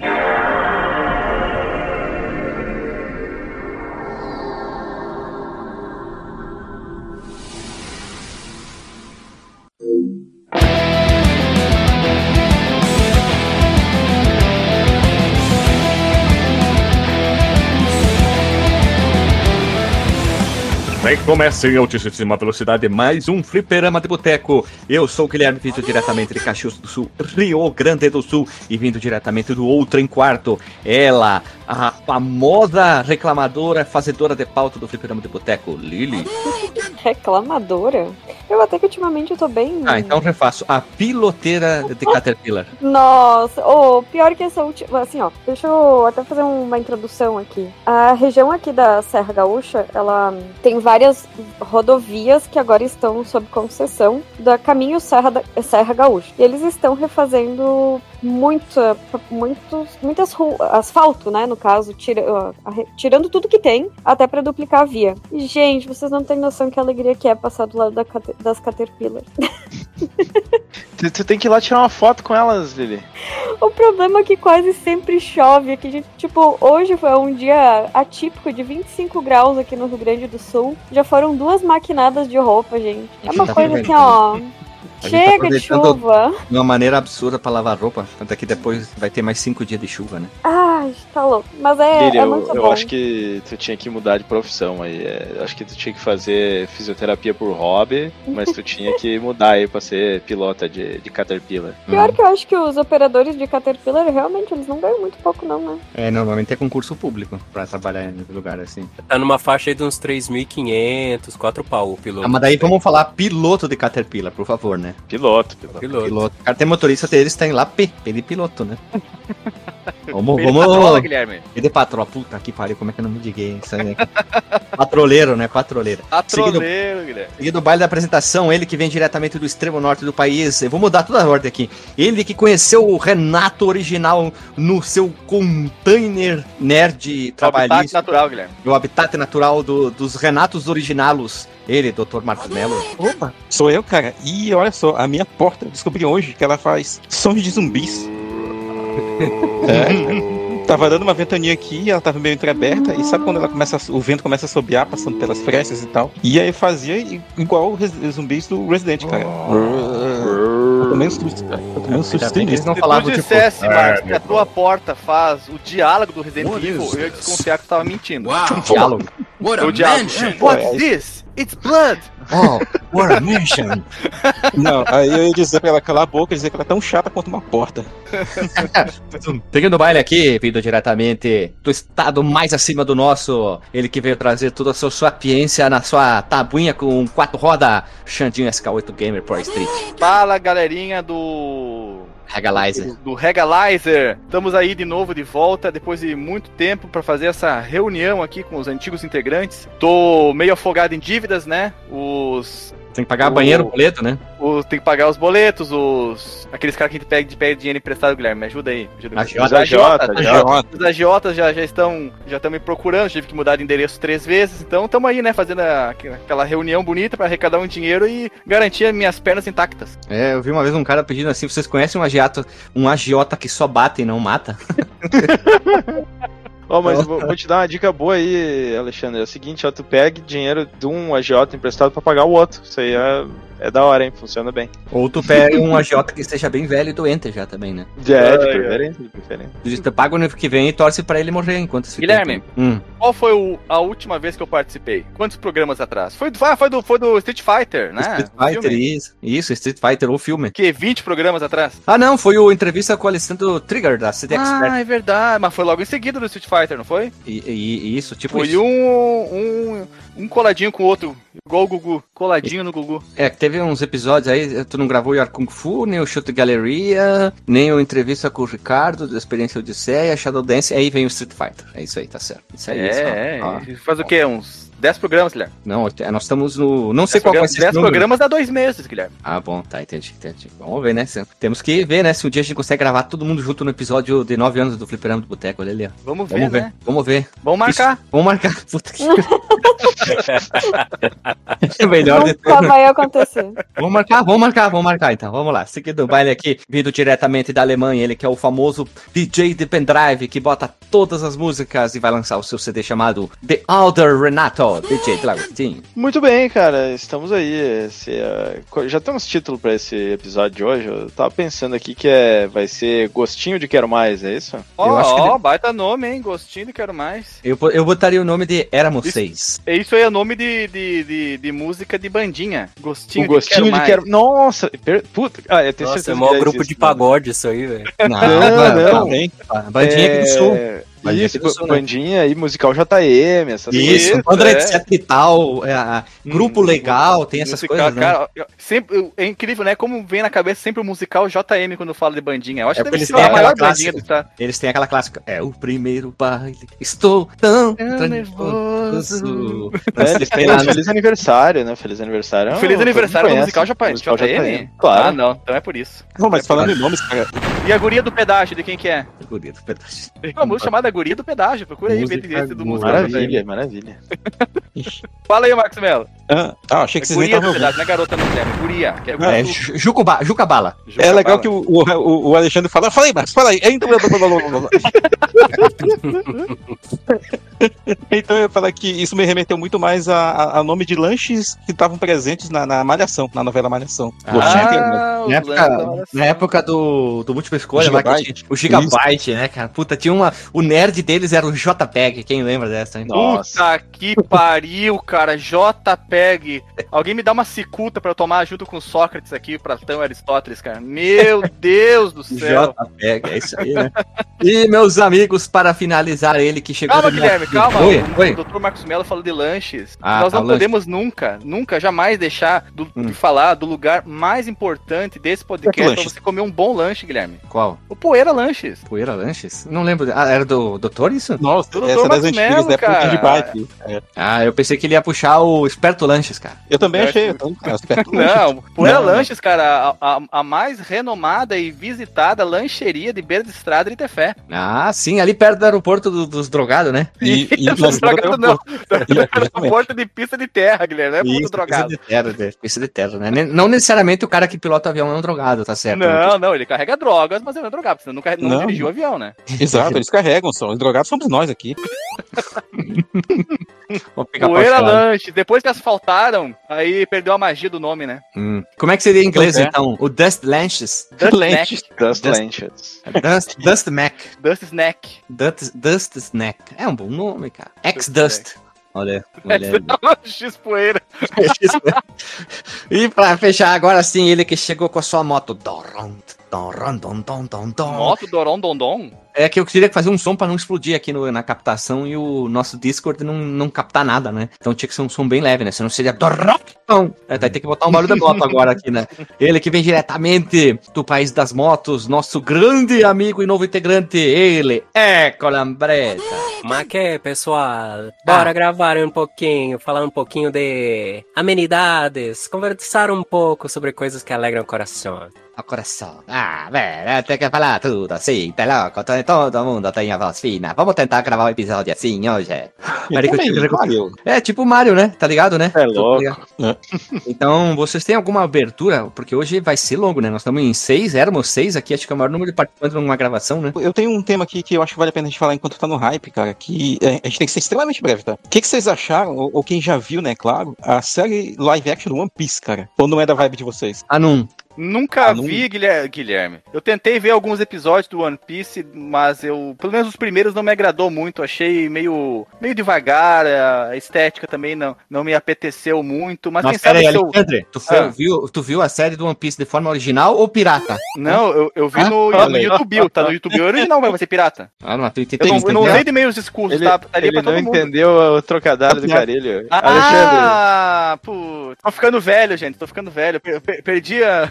Vem começa em altíssima velocidade mais um fliperama de boteco. Eu sou o Guilherme, vindo diretamente de Caxias do Sul, Rio Grande do Sul, e vindo diretamente do outro em quarto. Ela, a famosa reclamadora, fazedora de pauta do fliperama de boteco, Lily. Reclamadora? Eu até que ultimamente eu tô bem. Ah, então refaço. A piloteira de Caterpillar. Nossa, oh, pior que essa última. Assim, ó, deixa eu até fazer uma introdução aqui. A região aqui da Serra Gaúcha, ela tem várias rodovias que agora estão sob concessão da Caminho Serra, da, Serra Gaúcha. E eles estão refazendo muita, muitos, muitas ruas, asfalto, né, no caso, tira, tirando tudo que tem, até para duplicar a via. E, gente, vocês não têm noção que alegria que é passar do lado da, das Caterpillar. Tu, tem que ir lá tirar uma foto com elas, Lili. O problema é que quase sempre chove aqui, gente. Tipo, hoje foi um dia atípico de 25 graus aqui no Rio Grande do Sul. Já foram duas maquinadas de roupa, gente. É uma tá coisa assim, ó. Tá Chega tá de chuva. De uma maneira absurda pra lavar roupa. Tanto é que depois vai ter mais cinco dias de chuva, né? Ai, tá louco. Mas é, Lili, é muito eu, bom. Eu acho que tu tinha que mudar de profissão aí. É, acho que tu tinha que fazer fisioterapia por hobby, mas tu tinha que mudar aí pra ser pilota de, de Caterpillar. Pior hum. que eu acho que os operadores de Caterpillar, realmente, eles não ganham muito pouco, não, né? É, normalmente é concurso público pra trabalhar em lugar assim. Tá numa faixa aí de uns 3.500, 4 pau o piloto. Ah, mas daí vamos falar piloto de Caterpillar, por favor, né? Piloto, piloto. Piloto. piloto. Cara, tem motorista deles tem lá P, P de piloto, né? vamos, P vamos. Patrola, Guilherme. P de patroa. Puta que pariu, como é que eu não me isso aí? Patroleiro, né? Patroleiro. Patroleiro, Guilherme. Seguindo o baile da apresentação, ele que vem diretamente do extremo norte do país. Eu vou mudar toda a ordem aqui. Ele que conheceu o Renato original no seu container nerd trabalhista. O habitat natural, Guilherme. O habitat natural do, dos Renatos originalos. Ele, Dr. Marcos Mello. Opa, sou eu, cara. E olha só, a minha porta, descobri hoje que ela faz sons de zumbis. é. Tava dando uma ventania aqui, ela tava meio entreaberta, e sabe quando ela começa, o vento começa a sobear, passando pelas frestas e tal? E aí fazia igual os zumbis do Resident, cara. Eu tomei um susto, cara. Eu tomei um susto Eles não falavam, Se tu dissesse, tipo, Marcos, que a tua porta faz o diálogo do Resident Evil, eu ia desconfiar que tu tava mentindo. Uau! Diálogo. What a diálogo. What's this? It's blood! Oh, what a mission! Não, aí eu ia dizer pra ela calar a boca e dizer que ela é tão chata quanto uma porta. Pegando o baile aqui, vindo diretamente do estado mais acima do nosso, ele que veio trazer toda a sua sapiência na sua tabuinha com quatro rodas, Xandinho SK8 Gamer Pro Street. Fala galerinha do Regalizer. Do, Regalizer. Estamos aí de novo de volta depois de muito tempo para fazer essa reunião aqui com os antigos integrantes. Tô meio afogado em dívidas, né? Os tem que pagar o, banheiro, boleto, né? O, tem que pagar os boletos, os. Aqueles caras que a gente pega de pé dinheiro emprestado, Guilherme. Me ajuda aí. Ajuda agiota, os agiotas. Agiota, os agiotas já, já estão já estão me procurando, tive que mudar de endereço três vezes. Então estamos aí, né, fazendo a, aquela reunião bonita para arrecadar um dinheiro e garantir minhas pernas intactas. É, eu vi uma vez um cara pedindo assim: vocês conhecem um agiota, um agiota que só bate e não mata? Ó, oh, mas vou, vou, te dar uma dica boa aí, Alexandre. É o seguinte, ó, tu pega dinheiro de um agiota emprestado para pagar o outro. Isso aí é é da hora, hein? Funciona bem. Ou tu pega um agiota que esteja bem velho e doente já também, né? É, de preferência, de preferência. Tu paga o ano que vem e torce pra ele morrer enquanto se Guilherme, hum. qual foi o, a última vez que eu participei? Quantos programas atrás? Foi, ah, foi, do, foi do Street Fighter, né? Street Fighter, isso. Isso, Street Fighter, o filme. Que, 20 programas atrás? Ah, não, foi o entrevista com o Alessandro Trigger, da CD ah, Expert. Ah, é verdade, mas foi logo em seguida do Street Fighter, não foi? E, e, isso, tipo Foi isso. um, um, um coladinho com o outro, igual o Gugu, coladinho no Gugu. É, teve uns episódios aí, tu não gravou o Yar Kung Fu, nem o Chute Galeria, nem o entrevista com o Ricardo, da experiência Odisseia, Shadow Dance, aí vem o Street Fighter. É isso aí, tá certo. Isso aí, é, é, faz o que? Uns 10 programas, Guilherme. Não, é, nós estamos no. Não sei 10 qual vai programas, ser esse 10 número. programas dá dois meses, Guilherme. Ah, bom, tá, entendi, entendi. Vamos ver, né? se- Temos que ver, né? Se um dia a gente consegue gravar todo mundo junto no episódio de 9 anos do Fliperama do Boteco. Olha ali, ó. Vamos ver, Vamos ver, né? vamos ver. Vamos marcar. Isso, vamos marcar. Puta que. é melhor de tudo. vai acontecer. Vamos marcar, vamos marcar, vamos marcar então. Vamos lá. Seguindo o baile aqui, vindo diretamente da Alemanha, ele que é o famoso DJ de pendrive que bota todas as músicas e vai lançar o seu CD chamado The Elder Renato, De Lagostinho. Muito bem, cara, estamos aí. Esse, é, co- já temos título pra esse episódio de hoje. Eu tava pensando aqui que é, vai ser Gostinho de Quero Mais, é isso? Ó, que ó, baita nome, hein? Gostinho de Quero Mais. Eu, eu botaria o nome de Éramos Isso. Seis. Isso aí é nome de, de, de, de música de bandinha. Gostinho, o Gostinho de Mais. Quero Nossa, per... puta. Ah, eu tenho Nossa, é certeza o maior que grupo existe, de né? pagode isso aí, velho. Não, Não, não. Também. Bandinha aqui do Sul. É, Bandinha Isso, do Sul, né? bandinha e musical JM, essas Isso, Isso, André, é. etc e tal, é, a- grupo Hum, legal, tem essas musical, coisas, né? cara, eu- sempre, é incrível, né? Como vem na cabeça sempre o musical JM quando fala de bandinha. Eu acho É que eles ser têm a maior aquela bandinha do estado. Eles têm aquela clássica, é o primeiro baile, estou tão Tão nervoso. Mas É, eles têm lá, né? Feliz aniversário, né? Feliz aniversário. Feliz todo aniversário do musical. JM. Musical JM? Claro. Ah, não, então é por isso. Não, mas falando em nomes, cara, E a guria do pedágio, de quem que é? Bonito, pedaço. Tem uma música chamada Guria do Pedágio, procura aí, Música esse do musical. Maravilha, maravilha. Fala aí, Marcos Melo. ah, ah, achei que vocês Guria do estavam ouvindo. Não é garota não, Guilherme. Guria. Que é, É, Ju- Jucuba, Juca Bala. É legal que o, o, o- o Alexandre fala, fala aí, Marcos, fala aí. Então, então eu ia falar que isso me remeteu muito mais a, a- a nome de lanches que estavam presentes na, na Malhação, na novela Malhação. Ah, Na época, na época do, do múltipla escolha, lá que Gigabyte. tinha- o Gigabyte, né, cara? Puta, tinha uma. O nerd deles era o JPEG, quem lembra dessa? Hein? Puta que pariu, cara. JPEG. Alguém me dá uma cicuta pra eu tomar junto com Sócrates aqui, Platão e Aristóteles, cara. Meu Deus do céu. JPEG, é isso aí, né? e meus amigos, para finalizar, ele que chegou. Calma, de- Guilherme, calma. Oi, o, oi. o Dr. Marcos Mello falou de lanches. Ah, Nós tá, não lanche. podemos nunca, nunca, jamais deixar do- Hum. de falar do lugar mais importante desse podcast pra lanches. você comer um bom lanche, Guilherme. Qual? O Poeira Lanches. Poeira Lanches? Não lembro. Ah, era do doutor isso? Nossa, Tudo essa é das antigas, Mello, da época de bike. É. Ah, eu pensei que ele ia puxar o Esperto Lanches, cara. Eu também Eu achei. Então, cara, esperto. Não, Poeira Não, não. Lanches, cara, a, a- a mais renomada e visitada lancheria de beira de estrada de Tefé. Ah, sim, ali perto do aeroporto do- dos drogados, né? E, e Isso, nós drogado não. Porta de pista de terra, Guilherme, não é Isso, drogado. Pista de terra, né? pista de terra, né? Não necessariamente o cara que pilota o avião é um drogado, tá certo? Não, não, ele carrega drogas, mas ele não é drogado, senão não, carrega, não, Não. dirigiu o avião, né? Exato, eles carregam, são. Os drogados somos nós aqui. Poeira. Lanches, depois que asfaltaram, aí perdeu a magia do nome, né? Hum. Como é que seria em inglês, é. então? O Dust Lanches? Dust. Das Das- lentes. Dust, Dust Mac. Dust Snack. Dust, Dust Snack. É um bom nome, cara. X-Dust. Olha, olha. X Poeira. e pra fechar, agora sim, ele que chegou com a sua moto. Doron, Moto Doron Dondon. É que eu queria fazer um som pra não explodir aqui no- na captação e o nosso Discord não, não captar nada, né? Então tinha que ser um som bem leve, né? Senão seria. É, vai ter que botar um barulho da moto agora aqui, né? Ele que vem diretamente do país das motos, nosso grande amigo e novo integrante, ele é Colambreta. Mas que, pessoal, bora gravar um pouquinho, falar um pouquinho de amenidades, conversar um pouco sobre coisas que alegram o coração. O coração. Ah, velho, tem que falar tudo assim, tá louco? Todo- mundo tem a voz fina. Vamos tentar gravar um episódio assim hoje. Mario. É tipo Mario, né? Tá ligado, né? É louco. ligado. Então, vocês têm alguma abertura? Porque hoje vai ser longo, né? Nós estamos em seis, éramos seis aqui, acho que é o maior número de participantes numa gravação, né? Eu tenho um tema aqui que eu acho que vale a pena a gente falar enquanto tá no hype, cara, que é, a gente tem que ser extremamente breve, tá? O que, que vocês acharam, ou, ou quem já viu, né, claro, a série live action do One Piece, cara? Ou não é da vibe de vocês? Ah, não. Nunca Ah, não- vi, Guilher- Guilherme. Eu tentei ver alguns episódios do One Piece, mas eu, pelo menos os primeiros, não me agradou muito. Achei meio, meio devagar, a estética também não, não me apeteceu muito. Mas Nossa, quem sabe aí, eu... Alexandre, tu, foi- Ah. viu, tu viu a série do One Piece de forma original ou pirata? Não, eu, eu vi Ah, no, olha no. YouTube, tá no YouTube original, vai ser pirata. Ah, não, tu Eu entendeu? não, eu não usei de meios escuros, Ele, tá? Tá ali ele pra não todo mundo. entendeu o trocadilho do carilho. Alexandre, Ah, pô, tô ficando velho, gente, tô ficando velho. Per- per- perdi a,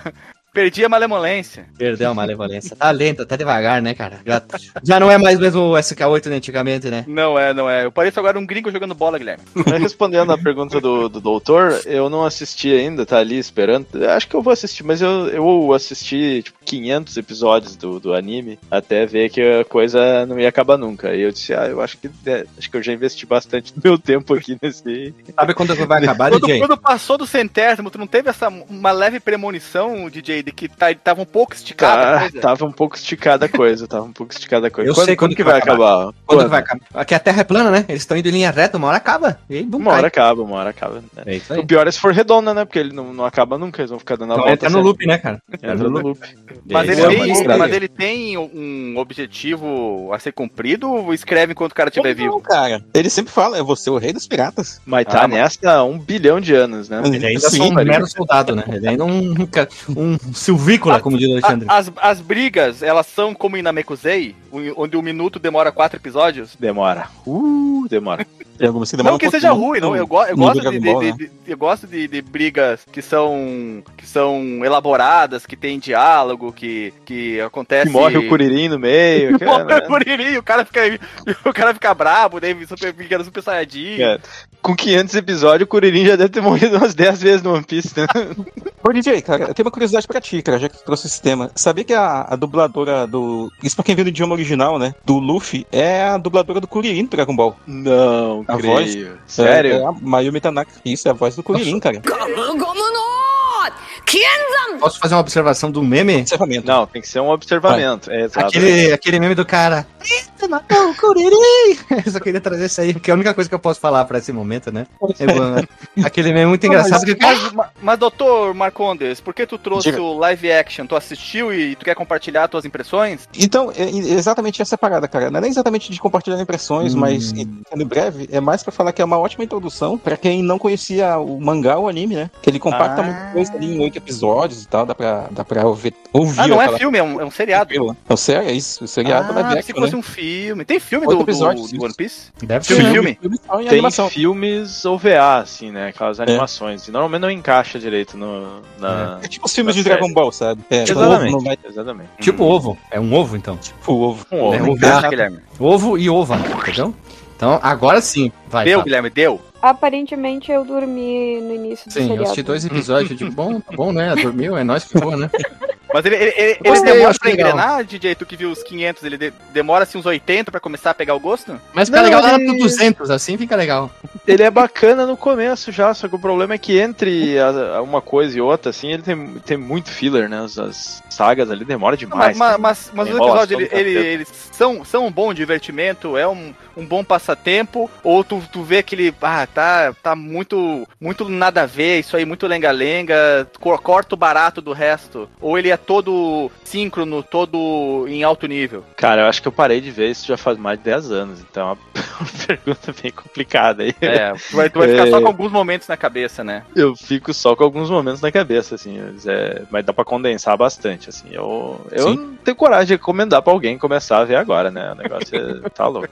Perdi a malemolência. Perdeu a malevolência. Tá lento, tá devagar, né, cara? Já, já não é mais mesmo o SK8 né, antigamente, né? Não é, não é. Eu pareço agora um gringo jogando bola, Guilherme. Respondendo a pergunta do, do doutor, eu não assisti ainda, tá ali esperando. Acho que eu vou assistir, mas eu, eu assisti tipo, 500 episódios do, do anime até ver que a coisa não ia acabar nunca. E eu disse, ah, eu acho que é, acho que eu já investi bastante do meu tempo aqui nesse. Sabe quando vai acabar, Quando, DJ? quando passou do centésimo, tu não teve essa uma leve premonição, DJ, de que tá, tava um pouco esticada a Tá, coisa? tava um pouco esticada a coisa, tava um pouco esticada a coisa. Eu quando, sei quando quando que vai acabar? Quando vai acabar? Aqui a Terra é plana, né? Eles estão indo em linha reta, uma hora acaba. E aí, bum, Uma cai. hora acaba, uma hora acaba. né? É isso aí. O pior é se for redonda, né? Porque ele não, não acaba nunca, eles vão ficar dando a Então volta. entra no loop, né, cara? Entra no loop. Mas É ele, tem, É uma mas ele tem um objetivo a ser cumprido ou escreve enquanto o cara estiver Como não, vivo? cara. Ele sempre fala, é você o rei dos piratas. Mas tá Ah, nessa há um bilhão de anos, né? Ele ainda Sim, é um mero soldado, né? Ele ainda é um, um silvícola, como diz o Alexandre. A- As, as brigas, elas são como em Namekusei, onde um minuto demora quatro episódios? Demora. Uh, demora. Tem Não que um seja ruim, não. Eu, go- eu gosto, de, Dragon de- Ball, de- né? de- eu gosto de, de brigas que são que são elaboradas, que tem diálogo, que, que acontece. Que morre o Kuririn no meio. que, Morre né? o Kuririn, o cara fica o cara fica brabo, daí super, fica super saiyajin. É. Com 500 episódios, o Kuririn já deve ter morrido umas 10 vezes no One Piece, né? Ô, DJ, cara, eu tenho uma curiosidade pra ti, cara, já que tu trouxe esse tema. Sabia que a, a dubladora do. Isso pra quem viu no idioma original, né? Do Luffy, é a dubladora do Kuririn do Dragon Ball. Não, A creio. voz? Sério? É, é a Mayumi Tanaka. Isso, é a voz do Kuririn, cara. Posso fazer uma observação do meme? Encerramento. Não, tem que ser um observamento. É. Aquele, aquele meme do cara. Eita, matou o Kuririn! Eu só queria trazer isso aí, porque é a única coisa que eu posso falar pra esse momento, né? É bom, aquele meme é muito engraçado. cara- Mas, ma- mas, doutor Marcondes, por que tu trouxe Diga. o live action? Tu assistiu e tu quer compartilhar tuas impressões? Então, é é exatamente essa parada, cara. Não é nem exatamente de compartilhar impressões, Hum. mas sendo breve, é mais pra falar que é uma ótima introdução pra quem não conhecia o mangá ou o anime, né? Que ele compacta Ah. muita coisa ali em oito episódios e tal, dá pra, dá pra ouvir. ouvir Ah, não é aquela- filme, é um, é um seriado. Não, sério, é isso. O seriado ah, se fosse né? um filme. Tem filme do, Oito do, episódios, do isso. One Piece? Deve Filme, ser. filme? filme em Tem animação. filmes OVA, assim, né? Aquelas animações. E normalmente não encaixa direito no, na. É tipo os filmes de Dragon Ball, sabe? É, tipo, Exatamente. não vai Exatamente. Tipo ovo. É um ovo, então. tipo o ovo. Um ovo. É, Não ovo. Ovo e ova, entendeu? Então, agora sim. Vai, Deu, fala. Guilherme, deu. Aparentemente eu dormi no início do Sim, eu seriado. assisti dois episódios. Eu digo, bom, tá bom, né? Dormiu, é nóis que boa, né? Mas ele, ele, ele, ele Gostei, demora pra legal. engrenar, DJ? Tu que viu os 500, ele de- demora assim uns 80 pra começar a pegar o gosto? Mas fica Não, legal lá ele- pro 200, assim fica legal. Ele é bacana no começo já, só que o problema é que entre a- a uma coisa e outra, assim, ele tem, tem muito filler, né? As, as sagas ali demoram Mas, demais. mas, cara. mas, mas os episódios, eles são, são um bom divertimento, é um, um bom passatempo, ou tu, tu vê aquele, ah, tá, tá muito, muito nada a ver, isso aí, muito lenga-lenga, cor- corta o barato do resto, ou ele é todo síncrono, todo em alto nível. Cara, eu acho que eu parei de ver isso já faz mais de 10 anos, então é uma, pergunta bem complicada aí. É, tu vai, tu vai ficar É. só com alguns momentos na cabeça, né? Eu fico só com alguns momentos na cabeça, assim, mas, é, mas dá pra condensar bastante, assim. Eu, eu Sim. não tenho coragem de recomendar pra alguém começar a ver agora, né? O negócio é, tá louco.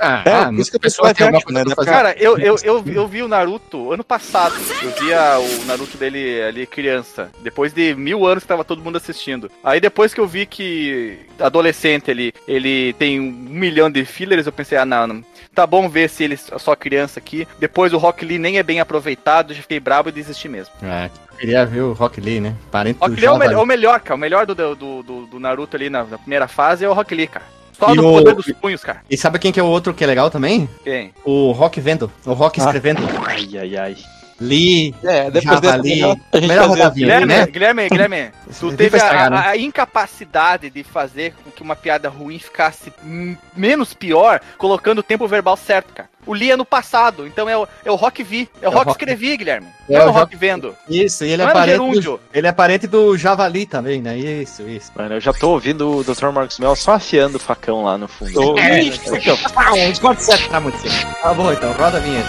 Ah, É, ah, por isso que eu pessoa tem alguma live coisa né? fazer. Cara, eu, eu, eu, eu vi o Naruto ano passado. Eu via o Naruto dele ali criança. Depois de mil anos que tava todo mundo assistindo. Aí depois que eu vi que adolescente ali, ele tem um milhão de fillers, eu pensei, ah, não, não. Tá bom ver se ele é só criança aqui. Depois o Rock Lee nem é bem aproveitado, já fiquei brabo e desisti mesmo. É, queria ver o Rock Lee, né? Parente Rock do Lee é o, me- o melhor, cara. O melhor do, do, do, do Naruto ali na, na primeira fase é o Rock Lee, cara. Só E no o- poder dos punhos, cara. E sabe quem que é o outro que é legal também? Quem? O Rock vendo. O Rock Ah. escrevendo. Ai, ai, ai. Lee, É, depois Javali. melhor a gente Melhor vinho, Guilherme, né? Guilherme, Guilherme, tu teve a, né? a incapacidade de fazer com que uma piada ruim ficasse menos pior, colocando o tempo verbal certo, cara. O Lee é no passado, então é o, é o Rock Vi. É o É o Rock Rock- Escrevi, Guilherme. É é o Rock Vendo. Isso, e ele Não é é parente do, ele é parente do Javali também, né? Isso, isso. Mano, eu já tô ouvindo o Dr. Marcos Mel só afiando o facão lá no fundo. É, então, certo pra muito cedo. Tá bom, então, roda a vinheta.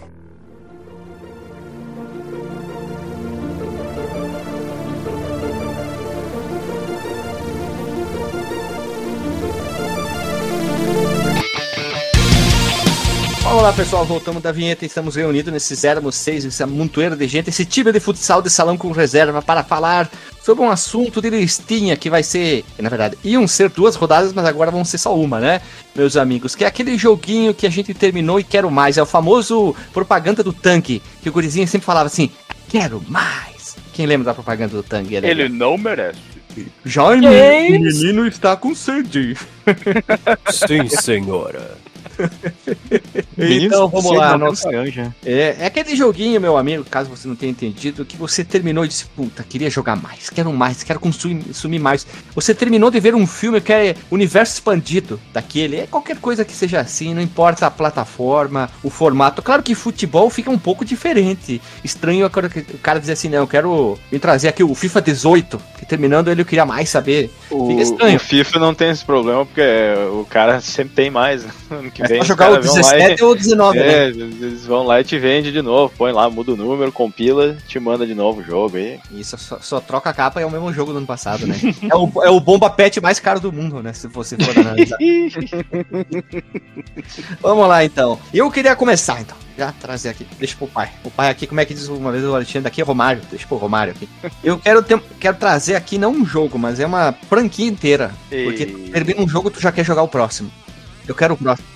Olá pessoal, voltamos da vinheta e estamos reunidos nesse 06, esse montoeiro de gente, esse time de futsal de salão com reserva para falar sobre um assunto de listinha que vai ser, na verdade, iam ser duas rodadas, mas agora vão ser só uma, né, meus amigos? Que é aquele joguinho que a gente terminou e quero mais, é o famoso propaganda do tanque, que o gurizinho sempre falava assim, quero mais. Quem lembra da propaganda do tanque? Era Ele não merece. Jaime, o menino está com sede. Sim, senhora. Então vamos lá, nossa. Anja. É, é aquele joguinho, meu amigo, caso você não tenha entendido, que você terminou e disse, puta, queria jogar mais, quero mais, quero consumir, mais. Você terminou de ver um filme que é universo expandido daquele, é qualquer coisa que seja assim, não importa a plataforma, o formato. Claro que futebol fica um pouco diferente. Estranho é quando o cara dizer assim, não, eu quero me trazer aqui o FIFA 18, que terminando ele eu queria mais saber. O, Fica estranho. o FIFA não tem esse problema, porque o cara sempre tem mais. né? Que É vem, os jogar o caras vão lá e- 17 ou o 19, né? É, eles vão lá e te vende de novo, põe lá, muda o número, compila, te manda de novo o jogo aí. Isso, só, só troca a capa e é o mesmo jogo do ano passado, né? é, o, é o bomba pet mais caro do mundo, né? Se você for analisar. Vamos lá, então. Eu queria começar, então. Já trazer aqui. Deixa pro pai. O pai aqui, como é que diz uma vez o Alexandre? Daqui é Romário. Deixa pro Romário aqui. Eu quero, ter, quero trazer aqui não um jogo, mas é uma franquia inteira. Porque E- termina um jogo tu já quer jogar o próximo. Eu quero o próximo.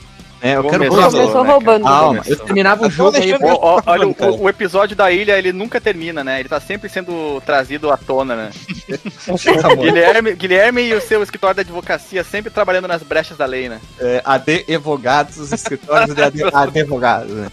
É, eu quero o Começou, próximo. Começou né, roubando. Calma, eu terminava um jogo aí. Ó, olha, o, o episódio da ilha, ele nunca termina, né? Ele tá sempre sendo trazido à tona, né? Guilherme, Guilherme e o seu escritório da advocacia sempre trabalhando nas brechas da lei, né? é, advogados, os escritórios de advogados. né?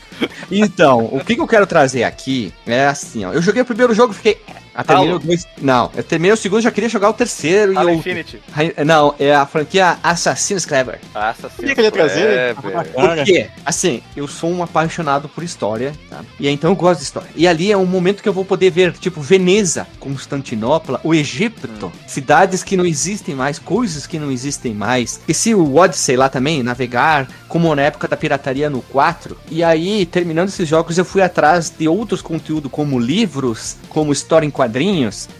Então, o que, que eu quero trazer aqui é assim, ó. Eu joguei o primeiro jogo, fiquei. Ah, terminei o Halo. dois. Não, eu terminei o segundo, já queria jogar o terceiro e Halo o. Infinity. Não, é a franquia Assassin's Creed. Assassino. Podia querer trazer? É, Ah. Por quê? Assim, eu sou um apaixonado por história, tá? E então eu gosto de história. E ali é um momento que eu vou poder ver, tipo, Veneza, Constantinopla, o Egito, cidades que não existem mais, coisas que não existem mais. E se o Odyssey lá também, navegar, como na época da pirataria no 4. E aí, terminando esses jogos, eu fui atrás de outros conteúdos, como livros, como história em quadrinhos.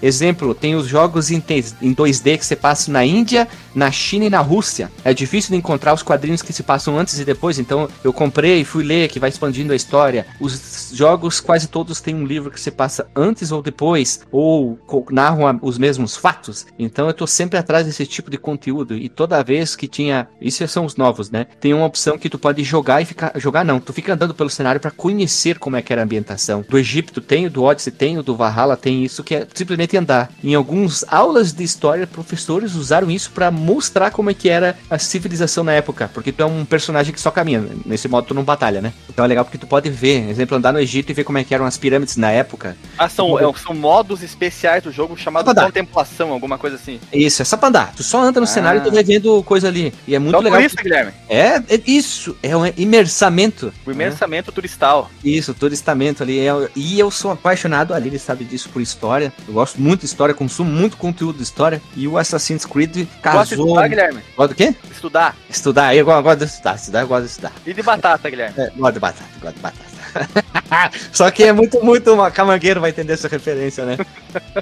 Exemplo, tem os jogos em, te- em 2D que você passa na Índia, na China e na Rússia. É difícil de encontrar os quadrinhos que se passam antes e depois, então eu comprei e fui ler, que vai expandindo a história. Os jogos quase todos têm um livro que se passa antes ou depois, ou narram os mesmos fatos. Então eu tô sempre atrás desse tipo de conteúdo. E toda vez que tinha. Isso são os novos, né? Tem uma opção que tu pode jogar e ficar. Jogar não, tu fica andando pelo cenário para conhecer como é que era a ambientação. Do Egito tem, do Odyssey tem, do Valhalla tem isso, que é simplesmente andar. Em alguns aulas de história, professores usaram isso para mostrar como é que era a civilização na época. Porque tu é um personagem que só caminha. Nesse modo tu não batalha, né? Então é legal porque tu pode ver, exemplo, andar no Egito e ver como é que eram as pirâmides na época. Ah, são, é, são modos especiais do jogo chamado. Contemplação, alguma coisa assim. Isso, é só pra andar. Tu só anda no Ah. cenário e tu vai vendo coisa ali. E é muito Então legal. por isso, Guilherme, É, é isso, é um imersamento. o imersamento turistal. Isso, turistamento ali. É, e eu sou apaixonado, ali ele sabe disso, por história. Eu gosto muito de história, consumo muito conteúdo de história. E o Assassin's Creed Gosta de casou. estudar, Guilherme? Gosta do quê? Estudar. Estudar, eu gosto, de estudar. Estudar, eu gosto de estudar. E de batata, Guilherme? É, gosto de batata, gosto de batata. Só que é muito, muito. Uma camangueiro vai entender essa referência, né?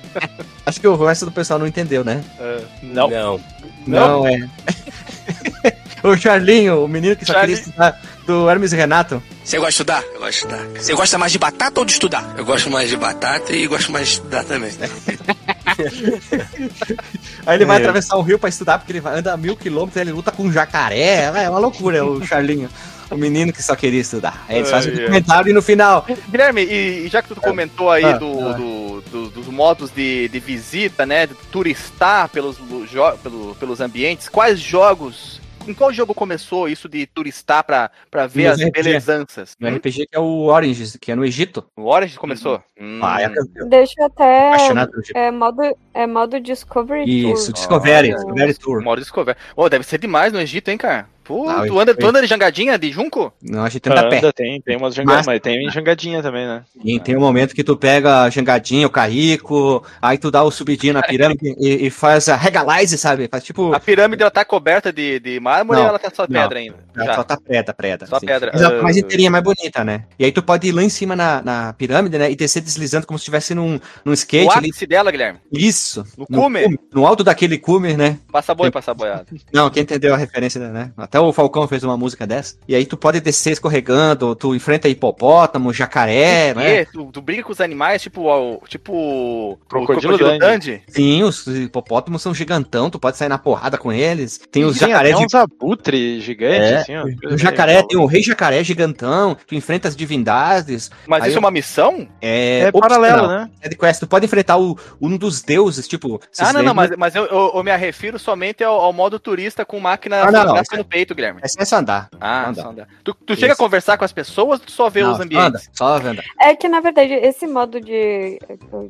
Acho que o resto do pessoal não entendeu, né? Não. Não. Não, é. o Charlinho, o menino que só queria estudar do Hermes e Renato. Você gosta de estudar? Eu gosto de estudar. Você gosta mais de batata ou de estudar? Eu gosto mais de batata e gosto mais de estudar também. Aí ele vai É. atravessar o rio pra estudar, porque ele anda mil quilômetros, ele luta com um jacaré. É uma loucura o Charlinho. O menino que só queria estudar. Aí eles fazem um comentário e no final. Guilherme, e, e já que tu comentou aí Ah, do, ah. do- do- dos modos de, de visita, né? De turistar pelos, jo- pelo- pelos ambientes, quais jogos em qual jogo começou isso de turistar pra, pra ver No as RPG. belezanças? No RPG que é o Orange, que é no Egito. O Origins começou? Hum. Ah, é Deixa eu até. É modo, é modo Discovery Isso, Tour. Discovery, Ah, Discovery Tour. Modo Discover. Ô, deve ser demais no Egito, hein, cara? Pô, Ah, tu, anda, tu anda de jangadinha, de junco? Não, a gente anda a pé. Tem, tem umas jangadinhas, Mas- mas tem jangadinha também, né? E tem um momento que tu pega a jangadinha, o carrico, aí tu dá o subidinho na pirâmide e, e faz a regalize, sabe? Faz tipo. A pirâmide, ela tá coberta de, de mármore Não, ou ela tá só não. pedra ainda? Ela só tá preta, preta. Só pedra. Mas a Ah. mais inteirinha, mais bonita, né? E aí tu pode ir lá em cima na, na pirâmide, né? E descer deslizando como se estivesse num, num skate O ali. ápice dela, Guilherme. Isso. No cume? No alto daquele cume, né? Passa boi, passa boiada. Não, quem entendeu a referência, né? Até o Falcão fez uma música dessa. E aí tu pode descer escorregando, tu enfrenta hipopótamo, jacaré, né? Tu, tu briga com os animais, tipo o tipo o Crocodilo crocodilo Dandy. Sim, os hipopótamos são gigantão, tu pode sair na porrada com eles. Tem os Tem jacarés de uns abutre gigantes, É, assim, ó. O jacaré, tem o rei jacaré gigantão, tu enfrenta as divindades. Mas Aí isso é eu- uma missão? É, É paralelo, né? É de quest, tu pode enfrentar o, um dos deuses, tipo. Ah, não, não, mas, mas eu, eu, eu me refiro somente ao, ao modo turista com máquina Ah, não, não, no peito, Guilherme. É só andar. Ah, anda. só andar. Tu, tu chega a conversar com as pessoas ou tu só vê Não, os só ambientes? anda, só anda. É que, na verdade, esse modo de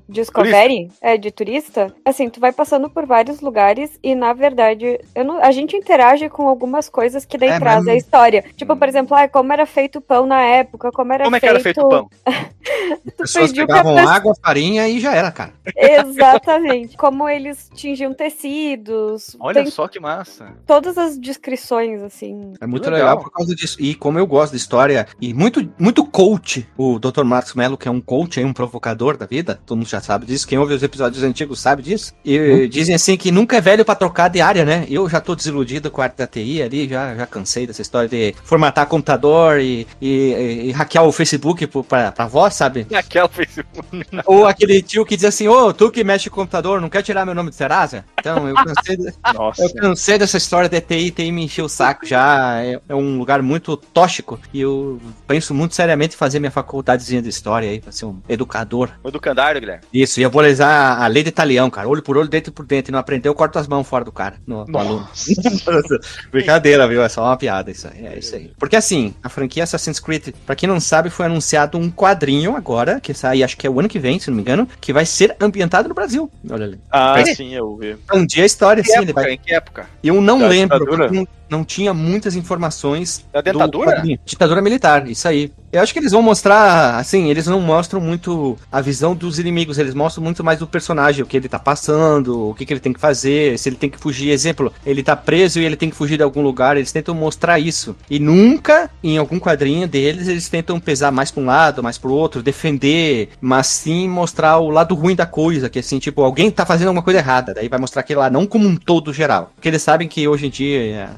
Discovery, é, de turista, assim, tu vai passando por vários lugares e, na verdade, eu não- a gente interage com algumas coisas que daí É, traz mas- a história. Tipo, por exemplo, ah, como era feito o pão na época, como era Como é que feito... era feito o pão? As pessoas pegavam pessoa- água, farinha e já era, cara. Exatamente. como eles tingiam tecidos. Olha tem só que massa. todas as descrições, assim. É muito legal. legal. por causa disso. E como eu gosto de história, e muito, muito coach, o Dr. Marcos Mello, que é um coach, um provocador da vida, todo mundo já sabe disso. Quem ouve os episódios antigos sabe disso. E dizem assim que nunca é velho pra trocar de área, né? Eu já tô desiludido com a arte da TI ali, já, já cansei dessa história de formatar computador e, e- e hackear o Facebook pra, pra voz, sabe? Aquela Facebook. Ou aquele tio que diz assim, ô, tu que mexe com computador, não quer tirar meu nome de Serasa? Então, eu cansei, de- Nossa. eu cansei dessa história de TI, TI me encheu o saco já. É, é um lugar muito tóxico e eu penso muito seriamente em fazer minha faculdadezinha de história aí, pra ser um educador. O educandário, Guilherme. Isso, e eu vou lesar a lei de talião, cara. Olho por olho, dente por dente. Não aprendeu, corta as mãos fora do cara. No, no aluno. Brincadeira, viu? É só uma piada isso aí. É isso aí. Porque assim, a franquia Assassin's Creed, pra quem não sabe, foi anunciado um quadrinho agora, que sai, acho que é o ano que vem, se não me engano, que vai ser ambientado no Brasil. Olha ali. Ah, Vai- sim, eu vi. Expandir a história, Que sim, época? vai Em que época? eu não Da lembro, ditadura? Não, tinha muitas informações. Da do dentadura? quadrinho. Ditadura militar, isso aí. Eu acho que eles vão mostrar, assim, eles não mostram muito a visão dos inimigos, eles mostram muito mais do personagem, o que ele tá passando, o que, que ele tem que fazer, se ele tem que fugir. Exemplo, ele tá preso e ele tem que fugir de algum lugar, eles tentam mostrar isso. E nunca, em algum quadrinho deles, eles tentam pesar mais pra um lado, mais pro outro, defender, mas sim mostrar o lado ruim da coisa, que assim, tipo, alguém tá fazendo alguma coisa errada, daí vai mostrar aquele lá, não como um todo geral. Porque eles sabem que hoje em dia é,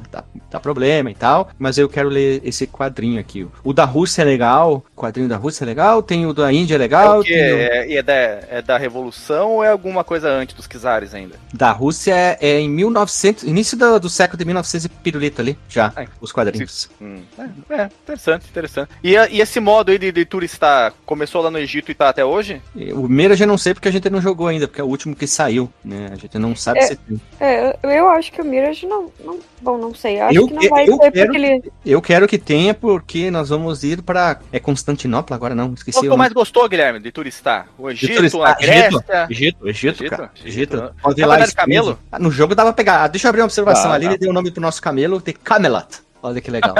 dá, problema e tal, mas eu quero ler esse quadrinho aqui. O da Rússia é legal, o quadrinho da Rússia é legal, tem o da Índia é É legal, o quê? tem o- É, é da, é da Revolução ou é alguma coisa antes dos Kizares ainda? da Rússia é, é em 1900, início do, do século de 1900 e pirulito ali, já, Ai, os quadrinhos. Hum, É, é, interessante, interessante. E, a- e esse modo aí de, de turistar começou lá no Egito e tá até hoje? E O Mirage eu não sei porque a gente não jogou ainda, porque é o último que saiu, né? A gente não sabe É. se tem. É, eu, acho que o Mirage não, não. Bom, não sei. Acho Eu que não vai eu ser quero porque ele. Eu quero que tenha, porque nós vamos ir pra. É Constantinopla agora, não? Esqueci. Qual que o nome. mais gostou, Guilherme, de turistar? O Egito, turistar? a Grécia? Egito, Egito, Egito? cara. Egito, Egito. né? Pode ir lá. camelo? Ah, No jogo dava pra pegar. Ah, deixa eu abrir uma observação Dá, ali. dá. Ele deu o nome pro nosso camelo de Camelot. Olha que legal.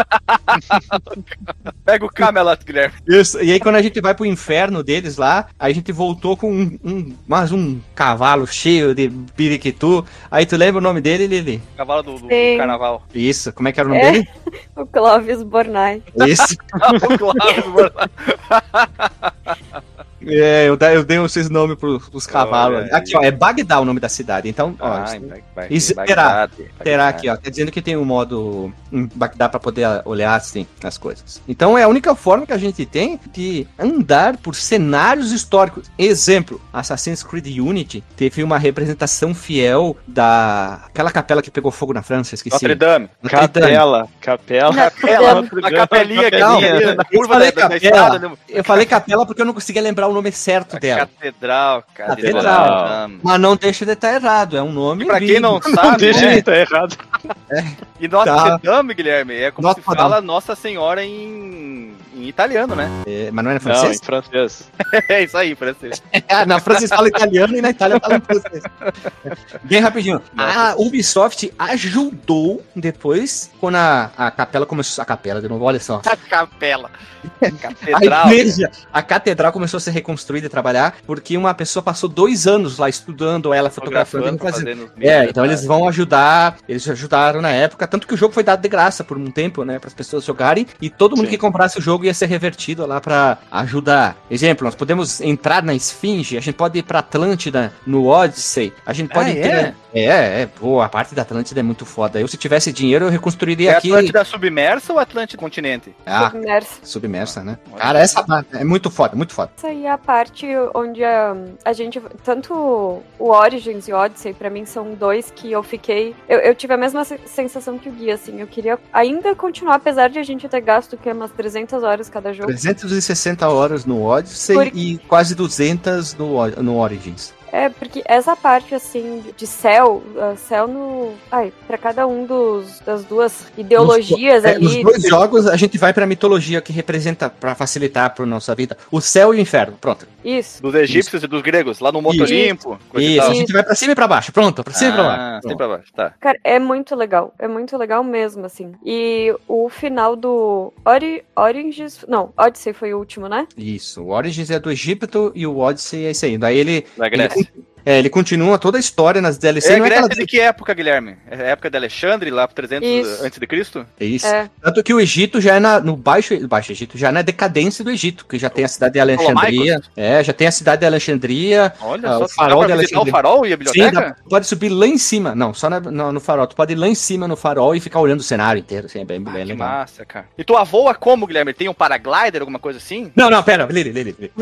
Pega o Camelot, Guilherme. Isso. E aí, quando a gente vai pro inferno deles lá, aí a gente voltou com um, um- mais um cavalo cheio de biriquitu. Aí tu lembra o nome dele, Lili? Cavalo do, do Sim. carnaval. Isso. Como é que era o nome É. dele? O Clovis Bornai. Isso. o Cláudio, É, eu, dei- eu dei esses nomes pros, pros cavalos. Olha Aqui, ó, é Bagdá o nome da cidade. Então, ó, Ah, isso- terá. terá aqui, ó. Tá dizendo que tem um modo em Bagdá pra poder olhar assim as coisas. Então é a única forma que a gente tem de andar por cenários históricos. Exemplo, Assassin's Creed Unity teve uma representação fiel da aquela capela que pegou fogo na França, esqueci. Notre Dame. Notre Dame. Capela, capela. Capela, Dame, capelinha que tinha né? Eu falei capela porque eu não conseguia lembrar o nome certo dela. Catedral, cara. Catedral. Mas não deixa de estar errado, é um nome. E pra quem não sabe, Deixa né? ele tá errado. E Notre Tá. Dame, Guilherme, é como Notre se fala Nossa Senhora em, em italiano, né? É, mas não é Não, francês? em francês. É isso aí, francês. É, na França eles falam italiano e na Itália falam francês. Bem rapidinho. A Ubisoft ajudou depois, quando a, a capela começou. A capela, de novo, olha só. A capela. A Catedral. igreja, a catedral começou a ser reconstruída e trabalhar, porque uma pessoa passou dois anos lá estudando ela, fotografando. fazendo. fazendo É, então eles vão ajudar, eles ajudaram na época, tanto que o jogo foi dado de graça por um tempo, né, para as pessoas jogarem, e todo mundo Sim. que comprasse o jogo ia ser revertido lá pra ajudar. Exemplo, nós podemos entrar na Esfinge, a gente pode ir pra Atlântida no Odyssey, a gente pode Ah, ter... é? É, é, pô, a parte da Atlântida é muito foda. Eu, se tivesse dinheiro, eu reconstruiria É aqui. Atlântida submersa ou Atlântida continente? Ah, Submerso. submersa, né? Cara, essa parte é muito foda, muito foda. Essa aí é a parte onde a, a gente. Tanto o Origins e o Odyssey, pra mim, são dois que eu fiquei. Eu, eu tive a mesma se- sensação que o Gui, assim. Eu queria ainda continuar, apesar de a gente ter gasto que é umas 300 horas cada jogo. 360 horas no Odyssey e quase 200 no, no Origins. É, porque essa parte, assim, de céu, uh, céu no. Ai, pra cada um dos, das duas ideologias É, nos ali. dois jogos a gente vai pra mitologia que representa, pra facilitar pra nossa vida, o céu e o inferno. Pronto. Isso. Dos egípcios e dos gregos, lá no Monte Isso. Olimpo. Isso, a gente vai pra cima e pra baixo. Pronto, pra cima e pra Ah, baixo. sempre pra baixo, tá. Cara, é muito legal. É muito legal mesmo, assim. E o final do Ori Origins. Não, Odyssey foi o último, né? Isso, o Origins é do Egito e o Odyssey é isso aí. Daí ele, Da Grécia. ele, Yes. É, ele continua toda a história nas DLC. É não é Grécia aquela- de que época, Guilherme? É a época de Alexandre, lá pro 300 Isso. antes de Cristo? É isso. É. Tanto que o Egito já é na- no baixo, baixo Egito, já é na decadência do Egito, que já tem a cidade de Alexandria. É, já tem a cidade de Alexandria. Olha Ah, só, o farol dá pra de visitar o Alexandria. farol e a Sim, biblioteca? dá- pode subir lá em cima. Não, só na- no, no farol. Tu pode ir lá em cima no farol e ficar olhando o cenário inteiro. Assim, é bem, Ah, bem que legal. massa, cara. E tu voa como, Guilherme? Tem um paraglider, alguma coisa assim? Não, não, pera, Lili, Lili. Lili.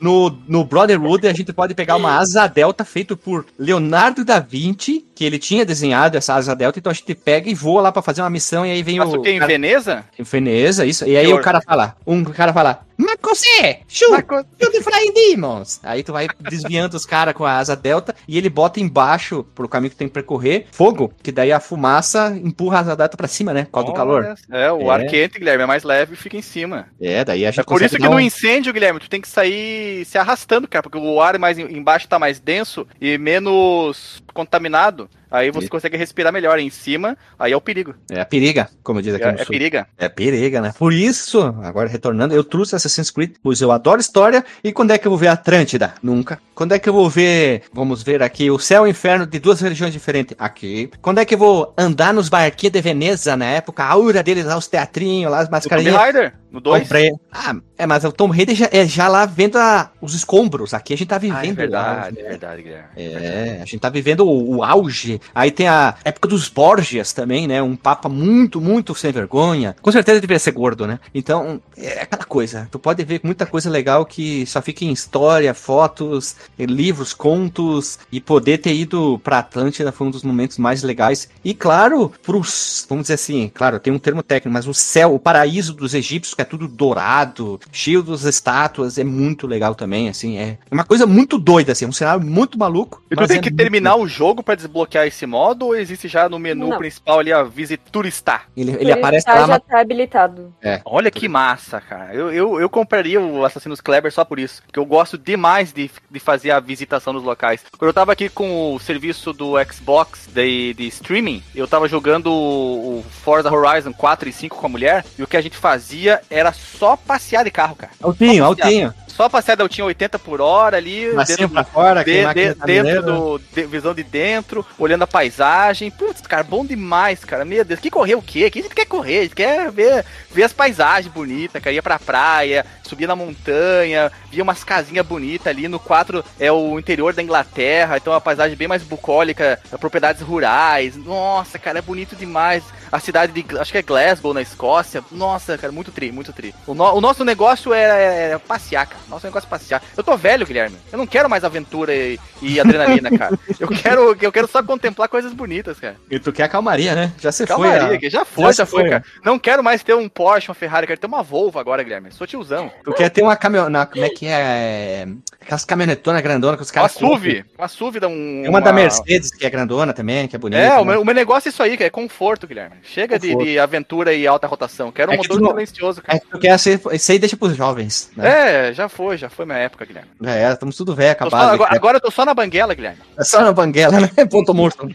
no, no Brotherhood a gente pode pegar uma asa delta feito por Leonardo da Vinci, que ele tinha desenhado essa asa delta, então a gente pega e voa lá pra fazer uma missão e aí vem Mas o. o que, em cara- Veneza? em Veneza, isso. E aí Senhor. o cara fala, um cara fala, mas você, shoot, shoot flying demons. Aí tu vai desviando os caras com a asa delta e ele bota embaixo, pro caminho que tem que percorrer, fogo, que daí a fumaça empurra a asa delta pra cima, né? Por causa do calor. É, o É. ar quente, Guilherme, é mais leve e fica em cima. É, daí a gente É por isso que dar no incêndio, Guilherme, tu tem que sair se arrastando, cara, porque o ar mais em- embaixo tá mais denso e menos contaminado. Aí você Isso. consegue respirar melhor em cima, aí é o perigo. É a periga, como diz aqui É, no é sul. periga. É periga, né? Por isso, agora retornando, eu trouxe Assassin's Creed, pois eu adoro história. E quando é que eu vou ver Atlântida? Nunca. Quando é que eu vou ver, vamos ver aqui, o céu e o inferno de duas religiões diferentes? Aqui. Quando é que eu vou andar nos barquinhos de Veneza, na época, a aura deles lá, os teatrinhos lá, as Tomb mascarinhas? Raider, no 2. Comprei. Ah, é, mas o Tom Raider já, é já lá vendo a- os escombros. Aqui a gente tá Ah, vivendo. é o verdade, auge, é né? verdade, Guilherme. É, a gente tá vivendo o, o auge. Aí tem a época dos Borgias também, né? Um papa muito, muito sem vergonha. Com certeza deveria ser gordo, né? Então, é aquela coisa. Tu pode ver muita coisa legal que só fica em história, fotos, livros, contos. E poder ter ido pra Atlântida foi um dos momentos mais legais. E claro, pros, vamos dizer assim, claro, tem um termo técnico, mas o céu, o paraíso dos egípcios, que é tudo dourado, das estátuas, é muito legal também, assim. É uma coisa muito doida, assim, um cenário muito maluco. E tu tem é que muito terminar o jogo pra desbloquear esse modo ou existe já no menu Não. principal ali a Visit Turistar? Ele, ele aparece tá, lá, já mas tá habilitado. Olha que massa, cara. Eu, eu, eu compraria o Assassin's Kleber só por isso. Porque eu gosto demais de, de fazer a visitação nos locais. Quando eu tava aqui com o serviço do Xbox de, de streaming, eu tava jogando o, o Forza Horizon 4 e 5 com a mulher. E o que a gente fazia era só passear de carro, cara. altinho, Só altinho. Só passear da tinha 80 por hora ali. Dentro pra fora, de- de- dentro do. de- visão de dentro, olhando a paisagem. Putz, cara, bom demais, cara. Meu Deus, que correr o quê? Que a gente quer correr? A gente quer ver, ver as paisagens bonitas, cara. Ia pra praia, subia na montanha, via umas casinhas bonitas ali. No 4 é o interior da Inglaterra, então a paisagem bem mais bucólica, propriedades rurais. Nossa, cara, é bonito demais. A cidade de, acho que é Glasgow, na Escócia. Nossa, cara, muito tri, muito tri. O, no- o nosso negócio era, era passear, cara. Nosso negócio é passear. Eu tô velho, Guilherme. Eu não quero mais aventura e, e adrenalina, cara. Eu quero, eu quero só contemplar coisas bonitas, cara. E tu quer a calmaria, né? Já você Calmaria, foi. a- que já foi, Já já, se foi, foi. cara. Não quero mais ter um Porsche, uma Ferrari, quero ter uma Volvo agora, Guilherme. Sou tiozão. Tu quer ter uma caminhonete. Como é que é? Aquelas caminhonetonas grandonas que os Uma caras. SUV, uma SUV dá um. Tem uma da Mercedes que é grandona também, que é bonita. É, o né? meu, o meu negócio é isso aí, que é conforto, Guilherme. Chega de, Conforto. de aventura e alta rotação. Quero um É motor tu silencioso, cara. É que tu quer ser. Isso aí deixa pros jovens. Né? É, já foi, já foi minha época, Guilherme. É, estamos tudo velho, Tô só- acabado. agora, agora eu tô só na banguela, Guilherme. É só na banguela, né? Ponto morto.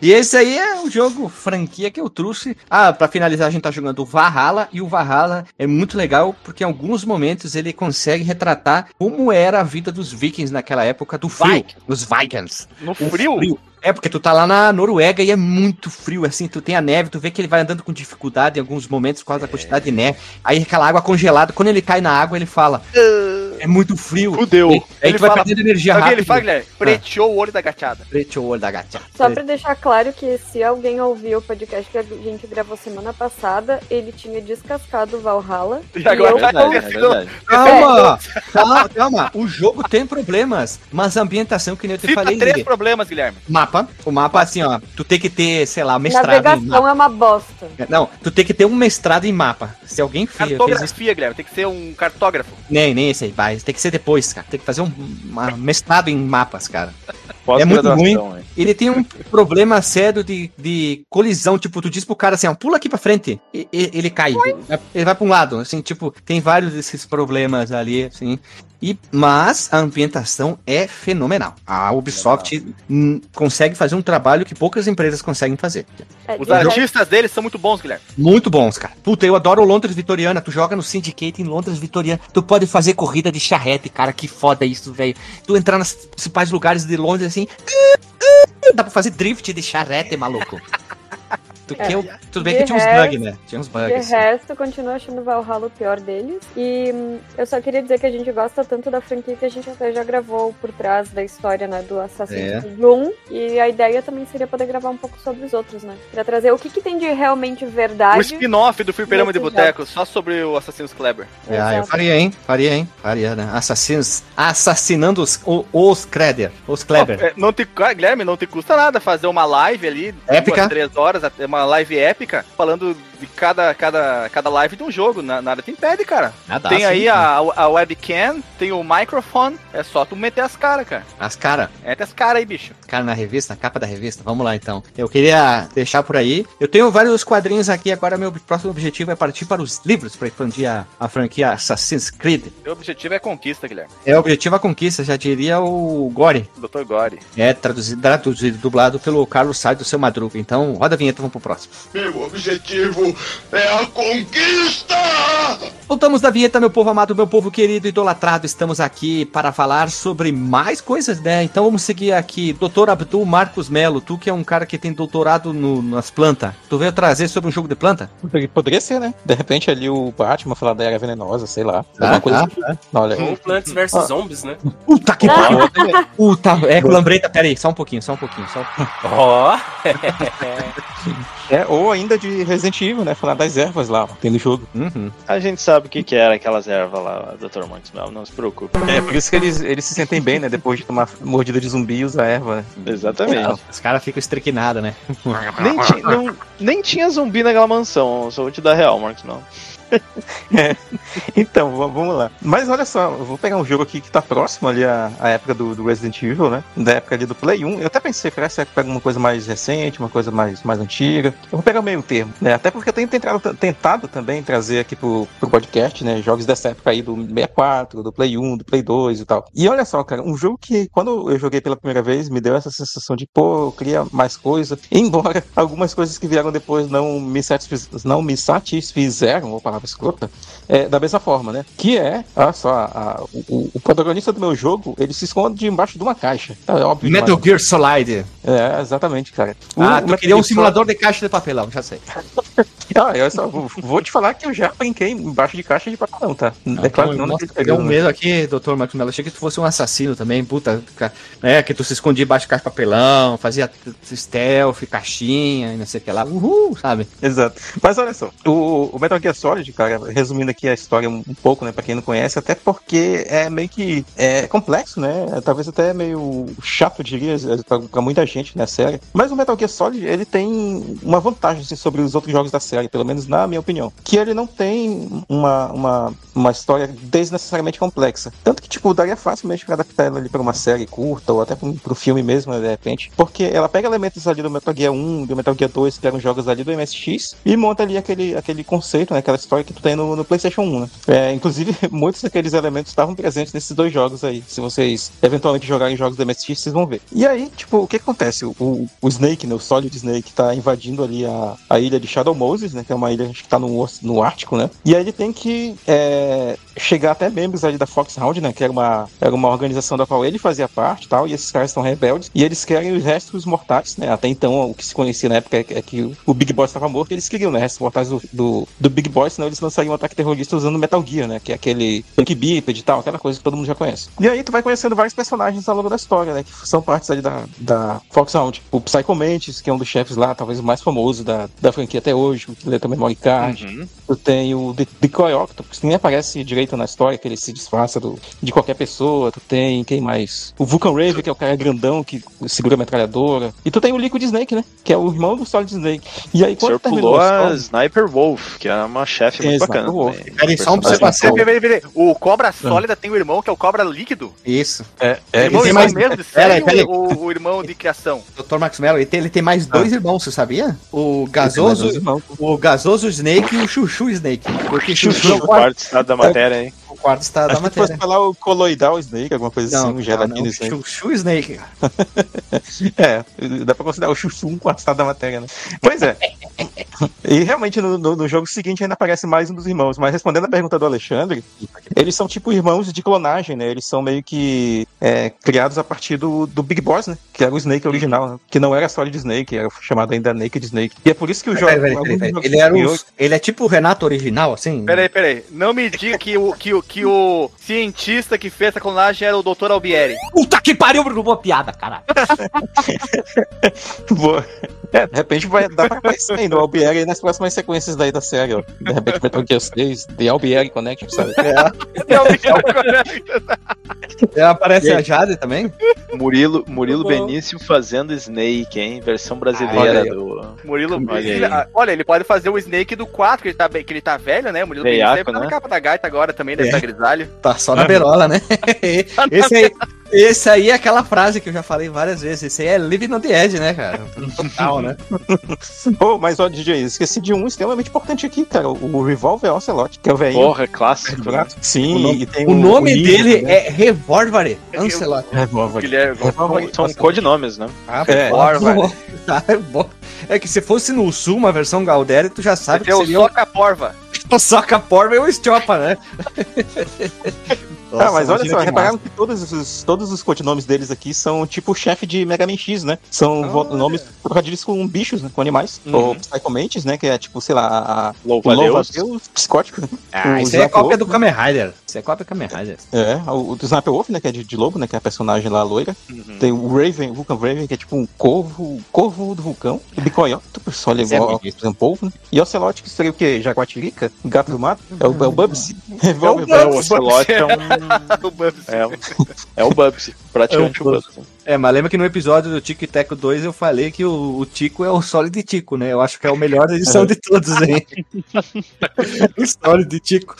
E esse aí é o jogo franquia que eu trouxe. Ah, pra finalizar, a gente tá jogando o Valhalla. E o Valhalla é muito legal porque em alguns momentos ele consegue retratar como era a vida dos vikings naquela época do frio. Viking. Dos vikings. No O frio? É, porque tu tá lá na Noruega e é muito frio, assim, tu tem a neve, tu vê que ele vai andando com dificuldade em alguns momentos por causa da quantidade de neve. Aí aquela água congelada, quando ele cai na água, ele fala, é muito frio. Fudeu. E- Aí Ele tu vai fala- perdendo energia rápido. ele fala, Guilherme? Preteou o olho da gateada. Preto o olho da gata. Só pra deixar claro que se alguém ouviu o podcast que a gente gravou semana passada, ele tinha descascado o Valhalla. E agora eu tá é verdade. Calma, calma, calma. O jogo tem problemas, mas a ambientação, que nem eu te Cita falei, três Lili, problemas, Guilherme. mapa, o mapa assim, ó, tu tem que ter, sei lá, mestrado em Navegação mapa. é uma bosta. Não, tu tem que ter um mestrado em mapa. Se alguém fez, fez Cartografia, Guilherme. Tem que ser um cartógrafo. nem, nem esse aí, vai, tem que ser depois, cara. Tem que fazer um uma mestrado em mapas, cara. É hein? Ele tem um problema sério de, de colisão, tipo, tu diz pro cara assim, ó, pula aqui pra frente, e, e- ele cai, ele vai pra um lado, assim, tipo, tem vários desses problemas ali, assim, e, mas a ambientação é fenomenal. A Ubisoft consegue fazer um trabalho que poucas empresas conseguem fazer. É, Os artistas deles são muito bons, Guilherme. Muito bons, cara. Puta, eu adoro Londres Vitoriana. Tu joga no Syndicate em Londres Vitoriana. Tu pode fazer corrida de charrete, cara. Que foda isso, velho. Tu entrar nos principais lugares de Londres assim. Dá pra fazer drift de charrete, maluco. Tu É. que eu- tudo bem De que tinha uns resto- bugs, né? Tinha uns De bugs. resto, eu continuo achando o Valhalla o pior deles. E hum, eu só queria dizer que a gente gosta tanto da franquia que a gente até já gravou por trás da história, né, do Assassin's É. Creed 1. E a ideia também seria poder gravar um pouco sobre os outros, né? Pra trazer o que, que tem de realmente O verdade. spin-off do Fliperama de Boteco, só sobre o Assassin's Kleber. É, ah, eu faria, hein? Faria, hein? Faria, né? Assassinos. Assassinando os, o- os Kreder. Os Kleber. É, Não te, Guilherme, não te custa nada fazer uma live ali, Épica. duas, três horas, até uma live épica, falando de cada, cada, cada live de um jogo. Na- Nada te impede, cara. Nada, tem aí a, a webcam, tem o microfone, é só tu meter as caras, cara. As caras. Mete as caras aí, bicho. Cara, na revista, na capa da revista. Vamos lá, então. Eu queria deixar por aí. Eu tenho vários quadrinhos aqui. Agora, meu próximo objetivo é partir para os livros para expandir a, a franquia Assassin's Creed. Meu objetivo é conquista, Guilherme. É o objetivo a conquista, já diria o Gore. Dr. Gore. É traduzido, traduzido dublado pelo Carlos Sai do seu Madruga. Então, roda a vinheta, vamos pro próximo. Meu objetivo é a conquista! Voltamos da vinheta, meu povo amado, meu povo querido, idolatrado. Estamos aqui para falar sobre mais coisas, né? Então vamos seguir aqui. Doutor Abdul Marcos Melo, tu que é um cara que tem doutorado no- nas plantas. Tu veio trazer sobre um jogo de planta? Poderia- ser, né? De repente ali o Batman falar da era venenosa, sei lá. Ah, Alguma coisa ah, assim. Olha, Ou Plants vs Zombies, né? Puta que pariu. Puta, é lambreta, pera aí, só um pouquinho, só um pouquinho, só um pouquinho. Ó! é, ou ainda de Resident Evil, né? Falar das ervas lá, ó, tem no jogo. Uhum. A gente sabe o que, que era aquelas ervas lá, Dr. Montes Mel, não se preocupe. É por isso que eles, eles se sentem bem, né? Depois de tomar mordida de zumbi e usar erva, né? Exatamente. Os caras ficam estriquinados, né? Nem, ti- não- nem tinha zumbi naquela mansão, só vou te dar real, Marcos, não. Então, v- vamos lá. Mas olha só, eu vou pegar um jogo aqui que tá próximo ali à, à época do, do Resident Evil, né? Da época ali do Play 1. Eu até pensei, será que eu pego uma coisa mais recente, uma coisa mais, mais antiga? Eu vou pegar o meio termo, né? Até porque eu tenho tentado, tentado também trazer aqui pro, pro podcast, né? Jogos dessa época aí do 64, do Play 1, do Play 2 e tal. E olha só, cara, um jogo que quando eu joguei pela primeira vez me deu essa sensação de, pô, eu queria mais coisa. Embora algumas coisas que vieram depois não me, satisfiz, não me satisfizeram, ou palavra palavra escrota, é, da mesma forma, né? Que é, olha só, a- a- o, o protagonista do meu jogo, ele se esconde embaixo de uma caixa. Tá, é óbvio Metal demais. Gear Solid. É, exatamente, cara. O- Ah, o tu queria um simulador de caixa de papelão, já sei. Ah, eu só vou, vou te falar que eu já brinquei embaixo de caixa de papelão, tá? é claro que não Nossa, peguei um medo aqui, doutor Marcos Mello. Achei que tu fosse um assassino também, puta. Né, que tu se escondia embaixo de caixa de papelão, fazia stealth, caixinha e não sei o que lá. Uhul, sabe? Exato. Mas olha só, o, o Metal Gear Solid, cara, resumindo aqui a história um, pouco, né, pra quem não conhece, até porque é meio que é complexo, né, talvez até meio chato, eu diria, pra, pra muita gente, né, série. Mas o Metal Gear Solid, ele tem uma vantagem, assim, sobre os outros jogos da série, pelo menos na minha opinião, que ele não tem uma, uma, uma história desnecessariamente complexa. Tanto que, tipo, daria facilmente pra adaptar ela ali pra uma série curta, ou até pro filme mesmo, né, de repente, porque ela pega elementos ali do Metal Gear 1, do Metal Gear 2, que eram jogos ali do MSX, e monta ali aquele, aquele conceito, né, aquela história que tu tem no, no PlayStation 1, né. É, inclusive, muitos daqueles elementos estavam presentes nesses dois jogos aí. Se vocês eventualmente jogarem jogos do MSX, vocês vão ver. E aí, tipo, o que acontece? O, o, Snake, né, o Solid Snake, tá invadindo ali a, a ilha de Shadow Moses, né, que é uma ilha que tá no, no Ártico, né, e aí ele tem que é, chegar até membros ali da Foxhound, né, que era uma, era uma organização da qual ele fazia parte tal, e esses caras são rebeldes, e eles querem os restos mortais, né, até então o que se conhecia na época é, que o, Big Boss estava morto, eles queriam, né, restos mortais do, do, do Big Boss, senão eles lançariam um ataque terrorista usando Metal Gear, né, que é aquele Tank Biped e tal, aquela coisa que todo mundo já conhece. E aí tu vai conhecendo vários personagens ao longo da história, né, que são partes ali da, da Foxhound. O Psycho Mantis, que é um dos chefes lá, talvez o mais famoso da, da franquia até hoje, o que lê também Memory Card. Uhum. Tu tem o De- Decoy Octopus, que nem aparece direito na história, que ele se disfarça do, de qualquer pessoa. Tu tem, quem mais? O Vulcan Rave, que é o cara grandão que segura a metralhadora. E tu tem o Liquid Snake, né? Que é o irmão do Solid Snake. E aí, quando terminou pulou a. Sniper Wolf, que era uma chefe muito Exato, bacana. Wolf. também. Peraí, só um observação. Peraí, peraí. O Cobra Sólida tem um irmão que é o Cobra Líquido? Isso. É, é, irmão, mais- mesmo de série peraí. ou o, o irmão de criação? Doutor Marcos Mello, ele tem, ele tem mais dois irmãos, você sabia? O Gasoso, o Gasoso Snake e o Chuchu Snake. Porque Chuchu é Chuchu, o o quarto, estado da matéria, hein? o quarto estado da Acho matéria. falar o Coloidal Snake, alguma coisa assim, um gelatina não, Snake. Chuchu Snake. É, dá pra considerar o chuchu um quarto estado da matéria, né? Pois é. E realmente no, no- no jogo seguinte ainda aparece mais um dos irmãos. Mas respondendo a pergunta do Alexandre, eles são tipo irmãos de clonagem, né? Eles são meio que é, criados a partir do, do Big Boss, né? Que era o Snake original, né? Que não era Solid Snake, era chamado ainda Naked Snake. E é por isso que o jogo. Peraí, peraí, peraí, peraí. Ele, era um, ele é tipo o Renato original, assim? Peraí, peraí. Não me diga que o, que, o, que o cientista que fez a clonagem era o Dr. Albieri. Puta que pariu, Bruno, boa piada, caralho. Boa. É, de repente vai dar pra aparecer ainda o Albieri aí nas próximas sequências daí da série, ó. De repente Metal Gear 6, The Albieri Connection, sabe? É, aparece a Jade também? Murilo, Murilo. Benício fazendo Snake, hein? Versão brasileira aí. do. Murilo, ele- ah, olha, ele pode fazer o Snake do 4, que ele tá, que ele tá velho, né? Murilo Benício tá na né? capa da gaita agora também, deve É. estar grisalho. Tá só na berola, né? esse, aí, esse aí é aquela frase que eu já falei várias vezes. Esse aí é living on the edge, né, cara? Total, né? Oh, mas ó, DJ, esqueci de um extremamente importante aqui, cara. O, o Revolver Ocelot, que é o velhinho. Porra, clássico, né? Sim, O nome- e tem O nome Ninja, dele né? é Revolver Ancelot. Revolver. São, codinomes, né? Ah, É. bom. Tá, é bom. É que se fosse no sul, uma versão Galdério, tu já sabe Vai que seria o Soca Porva. Soca Porva e o Stiopa, né? ah, mas olha só, que repararam que todos os, todos os codinomes deles aqui são tipo chefe de Mega Man X, né? São Ah. nomes trocadilhos com bichos, né? Com animais. Uhum. Ou Psychomentes, né? Que é tipo, sei lá, a, a, o Louva-a-Deus. louva-a-Deus psicótico. né? Ah, O isso aí é cópia Wolf, do Kamen Rider. Isso é cópia do Kamen Rider. É, o, o do Sniper Wolf, né? Que é de, de lobo, né? Que é a personagem lá loira. Uhum. Tem o Raven, o Vulcan Raven, que é tipo um corvo, corvo do vulcão. O Bicoy Octopus, olha Esse é igual ao bonito. um polvo, né? E Ocelot, que seria o quê? Jaguatirica? Gato do mato? É o, é o Bubsy. É, o Bubsy. Ocelot é um. O Bubsy. É, um- é o Bubsy, praticamente o Bubsy. É, mas lembra que no episódio do Tico e Teco 2 eu falei que o, o Tico é o Solid Tico, né? Eu acho que é o melhor edição de todos, hein? o Solid Tico.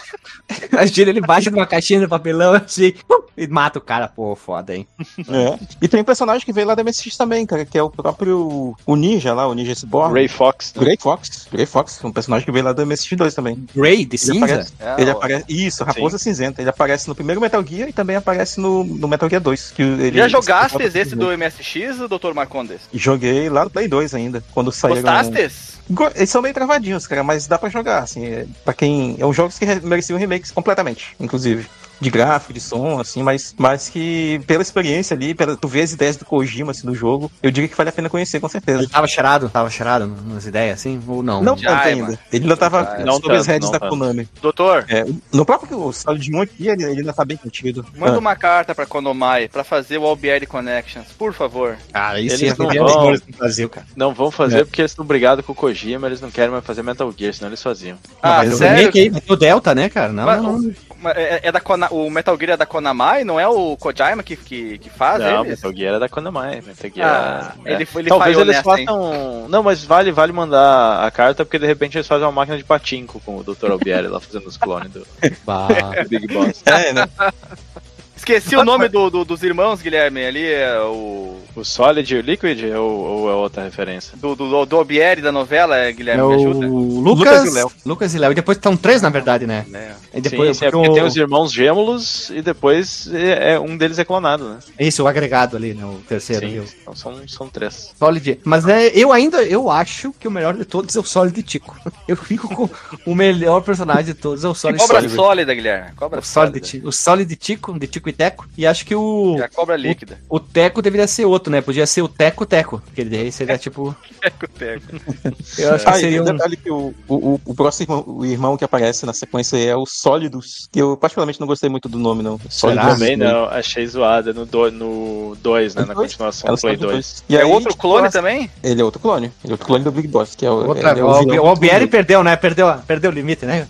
Imagina, ele baixa numa caixinha de papelão assim e mata o cara, pô, foda, hein? É. E tem um personagem que veio lá da MSX também, cara, que é o próprio o Ninja lá, o Ninja Spawn. Ray Fox. né? Grey Fox. Grey Fox, um personagem que veio lá do MSX2 também. Grey de Ele cinza? aparece, É, ele ó. aparece. Isso, Raposa Cinzenta. Ele aparece no primeiro Metal Gear e também aparece no, no Metal Gear 2. Que ele, Já jogastes Esse do MSX, Dr. Marcondes? Joguei lá no Play 2 ainda, quando saíram... Gostastes? Go- Eles são meio travadinhos, cara, mas dá pra jogar, assim. É, pra quem. É um jogos que re- mereciam remakes completamente, inclusive. De gráfico, de som, assim, mas, mas que pela experiência ali, pela, tu vê as ideias do Kojima assim, no jogo, eu diria que vale a pena conhecer, com certeza. Ele tava cheirado, tava cheirado nas ideias, assim? Ou não? Não tanto é, ainda. mano. Ele ainda tava é. Não sobre as tanto, redes não da tanto. Konami. Doutor, É, no próprio Solid 1 aqui, ele, ele ainda tá bem contido. manda Ah. uma carta pra Konomai pra fazer o Albieri Connections, por favor. Cara, isso Eles ia não vão. no Brasil, cara. Não vão fazer porque eles estão brigados com o Kojima, eles não querem mais fazer Metal Gear, senão eles faziam. Ah, Mas o sério? o Delta, né, cara? Não, Mas- não, não. É, é da Kona- o Metal Gear é da Konamai, não é o Kojima que, que, que faz não, eles? Metal Gear é da Konami. Metal Gear Ah, é- ele, ele Talvez eles nessa, hein? façam. Não, mas vale, vale mandar a carta, porque de repente eles fazem uma máquina de patinco com o Dr. Albieri lá fazendo os clones do do Big Boss. É, né? Esqueci o nome do, do- dos irmãos, Guilherme, ali é o... O Solid e o Liquid ou, ou é outra referência? Do, do, do Albieri da novela, é, Guilherme, É me o ajuda? Lucas, Lucas e Léo. Lucas e Léo. E depois estão três, na verdade, né? É. E depois Sim, sim, é porque o- tem os irmãos gêmeos e depois é, é- um deles é clonado, né? Isso, o agregado ali, né? O terceiro. Sim, o então são, são três. Solid. Mas né, eu ainda, eu acho que o melhor de todos é o Solid Tico. Eu fico com o melhor personagem de todos é o Solid Cobra Solid. sólida, Guilherme. Cobra O Solid, sólida. Ti- o Solid Tico, de Tico e Teco. E acho que o, É a cobra líquida. o Teco deveria ser outro, né? Podia ser o Teco Teco. Porque ele daí seria tipo. Eu acho que Ah, seria um detalhe que o, o, o- o próximo irmão, o irmão que aparece na sequência é o Sólidos, que eu particularmente não gostei muito do nome, não. Sólidos. Também não, achei zoada no 2, no dois, né? Na continuação Ela do Play só do 2. dois. E É aí, outro tipo, clone também? Ele é outro clone. Ele é outro clone do Big Boss, que é o. Outra, é o, vilão o Albieri perdeu, né? Perdeu, perdeu o limite, né?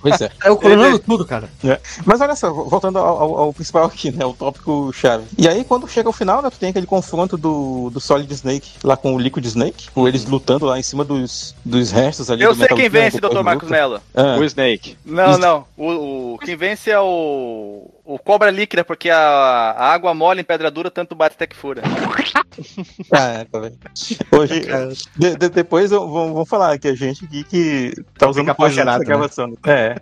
Pois é. É o colonando tudo, cara. Mas olha só, voltando ao, ao- ao principal aqui, né? O tópico chave. E aí, quando chega ao final, né? Tu tem aquele confronto do, do Solid Snake lá com o Liquid Snake, com eles lutando lá em cima dos, dos restos ali Eu do sei Metal quem vence, Dr. Marcos. Mello. Ah, O Snake. Não, não. O, o- quem vence é o. O cobra líquida, porque a, a água mole em pedra dura tanto bate até que fura. Caraca, velho. Hoje, de- de- depois vão falar que a gente aqui que tá usando apaixonado, nessa gravação. né? É.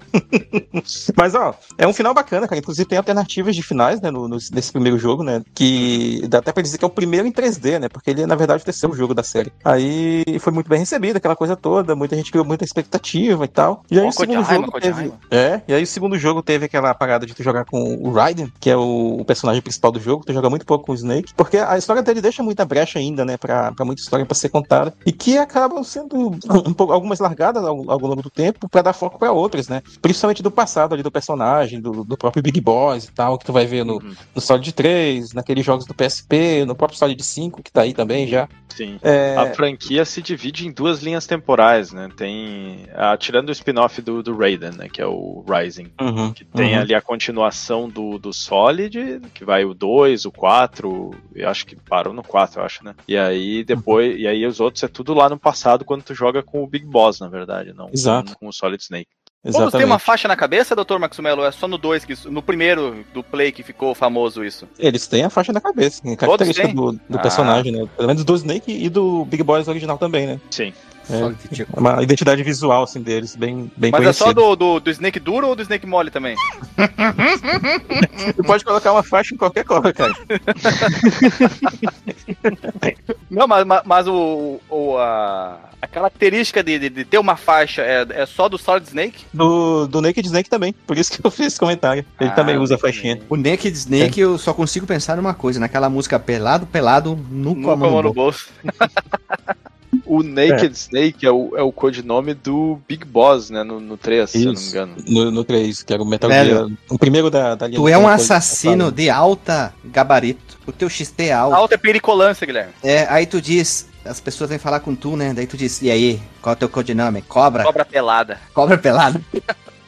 Mas, ó, é um final bacana, cara. Inclusive tem alternativas de finais, né, no, no- nesse primeiro jogo, né, que dá até pra dizer que é o primeiro em 3D, né, porque ele é, na verdade, o terceiro jogo da série. Aí foi muito bem recebido, aquela coisa toda, muita gente criou muita expectativa e tal. E aí o segundo jogo teve... É, e aí o segundo jogo teve aquela parada de tu jogar com o Raiden, que é o, o personagem principal do jogo, tu joga muito pouco com o Snake, porque a história dele deixa muita brecha ainda, né, pra, pra muita história pra ser contada, e que acabam sendo um pouco, algumas largadas ao, ao longo do tempo pra dar foco pra outras, né, principalmente do passado ali do personagem, do, do próprio Big Boss e tal, que tu vai ver no, Uhum. no Solid 3, naqueles jogos do PSP, no próprio Solid 5, que tá aí também já. Sim. É, A franquia se divide em duas linhas temporais, né? Tem. tirando o spin-off do, do Raiden, né? Que é o Rising. uhum, Que tem uhum. ali a continuação do, do Solid, que vai o 2, o 4, eu acho que parou no 4, eu acho, né? E aí depois, e aí os outros é tudo lá no passado quando tu joga com o Big Boss, na verdade, não Exato. com, com o Solid Snake. Todos têm Exatamente. uma faixa na cabeça, Dr. Maximelo? É só no 2, que no primeiro do Play que ficou famoso isso. Eles têm a faixa na cabeça, característica têm? do, do Ah. personagem, né? Pelo menos do Snake e do Big Boss original também, né? Sim. É. Uma identidade visual assim deles bem bem Mas é conhecida. só do, do, do Snake duro ou do Snake mole também? Tu pode colocar uma faixa em qualquer cor, cara. Não, mas, mas, mas o, o- a, a característica de, de, de ter uma faixa é, é só do Solid Snake? Do, do Naked Snake também, por isso que eu fiz esse comentário. Ele Ah, também usa faixinha. O Naked Snake eu só consigo pensar numa coisa, naquela música pelado, pelado, mão no no bolso. O Naked Snake é o, é o codinome do Big Boss, né? No, no 3, se eu não me Isso. engano. No, no 3, que era o Metal Velho, Gear. O primeiro da, da linha Tu é um assassino de alta gabarito. O teu XT é alto. Alta é pericolância, Guilherme. É, aí tu diz, as pessoas vêm falar com tu, né? Daí tu diz, e aí, qual é o teu codinome? Cobra? Cobra pelada. Cobra pelado.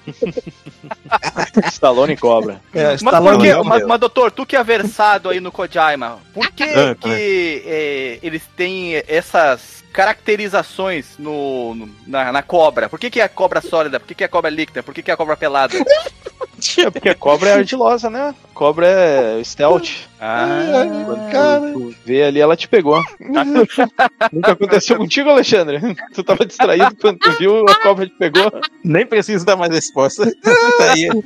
Stallone Cobra. É, Mas, Stallone por que, não, mas, mas, doutor, tu que é versado aí no Kojima, por que, Ah, que é, eles têm essas caracterizações no, no- na, na cobra? Por que, que é a cobra sólida? Por que, que é a cobra líquida? Por que, que é a cobra pelada? É porque a cobra é ardilosa, né? A cobra é stealth. Ah, Quando cara. tu, tu vê ali, ela te pegou. Nunca aconteceu contigo, Alexandre? Tu tava distraído quando tu viu, a cobra te pegou. Nem preciso dar mais resposta. Aí.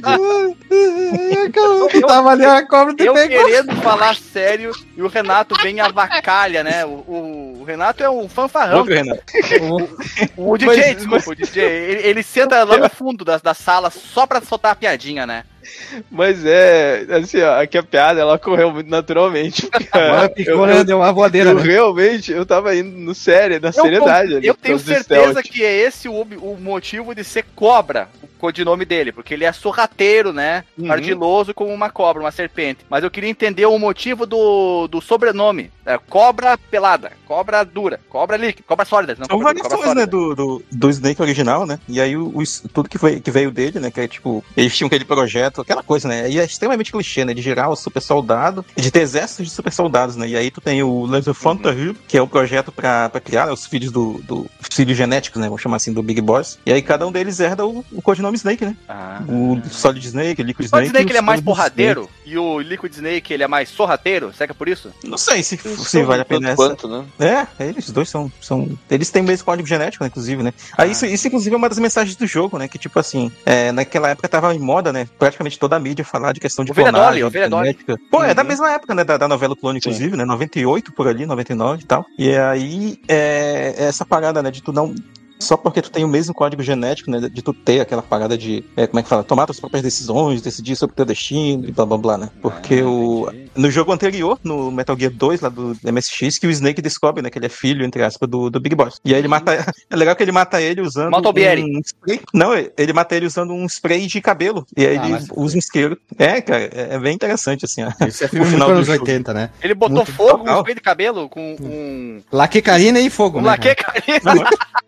Tu tava ali, a cobra eu pegou. querendo falar sério e o Renato vem avacalha, né? O, o- o Renato é um fanfarrão. Outro, Renato. O DJ, Mas- desculpa, o DJ. Ele, ele senta lá no fundo da, da sala só pra soltar a piadinha, né? Mas é, assim, ó, aqui a piada, ela correu muito naturalmente. Agora picou, eu, né? eu, Deu uma voadeira, eu né? realmente, eu tava indo no sério, na seriedade. ali, Eu tenho certeza que é esse o, o motivo de ser cobra, o codinome dele, porque ele é sorrateiro, né? Uhum. Ardiloso como uma cobra, uma serpente. Mas eu queria entender o motivo do, do sobrenome. É, cobra pelada, cobra dura, cobra líquida, cobra sólida. Não, São cobra, dura, cobra variações, né, do, do, do Snake original, né? E aí o, o- tudo que veio, que veio dele, né? Que é tipo, eles tinham aquele projeto, aquela coisa, né? E é extremamente clichê, né? De girar o super soldado, de ter exércitos de super soldados, né? E aí tu tem o Laser Fantasy, que é o projeto pra, pra criar né, os filhos do, do. os filhos genéticos, né? Vamos chamar assim, do Big Boss. E aí cada um deles herda o, o codinome Snake, né? Ah. O Solid Snake, o Liquid Snake. dizer e que os ele é mais Solid porradeiro e o Liquid Snake ele é mais sorrateiro? Será que é por isso? Snake. Não sei se, São vale a pena essa. quanto, né? É, eles dois são, são. Eles têm o mesmo código genético, né, inclusive, né? Aí isso, isso, inclusive, é uma das mensagens do jogo, né? Que, tipo assim, é, naquela época tava em moda, né? Praticamente toda a mídia falar de questão de clonagem, Dolly, genética. Pô, é da Uhum. mesma época, né? Da, da novela Clone, Sim. inclusive, né? 98 por ali, 99 e tal. E aí, é, essa parada, né? De tu não. Só porque tu tem o mesmo código genético, né? De tu ter aquela parada de. é, como é que fala? Tomar tuas próprias decisões, decidir sobre o teu destino e blá blá blá, né? Porque Ah, o. entendi. No jogo anterior, no Metal Gear 2, lá do MSX, que o Snake descobre, né, que ele é filho, entre aspas, do, do Big Boss. E aí ele mata. É legal que ele mata ele usando. Mata o Bieri. um spray. Não, ele mata ele usando um spray de cabelo. E aí Ah, ele mas- usa um isqueiro. É, cara, é é bem interessante, assim, ó. Isso é filme O final anos do jogo. 80, né? Ele botou Muito fogo no espelho de cabelo com um. Laquecarina e fogo, Um né? laque?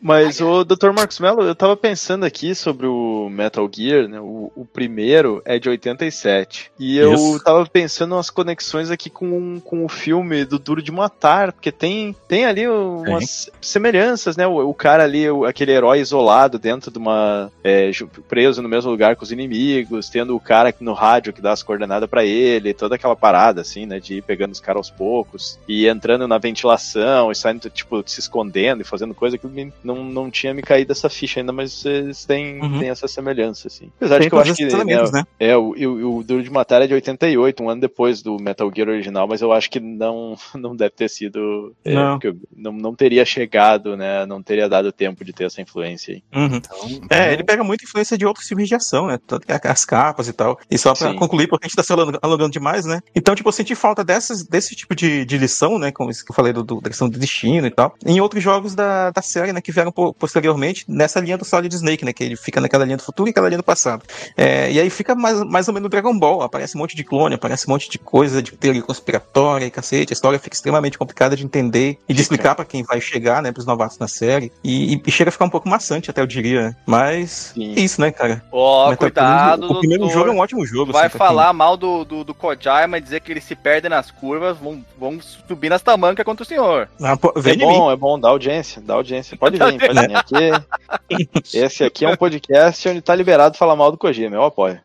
Mas o Dr. Marcos Mello, eu tava pensando aqui sobre o Metal Gear, né? O, o primeiro é de 87. E eu Isso. tava pensando umas conexões aqui com, com o filme do Duro de Matar, porque tem, tem ali umas semelhanças, né? O, o cara ali, o- aquele herói isolado dentro de uma. é, preso no mesmo lugar com os inimigos, tendo o cara no rádio que dá as coordenadas pra ele, toda aquela parada, assim, né? De ir pegando os caras aos poucos e entrando na ventilação e saindo, tipo, se escondendo e fazendo coisa que me- não, não tinha me caído essa ficha ainda, mas eles têm, Uhum. têm essa semelhança, assim. Apesar de que eu acho que. né, né? é, o, e o, o Duro de Matar é de 88, um ano depois do Metal Gear original, mas eu acho que não, não deve ter sido. é, Não. não, não teria chegado, né? Não teria dado tempo de ter essa influência aí. Uhum. Então, É, ele pega muita influência de outros filmes de ação, né? As capas e tal. E só pra Sim. concluir, porque a gente tá se alongando, alongando demais, né? Então, tipo, eu senti falta dessas, desse tipo de, de lição, né? Como isso que eu falei do, do- da questão do destino e tal. Em outros jogos da, da série, né? Que vieram po- posteriormente, nessa linha do Solid Snake, né? Que ele fica naquela linha do futuro e aquela linha do passado. É, e aí fica mais, mais ou menos Dragon Ball. Aparece um monte de clone, aparece um monte de coisa de teoria conspiratória e cacete. A história fica extremamente complicada de entender e de explicar pra quem vai chegar, né? Pros novatos na série. E, e- e chega a ficar um pouco maçante, até eu diria. né? Mas Sim. é isso, né, cara? Ó, Gear, cuidado, O primeiro doutor. jogo é um ótimo jogo. Vai assim, pra quem- falar mal do, do, do Kojima e dizer que ele se perde nas curvas, vão, vão subir nas tamancas contra o senhor. Ah, pô, É em mim. bom, é bom, dá audiência, dá audiência. Pode vir. Aqui, esse aqui é um podcast onde tá liberado falar mal do Kojima, eu apoio.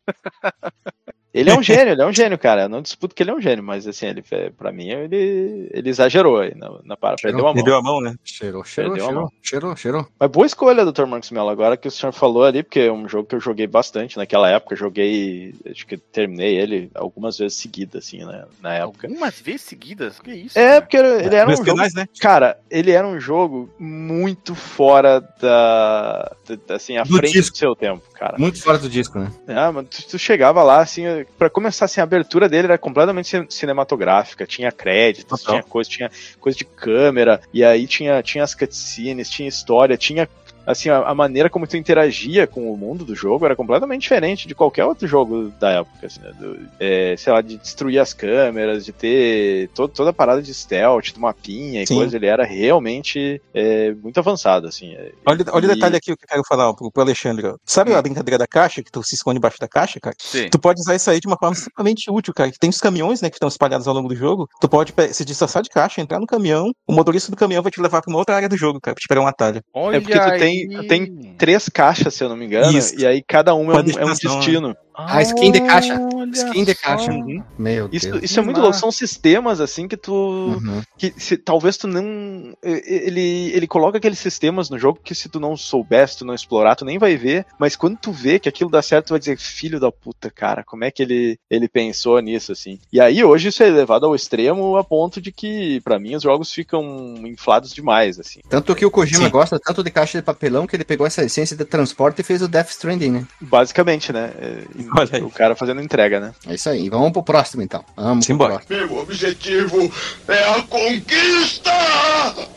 Ele é um gênio, ele é um gênio, cara. Eu não disputo que ele é um gênio, mas assim, ele, pra mim, ele, ele exagerou aí na, na para, perdeu a mão. Perdeu a mão, né? Cheirou, cheirou, Perdeu a cheirou, mão. cheirou, cheirou. Mas boa escolha, Dr. Marcos Mello, agora que o senhor falou ali, porque é um jogo que eu joguei bastante naquela época, joguei, acho que terminei ele algumas vezes seguidas, assim, né, na época. Algumas vezes seguidas? Que isso? É, cara? porque ele era um jogo finais, né? Cara, ele era um jogo muito fora da. da- assim, à Do frente disco. do seu tempo, cara. Muito fora do disco, né? É, mas tu, tu chegava lá, assim, pra começar, assim, a abertura dele era completamente cin- cinematográfica, tinha créditos, Total. tinha coisa, tinha coisa de câmera, e aí tinha, tinha as cutscenes, tinha história, tinha. Assim, a, a maneira como tu interagia com o mundo do jogo era completamente diferente de qualquer outro jogo da época, assim, né? Do- é, sei lá, de destruir as câmeras, de ter to- toda a parada de stealth, do mapinha e Sim. coisa, ele era realmente é, muito avançado, assim. é. Olha, olha o E- detalhe aqui que eu quero falar pro, pro Alexandre. ó. Sabe a brincadeira da caixa, que tu se esconde embaixo da caixa, cara? Sim. Tu pode usar isso aí de uma forma extremamente útil, cara. Tem os caminhões, né, que estão espalhados ao longo do jogo. Tu pode se disfarçar de caixa, entrar no caminhão, o motorista do caminhão vai te levar pra uma outra área do jogo, cara, pra te pegar um atalho. Olha É porque tu tem tem, tem três caixas, se eu não me engano, Isso. e aí cada uma é um, é um destinação, destino. A skin de caixa. Skin de caixa. Uhum. Meu Isso, Deus. isso é muito louco, são sistemas assim que tu. Uhum. que se, talvez tu não. Ele, ele coloca aqueles sistemas no jogo que se tu não souber, se tu não explorar, tu nem vai ver. Mas quando tu vê que aquilo dá certo, tu vai dizer, filho da puta, cara, como é que ele, ele pensou nisso, assim. E aí hoje isso é levado ao extremo a ponto de que, pra mim, os jogos ficam inflados demais, assim. Tanto que o Kojima Sim. gosta tanto de caixa de papelão que ele pegou essa essência de transporte e fez o Death Stranding, né? Basicamente, né? É, Olha aí. o cara fazendo entrega, né? É isso aí. Vamos pro próximo então. Vamos pro Simbora. próximo. Meu objetivo é a conquista!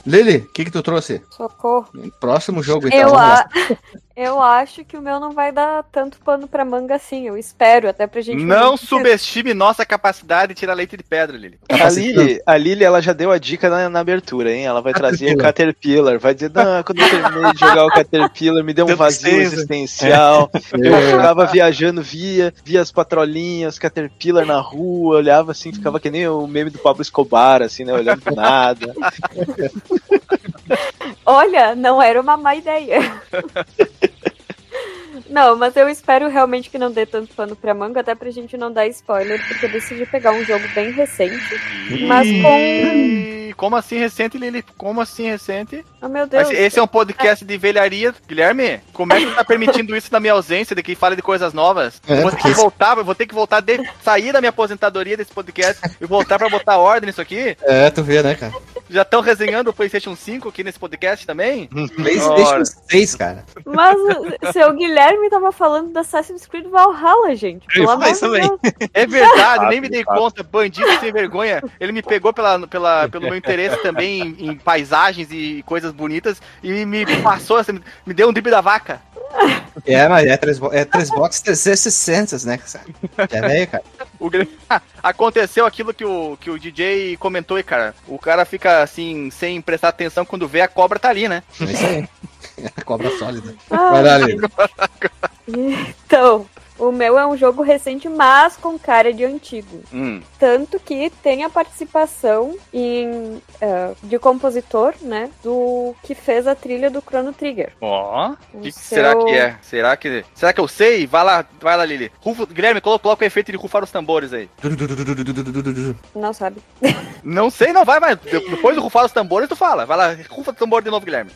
Lili, o que que tu trouxe? Socorro. Próximo jogo então. Eu, a... eu acho que o meu não vai dar tanto pano pra manga assim. Eu espero, até pra gente. Não subestime nossa capacidade de tirar leite de pedra, Lili. A Lily, a Lily, ela já deu a dica na, na abertura, hein? Ela vai trazer o Caterpillar, vai dizer, não, quando eu terminei de jogar o Caterpillar, me deu um vazio existencial. Eu ficava viajando, via, via as patrolinhas, Caterpillar na rua, olhava assim, ficava que nem o meme do Pablo Escobar, assim, né? Olhando pro nada. Olha, não era uma má ideia. Não, mas eu espero realmente que não dê tanto pano pra manga, até pra gente não dar spoiler, porque eu decidi pegar um jogo bem recente, mas com. Como assim recente, Lili? Como assim recente? Oh meu Deus. Mas esse é um podcast de velharia. Guilherme, como é que tá permitindo isso na minha ausência, de que fala de coisas novas? É, eu vou ter que voltar, vou ter que voltar, de, sair da minha aposentadoria desse podcast e voltar pra botar ordem nisso aqui. É, tu vê, né, cara? Já estão resenhando o PlayStation 5 aqui nesse podcast também? PlayStation Ora. 6, cara. Mas o seu Guilherme tava falando da Assassin's Creed Valhalla, gente. Eu ia falar amor isso também. É verdade, nem me dei conta. Bandido sem vergonha. Ele me pegou pela, pela, pelo meu interesse também em, em paisagens e coisas bonitas e me passou, assim, me deu um drible da vaca. É, mas é, três, é três box 360, né, cara? É velho, cara. O Guilherme- Aconteceu aquilo que o, que o DJ comentou aí, cara. O cara fica assim, sem prestar atenção quando vê a cobra tá ali, né? É isso aí. A cobra sólida. Ah, Vai lá. Então, o meu é um jogo recente, mas com cara de antigo. Hum. Tanto que tem a participação em, eh, de compositor, né? Do que fez a trilha do Chrono Trigger. Ó. O O que, que seu- será que é? Será que. Será que eu sei? Vai lá, vai lá, Lili. Rufa- Guilherme, coloca, coloca o efeito de rufar os tambores aí. Não sabe. Não sei, não, vai. De- Depois de rufar os tambores, tu fala. Vai lá, rufa o tambor de novo, Guilherme.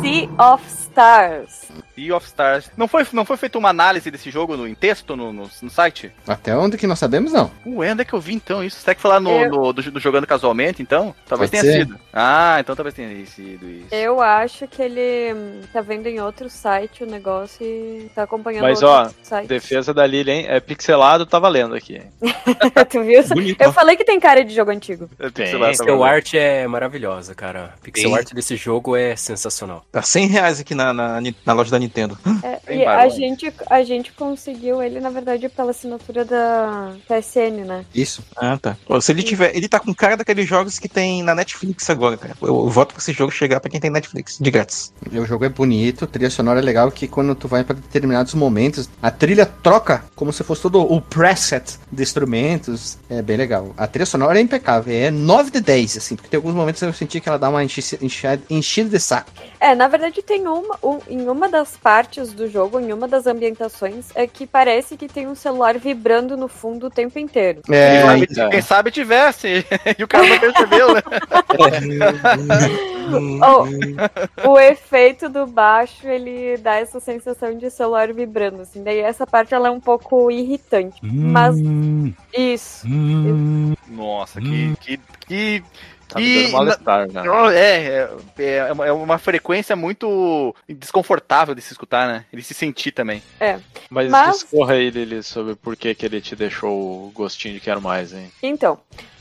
Sea of Stars. Sea of Stars. Não foi, não foi feita uma análise desse jogo no, em texto no, no, no site? Até onde que nós sabemos, não. Ué, onde é que eu vi então isso? Será que foi lá no, Eu- no- do, do Jogando Casualmente, então? Talvez Pode tenha ser. sido. Ah, então talvez tenha sido isso. Eu acho que ele hum, tá vendo em outro site o negócio e tá acompanhando Mas, outro ó, site. Defesa da Lily, hein? É pixelado, tá valendo aqui. tu viu? Bonito, Eu falei que tem cara de jogo antigo. É, Tem, pixelado, tá Pixel art é maravilhosa, cara. Pixel art desse jogo é sensacional. Tá 100 reais aqui na, na, na loja da Nintendo. É, e a gente, a gente conseguiu ele, na verdade, pela assinatura da PSN, né? Isso. Ah, tá. Pô, se ele tiver. Ele tá com cara daqueles jogos que tem na Netflix agora, cara. Eu, eu voto pra esse jogo chegar pra quem tem Netflix, de grátis. O jogo é bonito, a trilha sonora é legal que quando tu vai pra determinados momentos, a trilha troca como se fosse todo o preset de instrumentos. É bem legal. A trilha sonora é impecável, é 9 de 10, assim, porque tem alguns momentos eu senti que ela dá uma enchi- enchi- enchida de saco. É, na verdade tem uma, um- em uma das partes do jogo, em uma das ambientações, é que parece que tem um celular vibrando no fundo o tempo inteiro. Quem É, sabe, então. quem sabe tivesse. e o cara não percebeu, né? Oh, o efeito do baixo, ele dá essa sensação de celular vibrando, assim. Daí essa parte ela é um pouco irritante. Mas isso. Nossa, que. que, que Tá me dando E- mal-estar, né? É, é, é uma- é uma frequência muito desconfortável de se escutar, né? De se sentir também. Mas, Mas- discorra aí, Lili, sobre por que, que ele te deixou o gostinho de quero mais, hein? Então,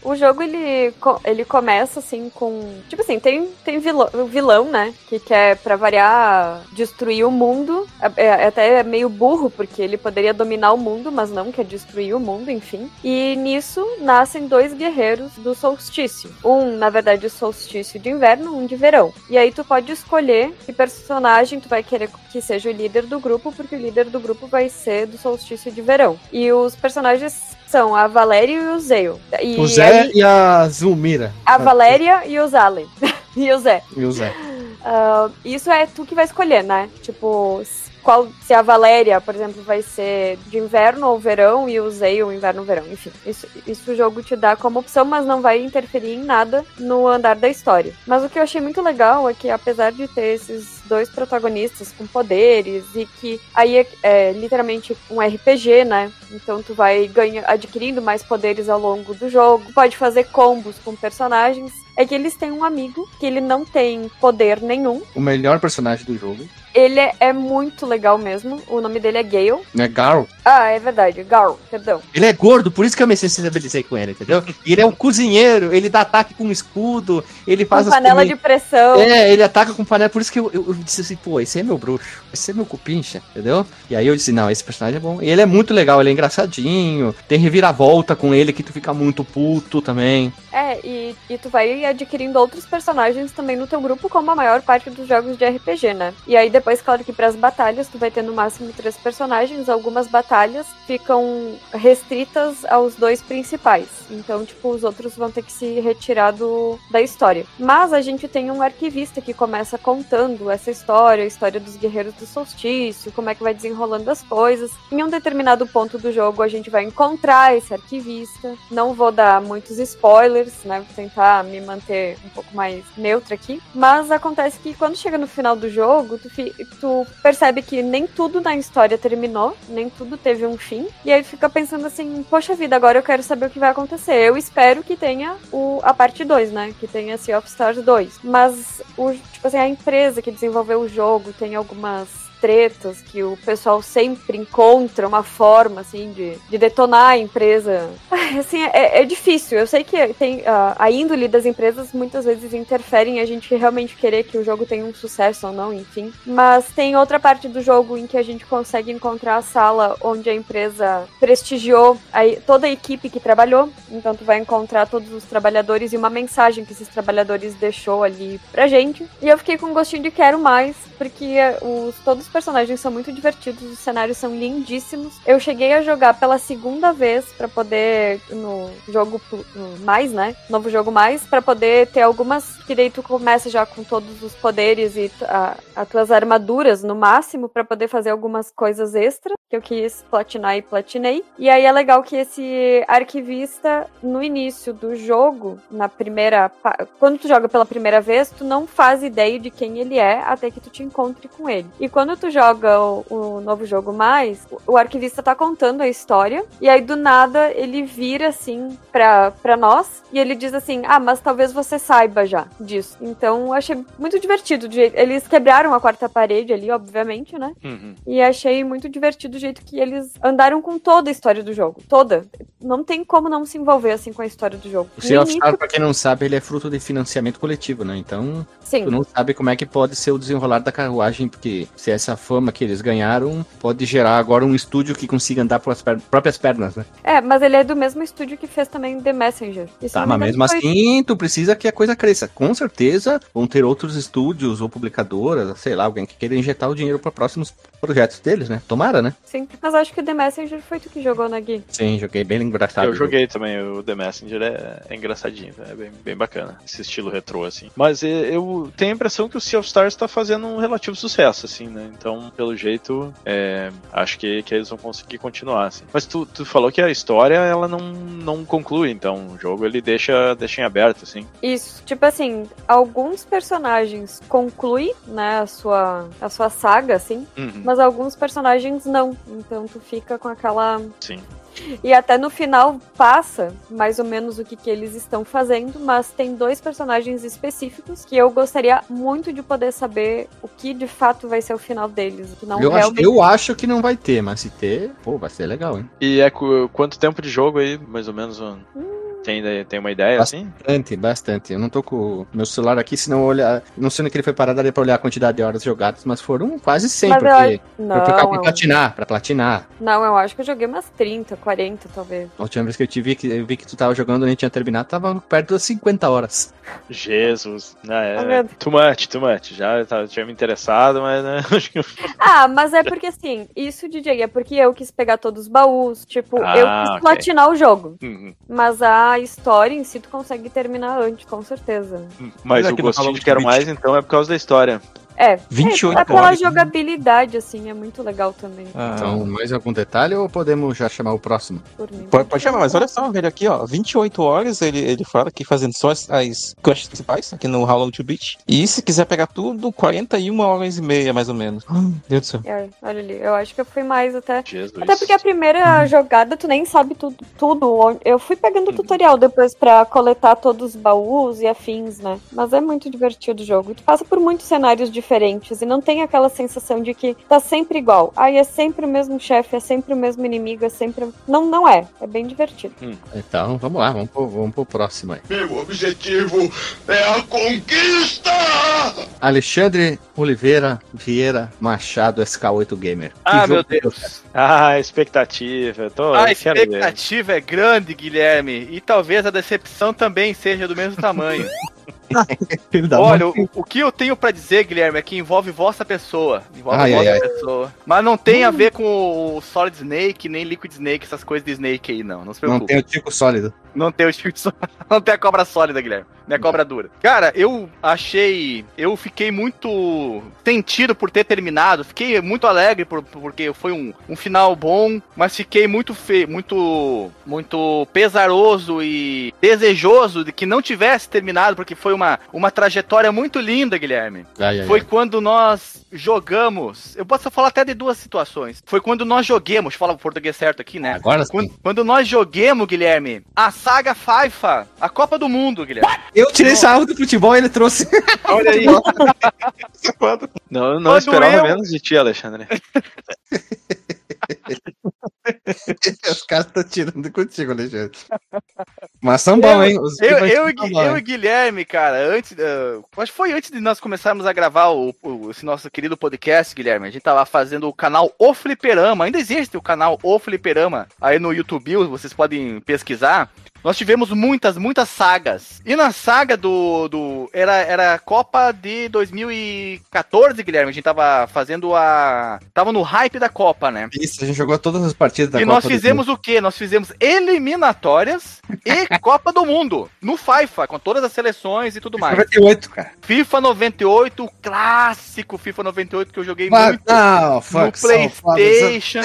o jogo ele, ele começa assim com. Tipo assim, tem, tem vilão, vilão, né? Que quer, pra variar, destruir o mundo. É, é até meio burro, porque ele poderia dominar o mundo, mas não quer destruir o mundo, enfim. E nisso nascem dois guerreiros do solstício. Um, na verdade, solstício de inverno, um de verão. E aí tu pode escolher que personagem tu vai querer que seja o líder do grupo, porque o líder do grupo vai ser do solstício de verão. E os personagens são a Valéria e o Zeo. E o Zé aí- e a Zulmira. a Valéria e o Zalen. e o Zé. E o Zé. Ah, isso é tu que vai escolher, né? Tipo, qual, se a Valéria, por exemplo, vai ser de inverno ou verão e o Zei o inverno ou verão. Enfim, isso, isso o jogo te dá como opção, mas não vai interferir em nada no andar da história. Mas o que eu achei muito legal é que, apesar de ter esses dois protagonistas com poderes e que aí é, é literalmente um RPG, né? Então tu vai ganha, adquirindo mais poderes ao longo do jogo, pode fazer combos com personagens. É que eles têm um amigo que ele não tem poder nenhum. O melhor personagem do jogo. Ele é, é muito legal mesmo. O nome dele é Gale. Né, Garl. Ah, é verdade, Garl, perdão. Ele é gordo, por isso que eu me sensibilizei com ele, entendeu? E ele é um cozinheiro, ele dá ataque com escudo, ele Com faz as panela de pressão. É, ele ataca com panela, por isso que eu, eu disse assim, pô, esse é meu bruxo, esse é meu cupincha, entendeu? E aí eu disse, não, esse personagem é bom. E ele é muito legal, ele é engraçadinho, tem reviravolta com ele que tu fica muito puto também. É, e, e tu vai adquirindo outros personagens também no teu grupo, como a maior parte dos jogos de RPG, né? E aí depois, claro que pras batalhas, tu vai ter no máximo três personagens. Algumas batalhas ficam restritas aos dois principais. Então, tipo, os outros vão ter que se retirar do, da história. Mas a gente tem um arquivista que começa contando essa história, a história dos guerreiros do solstício, como é que vai desenrolando as coisas. Em um determinado ponto do jogo, a gente vai encontrar esse arquivista. Não vou dar muitos spoilers, né? Vou tentar me manter um pouco mais neutra aqui. Mas acontece que quando chega no final do jogo, tu, tu percebe que nem tudo na história terminou, nem tudo teve um fim. E aí fica pensando assim, poxa vida, agora eu quero saber o que vai acontecer. Eu espero que tenha o, a parte 2, né? Que tenha Sea of Stars 2. Mas, o, tipo assim, a empresa que desenvolveu o jogo tem algumas tretas que o pessoal sempre encontra uma forma assim de, de detonar a empresa. Assim, é, é difícil. Eu sei que tem ah, a índole das empresas muitas vezes interfere em a gente realmente querer que o jogo tenha um sucesso ou não, enfim. Mas tem outra parte do jogo em que a gente consegue encontrar a sala onde a empresa prestigiou a, toda a equipe que trabalhou. Então tu vai encontrar todos os trabalhadores e uma mensagem que esses trabalhadores deixou ali pra gente. E eu fiquei com um gostinho de quero mais, porque os, todos os personagens são muito divertidos, os cenários são lindíssimos. Eu cheguei a jogar pela segunda vez pra poder no jogo mais, né? Novo jogo mais, pra poder ter algumas que daí tu começa já com todos os poderes e as tuas armaduras no máximo pra poder fazer algumas coisas extras que eu quis platinar e platinei. E aí é legal que esse arquivista no início do jogo, na primeira, quando tu joga pela primeira vez, tu não faz ideia de quem ele é até que tu te encontre com ele. E quando tu joga o, o novo jogo mais, o, o arquivista tá contando a história e aí do nada ele vira assim pra, pra nós e ele diz assim: "Ah, mas talvez você saiba já disso". Então eu achei muito divertido, de- eles quebraram a quarta parede ali, obviamente, né? Uhum. E achei muito divertido o jeito que eles andaram com toda a história do jogo. Toda. Não tem como não se envolver assim com a história do jogo. O Sea of Stars, pra quem não sabe, ele é fruto de financiamento coletivo, né? Então, Sim. tu não sabe como é que pode ser o desenrolar da carruagem, porque se essa fama que eles ganharam pode gerar agora um estúdio que consiga andar pelas per- próprias pernas, né? É, mas ele é do mesmo estúdio que fez também The Messenger. Se Tá, me mas mesmo foi- assim, tu precisa que a coisa cresça. Com certeza vão ter outros estúdios ou publicadoras, sei lá, alguém que queira injetar o dinheiro para próximos projetos deles, né? Tomara, né? Sim, mas acho que The Messenger foi tu que jogou na Gui. Sim, joguei bem engraçado. Eu joguei também, o The Messenger é, é engraçadinho, é bem, bem bacana, esse estilo retrô, assim. Mas é, eu tenho a impressão que o Sea of Stars tá fazendo um relativo sucesso, assim, né? Então, pelo jeito, é, acho que, que eles vão conseguir continuar, assim. Mas tu, tu falou que a história, ela não, não conclui, então o jogo ele deixa, deixa em aberto, assim. Isso, tipo assim, alguns personagens concluem, né, a sua, a sua saga, assim, Uhum. Mas alguns personagens não. Então tu fica com aquela. Sim. E até no final passa mais ou menos o que, que eles estão fazendo, mas tem dois personagens específicos que eu gostaria muito de poder saber o que de fato vai ser o final deles. Que não eu, acho, realmente. eu acho que não vai ter, mas se ter, pô, vai ser legal, hein? E é quanto tempo de jogo aí, mais ou menos? um- Tem, tem uma ideia, assim? Bastante, bastante. Eu não tô com o meu celular aqui, senão eu olhar. Não sei onde que ele foi parar, daria pra olhar a quantidade de horas jogadas, mas foram quase 100, Mas eu porque. acho- Não, pra, pra, pra eu- platinar, pra platinar. não, eu acho que eu joguei umas 30, 40 talvez. A última vez que eu te vi, que eu vi que tu tava jogando, nem tinha terminado, tava perto das 50 horas. Jesus. Ah, Ah, é, meu- too much, too much. Já tava, tinha me interessado, mas né, acho que Ah, mas é porque assim, isso, DJ, é porque eu quis pegar todos os baús, tipo, Ah, eu quis ok. platinar o jogo. Uhum. Mas a a história em si, tu consegue terminar antes, com certeza. Mas Mas o aqui no gostinho de quero mais, então, é por causa da história. É, 28 é, pela horas, né? jogabilidade, assim, é muito legal também, Ah, Então, mais algum detalhe ou podemos já chamar o próximo? por mim. Pode, pode chamar, mas olha só, velho, aqui, ó, 28 horas ele, ele fala aqui fazendo só as, as quests principais aqui no How Long to Beat. E se quiser pegar tudo, 41 horas e meia, mais ou menos. Ai, Deus do céu. É, olha ali, eu acho que eu fui mais até. Jesus. Até porque a primeira jogada tu nem sabe tudo. tudo. Eu fui pegando o tutorial depois pra coletar todos os baús e afins, né? Mas é muito divertido o jogo. Tu passa por muitos cenários diferentes e não tem aquela sensação de que tá sempre igual. Aí é sempre o mesmo chefe, é sempre o mesmo inimigo, é sempre. Não, não é. É bem divertido. Então, vamos lá, vamos pro, vamos pro próximo aí. Meu objetivo é a conquista! Alexandre Oliveira Vieira Machado SK8 Gamer. Ah, meu que Deus. Ah, expectativa. Eu tô, A ver. expectativa é grande, Guilherme, e talvez a decepção também seja do mesmo tamanho. Da Olha, o, o que eu tenho pra dizer, Guilherme, é que envolve vossa pessoa. Envolve Ai, vossa ai, ai. pessoa. Mas não tem a ver com o Solid Snake, nem Liquid Snake, essas coisas de Snake aí, não. Não se Não preocupe. tem o Tico sólido. Não tem o tipo de só- Não tem a cobra sólida, Guilherme. Minha cobra dura. Cara, eu achei. Eu fiquei muito sentido por ter terminado. Fiquei muito alegre por, porque foi um, um final bom, mas fiquei muito fe... muito muito pesaroso e desejoso de que não tivesse terminado, porque foi uma, uma trajetória muito linda, Guilherme. Ai, ai, Foi ai. quando nós jogamos. Eu posso falar até de duas situações. Foi quando nós joguemos, fala o português certo aqui, né? Agora sim. Quando, quando nós joguemos, Guilherme, a saga FIFA, a Copa do Mundo, Guilherme. Eu tirei sarro do futebol e ele trouxe. Olha aí. Não, eu não Quando esperava eu- menos de ti, Alexandre. Os caras estão tirando contigo, Alexandre. Mas são bons, hein? Os Eu, eu, e bons, eu e? Guilherme, cara, antes. eh, acho que foi antes de nós começarmos a gravar o, o- esse nosso querido podcast, Guilherme. A gente tava fazendo o canal O Fliperama. Ainda existe o canal O Fliperama aí no YouTube, vocês podem pesquisar. Nós tivemos muitas, muitas sagas. E na saga do. do era, era a Copa de 2014, Guilherme. A gente tava fazendo a. Tava no hype da Copa, né? Isso, a gente jogou todas as partidas da E Copa nós do fizemos o quê? Nós fizemos eliminatórias e Copa do Mundo no FIFA, com todas as seleções e tudo mais. 98, cara. FIFA 98, o clássico FIFA 98 que eu joguei Mas, muito não, no fuck, so PlayStation.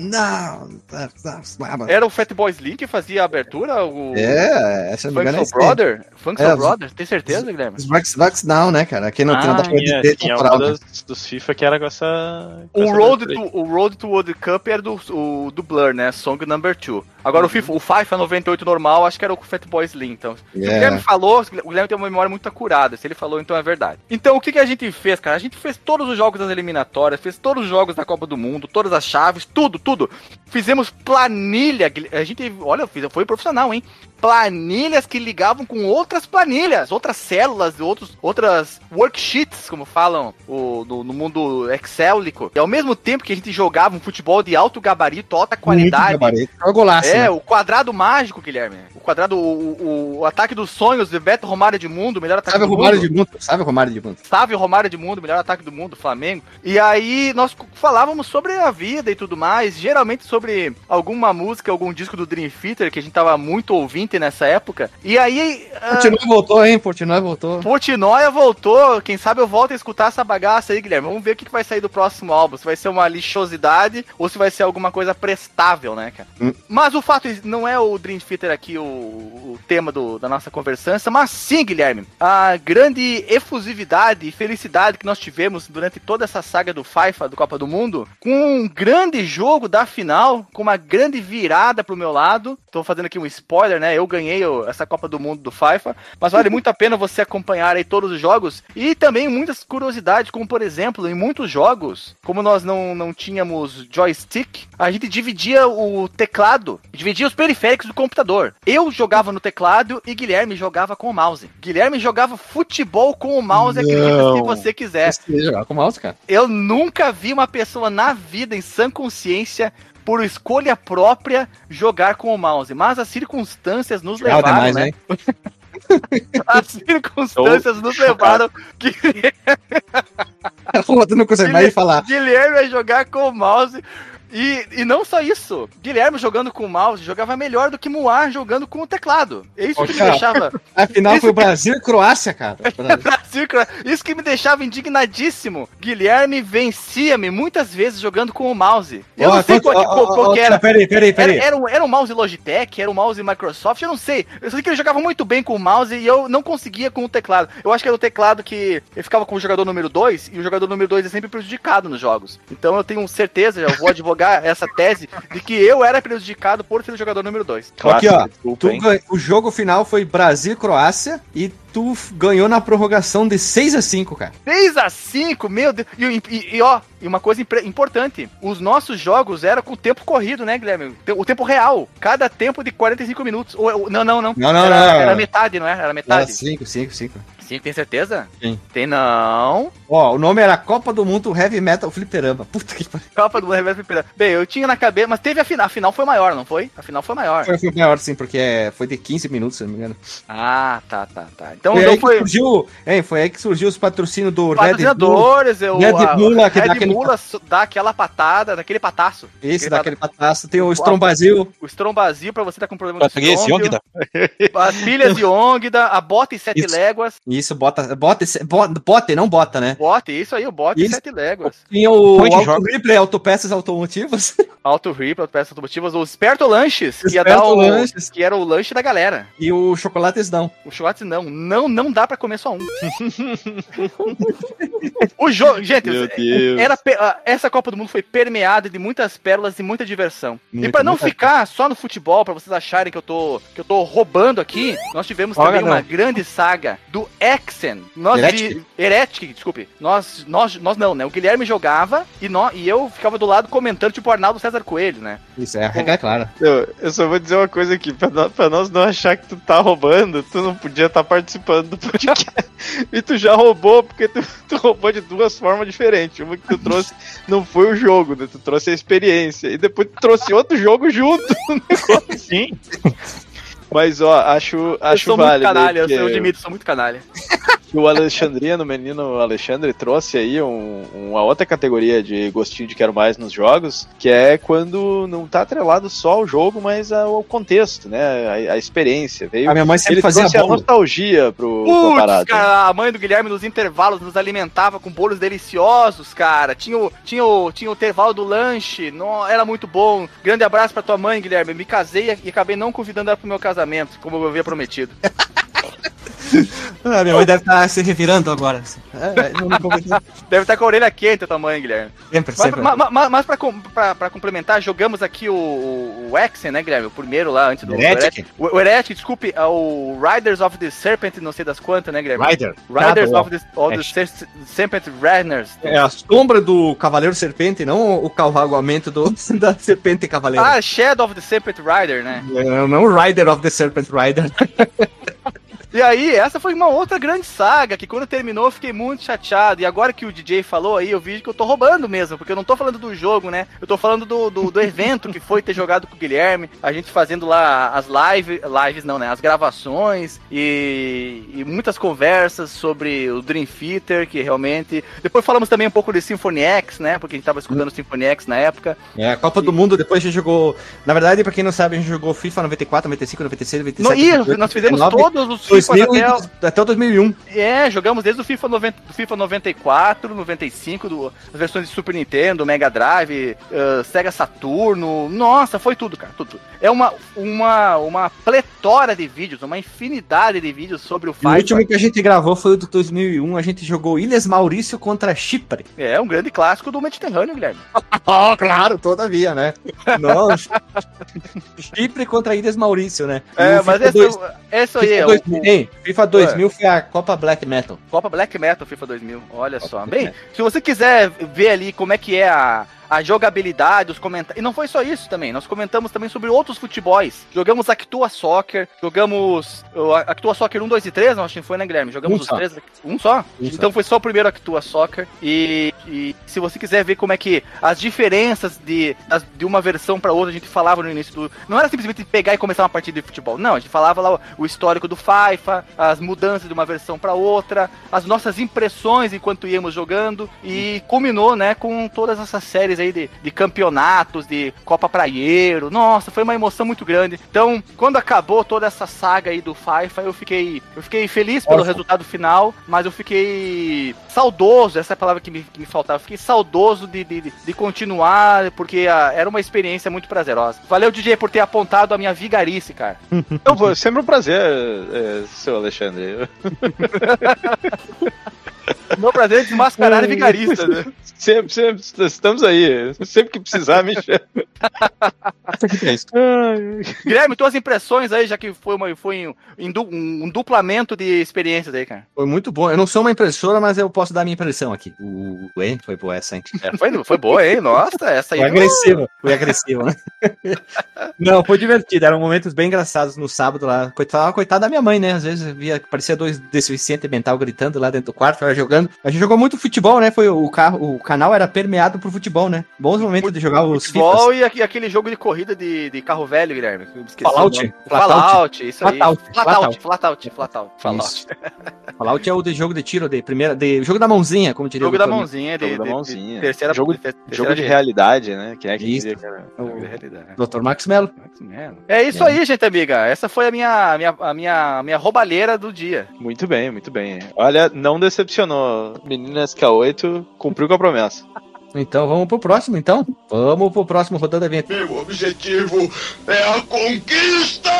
Não, não. Era o Fatboy Slim que fazia a abertura? O É, essa engano é esse aí. Brother? Funkson É, os- Brother? Tem certeza, Guilherme? Os Bucks, Bucks não, né, cara? Aqui não, tem Ah, nada pra Tinha, dizer tinha temporal, uma né? das, dos FIFA que era com essa. com O essa Road, to, o Road to World Cup era do, o, do Blur, né? Song number 2. Agora o FIFA, o FIFA 98 normal, acho que era o Fatboy Slim. Então, se o Yeah. Guilherme falou, o Guilherme tem uma memória muito acurada. Se ele falou, então é verdade. Então, o que, que a gente fez, cara? A gente fez todos os jogos das eliminatórias, fez todos os jogos da Copa do Mundo, todas as chaves, tudo, tudo. Fizemos planilha. A gente, olha, eu fiz- foi profissional, hein? Planilhas que ligavam com outras planilhas, outras células, outros, outras worksheets, como falam o, no, no mundo excelico. E ao mesmo tempo que a gente jogava um futebol de alto gabarito, alta qualidade, Muito gabarito. É o golaço, é, né? o quadrado mágico, Guilherme. O quadrado, o, o, o ataque dos sonhos de Beto Romário de Mundo, melhor ataque Sabe do Romário mundo. de Mundo? Sabe Romário de Mundo? Sávio Romário de Mundo, melhor ataque do mundo, Flamengo. E aí nós falávamos sobre a vida e tudo mais, geralmente sobre alguma música, algum disco do Dream Theater, que a gente tava muito ouvinte nessa época. E aí. ah, Portnoy voltou, hein? Portnoy voltou. Portnoia voltou, quem sabe eu volto a escutar essa bagaça aí, Guilherme. Vamos ver o que que vai sair do próximo álbum. Se vai ser uma lixosidade ou se vai ser alguma coisa prestável, né, cara? Hum. Mas o fato é, não é o Dream Theater aqui o, o tema do- da nossa conversança, mas sim, Guilherme, a grande efusividade e felicidade que nós tivemos durante toda essa saga do FIFA, do Copa do Mundo, com um grande jogo da final, com uma grande virada pro meu lado. Tô fazendo aqui um spoiler, né? Eu ganhei o- essa Copa do Mundo do FIFA, mas vale muito a pena você acompanhar aí todos os jogos e também muitas curiosidades, como por exemplo, em muitos jogos, como nós não, não tínhamos joystick, a gente dividia o teclado, dividia os periféricos do computador. Eu jogava no teclado e Guilherme jogava com o mouse. Guilherme jogava futebol com o mouse, acredita se você quiser. Você jogar com o mouse, cara. Eu nunca vi uma pessoa na vida, em sã consciência, por escolha própria, jogar com o mouse. Mas as circunstâncias nos Legal levaram, demais, né? hein? As circunstâncias nos levaram que outro não consegue mais falar. Guilherme a jogar com o mouse E, e não só isso, Guilherme jogando com o mouse jogava melhor do que Moar jogando com o teclado. É isso que me deixava. Afinal, foi o Brasil e Croácia, cara. Brasil, cara, Isso que me deixava indignadíssimo. Guilherme vencia-me muitas vezes jogando com o mouse. Eu não sei qual, que- era. Peraí, peraí, Era, peraí. era, um, era um mouse Logitech, era um mouse Microsoft, eu não sei. Eu sei que ele jogava muito bem com o mouse e eu não conseguia com o teclado. Eu acho que era o teclado que ele ficava com o jogador número 2 e o jogador número 2 é sempre prejudicado nos jogos. Então eu tenho certeza, eu vou advogar essa tese de que eu era prejudicado por ser o jogador número 2. Aqui, ó. Desculpa, Tu o jogo final foi Brasil e Croácia e tu ganhou na prorrogação de 6 a 5 cara. 6 a 5 meu Deus. E, e- e, ó, e uma coisa importante: os nossos jogos eram com o tempo corrido, né, Guilherme? O tempo real. Cada tempo de 45 minutos. Ou, ou- não, não, não. Não, não, era, não. Era metade, não é? Era Era metade. 5, 5, 5. Sim, tem certeza? Sim. Tem não. Ó, o nome era Copa do Mundo Heavy Metal Fliperama. Puta que pariu. Copa do Mundo Reverso Fliperama. Bem, eu tinha na cabeça, mas teve a final. A final foi maior, não foi? A final foi maior. Foi, foi maior, sim, porque é, foi de 15 minutos, se não me engano. Ah, tá, tá, tá. Então foi, não aí que foi. surgiu, hein, foi aí que surgiu os patrocínios do Red Bull. Patrocinadores, eu, Red Bull lá, que Red dá aquele Bull dá aquela patada, daquele pataço. Esse, Aquele daquele pataço. Tem o Strombazil. O estrombazil pra você tá com problema de. Yongda. As pilhas de Ongda, a bota e sete Isso. léguas. Isso, bota, bota, bota, bota, não bota, né? Bote, isso aí, o bote e Isso. sete léguas. Tinha o Point Auto joga. Replay, Autopeças Automotivas. Auto Rip, peças automotivas, o Esperto Lanches, que ia Esperto dar o, Lanches. que era o lanche da galera. e o Chocolates não. O chocolate não, não, não dá pra comer só um. o jogo, gente, Meu Deus. era essa Copa do Mundo foi permeada de muitas pérolas e muita diversão. e Muita, pra não muita. ficar só no futebol, pra vocês acharem que eu tô que eu tô roubando aqui, nós tivemos Olha, também não. uma grande saga do Exen. Nós Heretic? vi, Heretic, desculpe. Nós nós nós não, né? O Guilherme jogava e nós, e eu ficava do lado comentando tipo o Arnaldo César Coelho, né? Isso, é a regra é clara. Eu, eu só vou dizer uma coisa aqui, pra nós, pra nós não achar que tu tá roubando, tu não podia estar participando do podcast. e tu já roubou, porque tu, tu roubou de duas formas diferentes. Uma que tu trouxe não foi o jogo, né? Tu trouxe a experiência. E depois tu trouxe outro jogo junto negócio. Sim. Mas ó, acho, eu acho sou válido. muito canalha, eu, sou- eu admito, sou muito canalha. o Alexandrino, o menino Alexandre, trouxe aí um- uma outra categoria de gostinho de quero mais nos jogos, que é quando não tá atrelado só ao jogo, mas ao contexto, né? A, a experiência. Veio A minha mãe sempre ele fazia trouxe a nostalgia pro, pra Putz, parada. cara, a mãe do Guilherme nos intervalos nos alimentava com bolos deliciosos, cara. Tinha o, tinha o, tinha o intervalo do lanche, não, era muito bom. Grande abraço pra tua mãe, Guilherme. Me casei e acabei não convidando ela pro meu casamento, como eu havia prometido. Ah, minha mãe deve estar se revirando agora. É, não, não, não, Deve estar com a orelha quente a tua mãe, Guilherme. sempre, Mas, sempre. ma- ma- ma- mas pra, pra- pra complementar, jogamos aqui o, o, o Exen, né, Guilherme? O primeiro lá, antes do... Heretic? O, o Heretic, desculpe, é o Riders of the Serpent, não sei das quantas, né, Guilherme? Rider. Riders of the, of the Ser- Serpent Runners. É a sombra do Cavaleiro Serpente, não o cavalgamento do, da Serpente Cavaleiro. Ah, Shadow of the Serpent Rider, né? É, não o Rider of the Serpent Rider. E aí, essa foi uma outra grande saga, que quando terminou eu fiquei muito chateado. E agora que o DJ falou aí, eu vi que eu tô roubando mesmo, porque eu não tô falando do jogo, né? Eu tô falando do, do, do evento que foi ter jogado com o Guilherme, a gente fazendo lá as live, lives, não, né? As gravações e, e muitas conversas sobre o Dream Theater, que realmente. Depois falamos também um pouco de Symphony X, né? Porque a gente tava escutando Symphony X na época. É, a Copa do Mundo, depois a gente jogou. Na verdade, pra quem não sabe, a gente jogou FIFA 94, 95, 96, 97. No, e 98, nós fizemos 99, todos os 2000 FIFAs até, o- até o 2001. É, jogamos desde o FIFA, 90, do FIFA 94, 95, do, as versões de Super Nintendo, Mega Drive, eh, Sega Saturno. Nossa, foi tudo, cara, tudo. tudo. É uma, uma, uma pletora de vídeos, uma infinidade de vídeos sobre o E o FIFA. último que a gente gravou foi o do 2001. A gente jogou Ilhas Maurício contra Chipre. É um grande clássico do Mediterrâneo, Guilherme. Oh, claro, todavia, né? Nossa. Chipre contra Ilhas Maurício, né? E É, mas FIFA esse, dois- esse aí FIFA é o, 2000, hein? FIFA 2000 foi a Copa Black Metal. Copa Black Metal FIFA 2000. Olha só. Bem, se você quiser ver ali como é que é a, a jogabilidade, os comentários. E não foi só isso também. Nós comentamos também sobre outros futebols. Jogamos Actua Soccer, jogamos Actua Soccer 1, 2 e 3, não acho que foi, né, Guilherme? Jogamos Um os só. três. Um só? Um só. então foi só o primeiro Actua Soccer. E, e se você quiser ver como é que as diferenças de, das- de uma versão para outra, a gente falava no início do. Não era simplesmente pegar e começar uma partida de futebol. Não, a gente falava lá o, o histórico do FIFA, as mudanças de uma versão para outra, as nossas impressões enquanto íamos jogando. E culminou, né, com todas essas séries aí de, de campeonatos, de Copa Praieiro. Nossa, foi uma emoção muito grande. Então, quando acabou toda essa saga aí do FIFA, eu fiquei, eu fiquei feliz pelo Órfão. resultado final, mas eu fiquei saudoso, essa é a palavra que me, que me faltava. Eu fiquei saudoso de, de, de- continuar, porque ah, era uma experiência muito prazerosa. Valeu, DJ, por ter apontado a minha vigarice, cara. Eu vou, sempre um prazer, é, seu Alexandre. Meu prazer é desmascarar vigarista, né? Sempre, sempre, estamos aí. Sempre que precisar, me chama. é. Guilherme, tuas impressões aí, já que foi, uma, foi um, um duplamento de experiências aí, cara. Foi muito bom. Eu não sou uma impressora, mas eu posso dar minha impressão aqui. O hein? Foi boa essa, hein? É, foi, foi boa, hein? Nossa, essa aí. Foi agressivo, foi agressivo, né? Não, foi divertido. Eram momentos bem engraçados no sábado lá. Coitada, coitada da minha mãe, né? Às vezes eu via, parecia dois deficientes mental gritando lá dentro do quarto, ela jogando. A gente jogou muito futebol, né? Foi o carro, o canal era permeado por futebol, né? Bons momentos de jogar os Futebol e aqui- aquele jogo de corrida de, de carro velho, Guilherme. que Fallout? Fallout, isso aí. Flatout, Flatout, Flatout, Flatout. Isso. Fallout é o de jogo de tiro de primeira, de jogo da mãozinha, como diria Jogo o da mãozinha, de, Jogo da mãozinha. terceira, jogo, jogo de realidade, né? Quem é que Isso. diria que era jogo de realidade? Dr. Max Mello. É isso aí, gente amiga. Essa foi a minha, minha, a minha, a minha roubalheira do dia. Muito bem, muito bem. Olha, não decepcionou. Menina SK8 cumpriu com a promessa. Então vamos pro próximo, então. Vamos pro próximo rodando a vinheta. Meu objetivo é a conquista!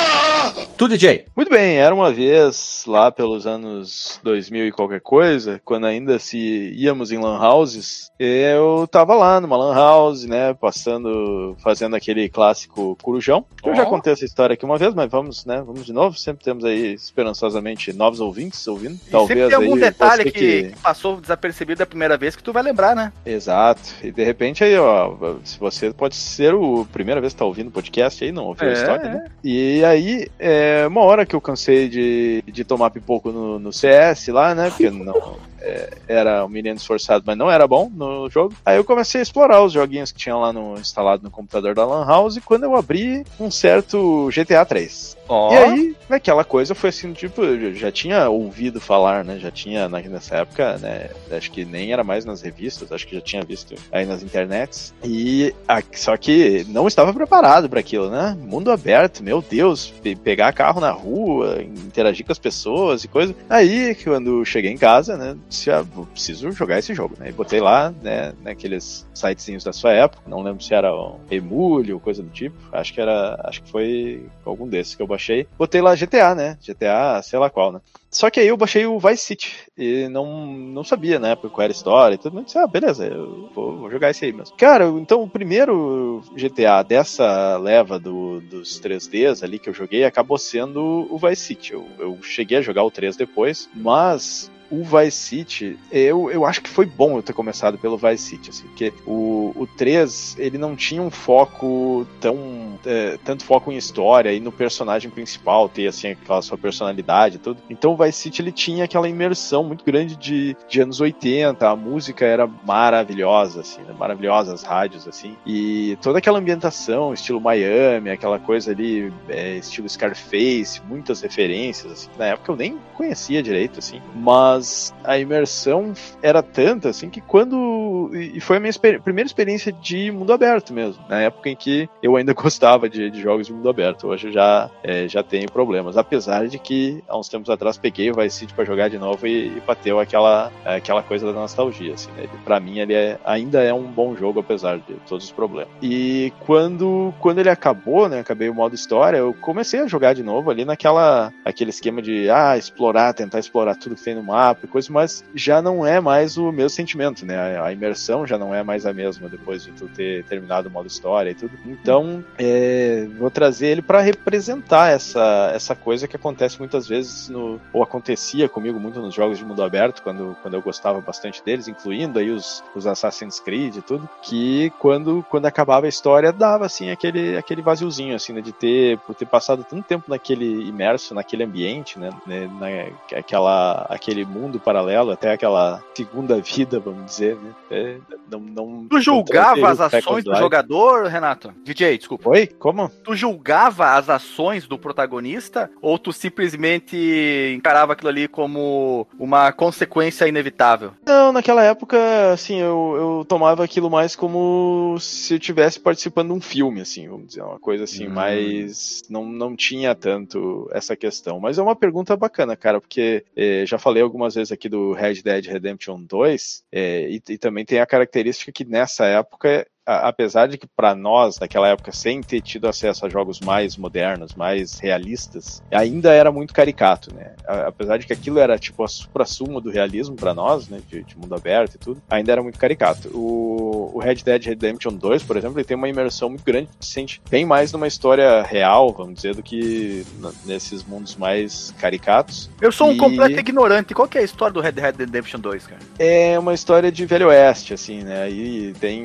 Tu, DJ. Muito bem, era uma vez lá pelos anos 2000 e qualquer coisa, quando ainda se íamos em lan houses, eu tava lá numa lan house, né, passando, fazendo aquele clássico corujão. Eu já Ó. contei essa história aqui uma vez, mas vamos, né, vamos de novo. Sempre temos aí esperançosamente novos ouvintes ouvindo. E Talvez sempre tem algum detalhe que... que passou desapercebido da primeira vez que tu vai lembrar, né? Exato. E de repente aí, ó, se você pode ser o primeira vez que tá ouvindo o podcast aí, não ouviu É, a história, né? E aí, é, uma hora que eu cansei de, de tomar pipoco no, no CS lá, né? Porque não é, era um menino esforçado, mas não era bom no jogo. Aí eu comecei a explorar os joguinhos que tinha lá no, instalado no computador da Lan House e quando eu abri um certo GTA 3. Ó. E aí, aquela coisa foi assim, tipo, eu já tinha ouvido falar, né? Já tinha nessa época, né? Acho que nem era mais nas revistas, acho que já tinha visto aí nas internets. E só que não estava preparado para aquilo, né? Mundo aberto, meu Deus, pe- pegar carro na rua, interagir com as pessoas e coisa. Aí, quando cheguei em casa, né? Disse, ah, preciso jogar esse jogo, né? E botei lá, né? Naqueles sitezinhos da sua época. Não lembro se era um Emulio ou coisa do tipo. Acho que era, acho que foi algum desses que eu. Botei lá GTA, né? GTA, sei lá qual, né? Só que aí eu baixei o Vice City e não, não sabia, né, qual era história e tudo. Mas disse, ah, beleza, eu vou, vou jogar esse aí mesmo. Cara, então o primeiro GTA dessa leva do, dos 3Ds ali que eu joguei acabou sendo o Vice City. Eu, eu cheguei a jogar o 3 depois, mas o Vice City, eu, eu acho que foi bom eu ter começado pelo Vice City, assim, porque o, o 3, ele não tinha um foco tão, é, tanto foco em história e no personagem principal, ter, assim, aquela sua personalidade e tudo. Então o Vice City, ele tinha aquela imersão muito grande de, de anos 80, a música era maravilhosa, assim, né? as rádios, assim, e toda aquela ambientação, estilo Miami, aquela coisa ali, é, estilo Scarface, muitas referências, assim, na época eu nem conhecia direito, assim, mas a imersão era tanta, assim, que quando. E foi a minha exper- primeira experiência de mundo aberto mesmo, na época em que eu ainda gostava de, de jogos de mundo aberto. Hoje eu já, é, já tenho problemas, apesar de que há uns tempos atrás peguei o Vice City pra jogar de novo e, e bateu aquela, aquela coisa da nostalgia, assim, né? Pra mim ele é, ainda é um bom jogo, apesar de todos os problemas. E quando, quando ele acabou, né, acabei o modo história, eu comecei a jogar de novo ali naquela aquele esquema de, ah, explorar, tentar explorar tudo que tem no mapa e coisa, mas já não é mais o meu sentimento, né? A, a imersão já não é mais a mesma depois de tu ter terminado o modo história e tudo. Então, é, vou trazer ele para representar essa, essa coisa que acontece muitas vezes no ou acontecia comigo muito nos jogos de mundo aberto quando, quando eu gostava bastante deles, incluindo aí os, os Assassin's Creed e tudo, que quando, quando acabava a história dava assim aquele aquele vaziozinho assim, né, de ter por ter passado tanto tempo naquele imerso naquele ambiente, né, né na, aquela aquele mundo paralelo, até aquela segunda vida, vamos dizer, né? É, não, não, Tu julgava não as ações do jogador, Renato? DJ, desculpa. Oi? Como? Tu julgava as ações do protagonista ou tu simplesmente encarava aquilo ali como uma consequência inevitável? Não, naquela época, assim, eu, eu tomava aquilo mais como se eu estivesse participando de um filme, assim, vamos dizer, uma coisa assim, Hum. mas não, não tinha tanto essa questão. Mas é uma pergunta bacana, cara, porque eh, já falei algumas vezes aqui do Red Dead Redemption 2, eh, e, e também tem a característica que nessa época a- apesar de que para nós, naquela época, sem ter tido acesso a jogos mais modernos, mais realistas, ainda era muito caricato, né? A- Apesar de que aquilo era tipo a supra-sumo do realismo para nós, né? De, de mundo aberto e tudo, ainda era muito caricato. O, o Red Dead Redemption 2, por exemplo, ele tem uma imersão muito grande, se sente bem mais numa história real, vamos dizer, do que nesses mundos mais caricatos. Eu sou um E- completo ignorante. Qual que é a história do Red Dead Redemption 2, cara? É uma história de Velho Oeste, assim, né? Aí tem.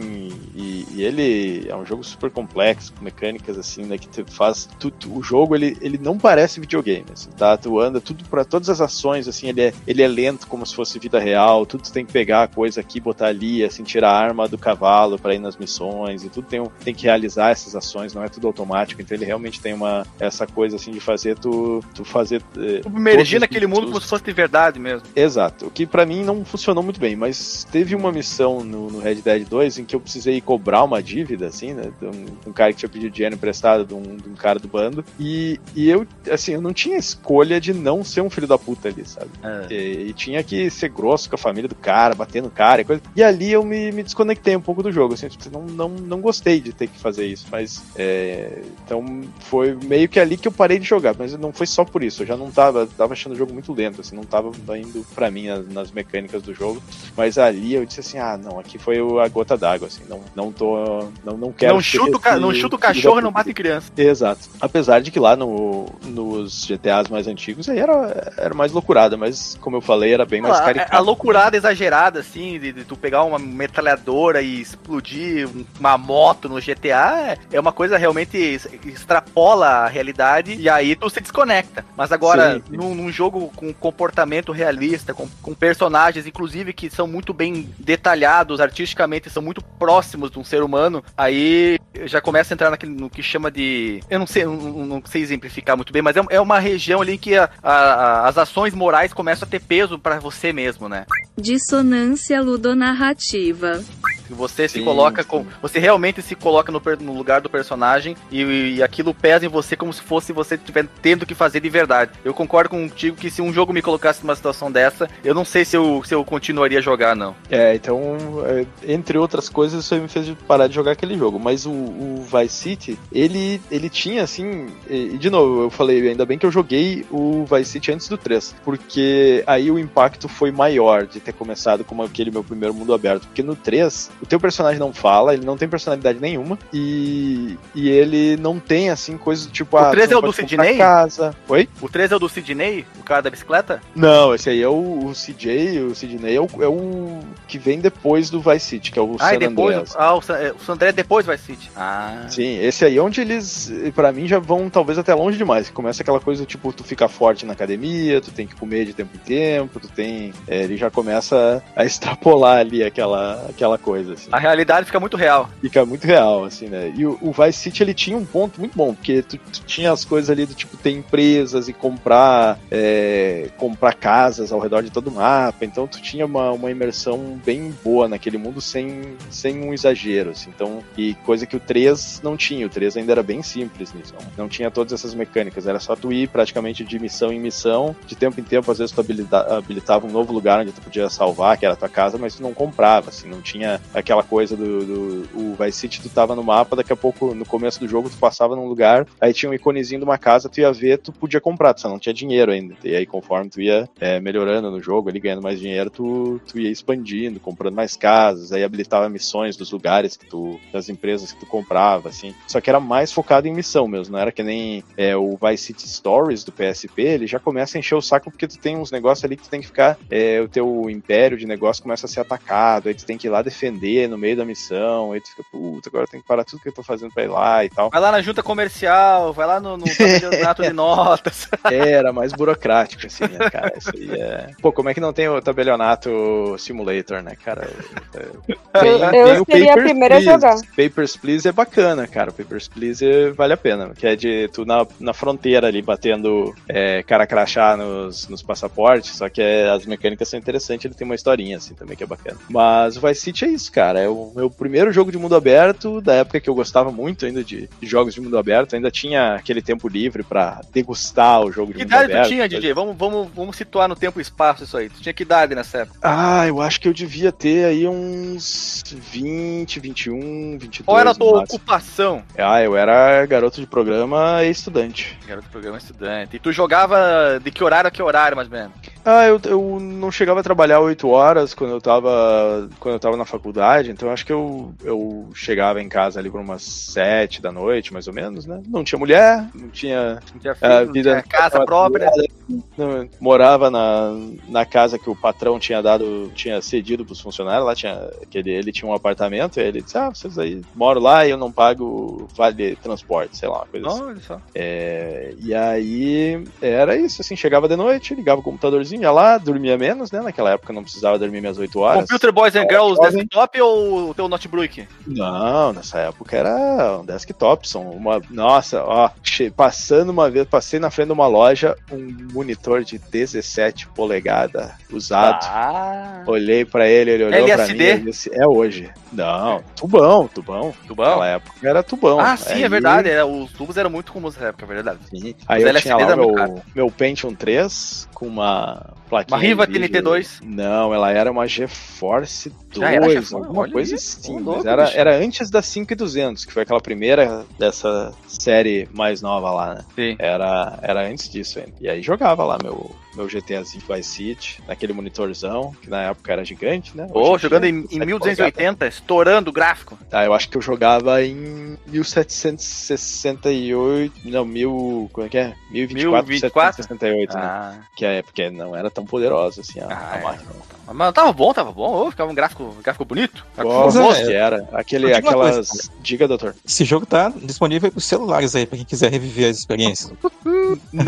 E, e ele é um jogo super complexo, com mecânicas assim, né? Que faz. tudo o jogo ele, ele não parece videogame, assim, tá? Tu anda tudo para todas as ações, assim, ele é, ele é lento como se fosse vida real, tudo tu tem que pegar a coisa aqui, botar ali, assim, tirar a arma do cavalo para ir nas missões, e tudo tem, tem que realizar essas ações, não é tudo automático, então ele realmente tem uma essa coisa assim de fazer tu, tu fazer. eh, Submergir todos naquele os- mundo como se fosse de verdade mesmo. Exato. O que pra mim não funcionou muito bem, mas teve uma missão no, no Red Dead 2 em que eu precisei cobrar uma dívida, assim, né? De um, um cara que tinha pedido dinheiro emprestado de um, de um cara do bando. E, e eu, assim, eu não tinha escolha de não ser um filho da puta ali, sabe? É. E, e tinha que ser grosso com a família do cara, bater no cara e coisa. E ali eu me, me desconectei um pouco do jogo, assim, tipo, não, não, não gostei de ter que fazer isso, mas. é, então foi meio que ali que eu parei de jogar, mas não foi só por isso, eu já não tava, tava achando o jogo muito lento, assim, não tava indo pra mim nas, nas mecânicas do jogo, mas ali eu disse assim, ah, não, aqui foi a gota d'água, assim, não, não tô, não, não quero Não chuta, esse não chuta o cachorro e não bate criança. Exato. Apesar de que lá no, nos GTAs mais antigos aí era, era mais loucurada, mas como eu falei, era bem mais a, caricato. a loucurada exagerada, assim, de, de tu pegar uma metralhadora e explodir um- uma moto no GTA, é- é uma coisa realmente extrapola a realidade e aí tu se desconecta. Mas agora, Sim, sim. Num, num jogo com comportamento realista, com, com personagens, inclusive, que são muito bem detalhados artisticamente, são muito próximos de um ser humano, aí já começa a entrar naquele, no que chama de. Eu não sei, não, não- sei exemplificar muito bem, mas é, é uma região ali em que a- a- a- as ações morais começam a ter peso pra você mesmo, né? Dissonância ludonarrativa. Você se Sim, coloca sim. com. Você realmente se coloca no, no lugar do personagem e, e aquilo pesa em você como se fosse você estiver tendo que fazer de verdade. Eu concordo contigo que se um jogo me colocasse numa situação dessa, eu não sei se eu, se eu continuaria a jogar, não. É, então, é, entre outras coisas, isso aí me fez parar de jogar aquele jogo. Mas o, o Vice City, ele, ele tinha, assim. E, e, de novo, eu falei, ainda bem que eu joguei o Vice City antes do 3. Porque aí o impacto foi maior de ter começado como aquele meu primeiro mundo aberto. Porque no 3, o teu personagem não fala, ele não tem personalidade nenhuma. E, e ele não tem, assim, coisas do tipo. O ah, 3 tu é o do Sidney? Casa. Oi? O 3 é o do Sidney, o cara da bicicleta? Não, esse aí é o, o CJ, o Sidney é o, é o que vem depois do Vice City, que é o ah, San e depois. Andreas. Ah, o, San- é, o San André depois vai City. Ah. Sim, esse aí é onde eles, pra mim, já vão talvez até longe demais. Começa aquela coisa, tipo, tu fica forte na academia, tu tem que comer de tempo em tempo, tu tem... é, ele já começa a extrapolar ali aquela, aquela coisa, assim. A realidade fica muito real. Fica muito real, assim, né? E o, o Vice City, ele tinha um ponto muito bom, porque tu, tu tinha as coisas ali do tipo ter empresas e comprar é, comprar casas ao redor de todo o mapa, então tu tinha uma, uma imersão bem boa naquele mundo sem, sem um exagero, assim, então, e coisa que o 3 não tinha, o 3 ainda era bem simples nisso, não, não tinha todas essas mecânicas, era só tu ir praticamente de missão em missão, de tempo em tempo, às vezes tu habilita- habilitava um novo lugar onde tu podia salvar, que era a tua casa, mas tu não comprava, assim, não tinha aquela coisa do, do o Vice City, tu tava no mapa, daqui a pouco, no começo do jogo, tu passava num lugar, aí tinha um iconezinho de uma casa, tu ia ver, tu podia comprar, tu só não tinha dinheiro ainda. E aí, conforme tu ia é, melhorando no jogo, ali ganhando mais dinheiro, tu, tu ia expandindo, comprando mais casas, aí habilitava missões dos lugares que tu, das empresas que tu comprava, assim. Só que era mais focado em missão mesmo, não era que nem é, o Vice City Stories do PSP, ele já começa a encher o saco porque tu tem uns negócios ali que tu tem que ficar, é, o teu império de negócio começa a ser atacado, aí tu tem que ir lá defender atender no meio da missão, aí tu fica, puta, agora eu tenho que parar tudo que eu tô fazendo pra ir lá e tal. Vai lá na junta comercial, vai lá no, no campeonato de notas. Era mais burocrático, assim, né, cara? Isso aí é... Pô, como é que não tem o tabelionato simulator, né, cara? Eu, eu seria a primeira a jogar. Papers, Please é bacana, cara. Papers, Please é- vale a pena. Que é de tu na, na fronteira ali, batendo é, cara crachá nos, nos passaportes, só que é, as mecânicas são interessantes, ele tem uma historinha, assim, também, que é bacana. Mas o Vice City é isso, cara. É o meu primeiro jogo de mundo aberto, da época que eu gostava muito ainda de, de jogos de mundo aberto. Ainda tinha aquele tempo livre pra degustar o jogo de Que mundo idade aberto. tu tinha, DJ? Vamos, vamos, vamos situar no tempo e espaço isso aí. Tu tinha que idade nessa época? Ah, eu acho que eu devia ter aí uns 20, 21, 22. Qual era a tua ocupação? Ah, eu era garoto de programa e estudante. Garoto do programa estudante. E tu jogava de que horário a que horário, mais ou menos? Ah, eu, eu não chegava a trabalhar 8 horas quando eu tava, quando eu tava na faculdade, então acho que eu, eu chegava em casa ali por umas 7 da noite, mais ou menos, né? Não tinha mulher, não tinha Não tinha a filho, não vida tinha casa própria. não, morava na, na casa que o patrão tinha dado, tinha cedido pros funcionários, lá tinha, que ele, ele tinha um apartamento, e ele disse, ah, vocês aí moram lá e eu não pago vale transporte, sei lá, uma coisa assim. Só. É, e aí era isso, assim, chegava de noite, ligava o computadorzinho, ia lá, dormia menos, né? Naquela época não precisava dormir minhas 8 horas. Computer Boys and Girls Jovem. desktop ou o teu notebook? Não, nessa época era um desktop, são uma. Nossa, ó, passando uma vez, passei na frente de uma loja, um monitor de 17 polegadas usado. Ah. Olhei pra ele, ele olhou pra mim e disse: É hoje. Não, tubão, tubão. Tubão? Naquela época era tubão. Ah, sim, Aí- é verdade. os tubos eram muito comuns nessa época, é verdade. Sim. Aí Os eu tinha lá meu, meu Pentium 3 com uma plaquinha. Uma Riva de vídeo. TNT2? Não, ela era uma GeForce 2, Já era alguma coisa assim. louco, era, bicho. era antes da 5200, que foi aquela primeira dessa série mais nova lá, né? Sim. Era, era antes disso ainda. E aí jogava lá meu, meu GTAzinho Vice City, naquele monitorzão, que na época era gigante, né? Ô, Hoje jogando em, em 17 1280, estourando o gráfico. Tá, eu acho que eu jogava em 1768. Não, mil. Como é que é? 1024, 1024? 768, né? Ah, Que é porque não era tão poderosa assim a, Ah, a é. máquina. mas tava bom, tava bom. Ô, ficava um gráfico, gráfico bonito. Gráfico Qual formoso. que era? Aquele, aquelas. coisa, Diga, doutor. Esse jogo tá disponível pros celulares aí, pra quem quiser reviver as experiências.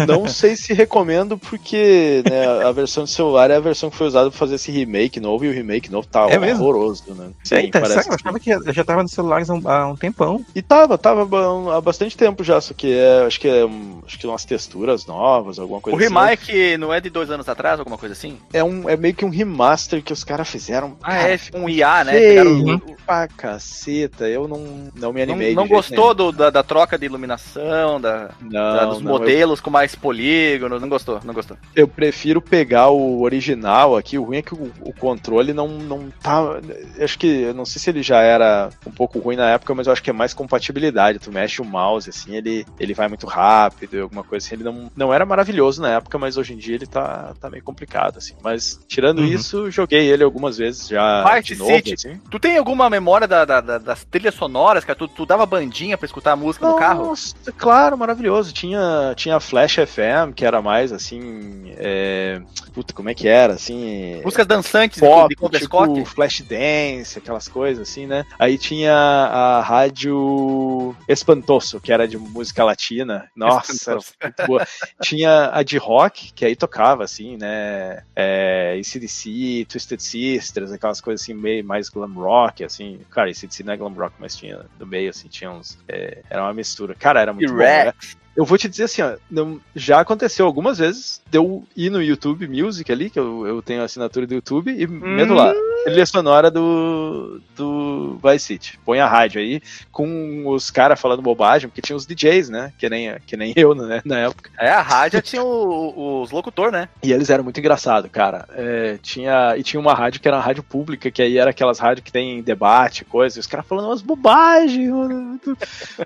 Não sei se recomendo, porque né, a versão de celular é a versão que foi usada pra fazer esse remake novo, e o remake novo tá É mesmo? horroroso, né? Eita, parece sério? Eu achava que já tava nos celulares há um, há um tempão. E tava, tava há bastante tempo já, só que é, acho que é, um- acho que umas texturas novas, alguma coisa O assim. remake não é de dois anos atrás, alguma coisa assim? É, um, é meio que um remaster que os caras fizeram. Ah, cara, é um IA, né? feio Pegaram o- pra caceta, eu não, não me Não, animei. não jeito gostou do- da, da troca de iluminação, da, nenhum. da- Não, dos não, eu- modelos com mais polígonos? Não gostou, não gostou. Eu, prefiro pegar o original aqui. O ruim é que o, o controle não, não tá. eu Acho que. Eu não sei se ele já era um pouco ruim na época, mas eu acho que é mais compatibilidade. Tu mexe o mouse, assim, ele, ele vai muito rápido, alguma coisa assim. Ele não, não era maravilhoso na época, mas hoje em dia ele tá, tá meio complicado, assim. Mas tirando Uhum. isso, joguei ele algumas vezes já Vice de novo, City. assim. Tu tem alguma memória da- da- da- das trilhas sonoras, cara? Tu, tu dava bandinha pra escutar a música no carro? Nossa, claro, maravilhoso. Tinha, tinha Flash FM, que era mais assim. É... Puta, como é que era? Assim. Músicas dançantes pop, de tipo? Flash Dance, aquelas coisas assim, né? Aí tinha a rádio Espantoso, que era de música latina. Nossa, muito boa. Tinha a de rock, que aí tocava, assim, né? É, ACDC, Twisted Sisters, aquelas coisas assim, meio mais glam rock, assim. Cara, ACDC não é glam rock, mas tinha no meio, assim, tinha uns. é, era uma mistura. Cara, era muito bom. né? Eu vou te dizer assim, ó, não- já aconteceu algumas vezes de eu ir no YouTube Music ali, que eu, eu tenho a assinatura do YouTube, e meto lá, trilha sonora do, do Vice City. Põe a rádio aí, com os caras falando bobagem, porque tinha os DJs, né? Que nem, que nem eu, né? Na época. É, a rádio tinha o- os locutor, né? E eles eram muito engraçados, cara. É, tinha, e tinha uma rádio que era uma rádio pública, que aí era aquelas rádios que tem debate, coisa, e os caras falando umas bobagens. mano, Muito,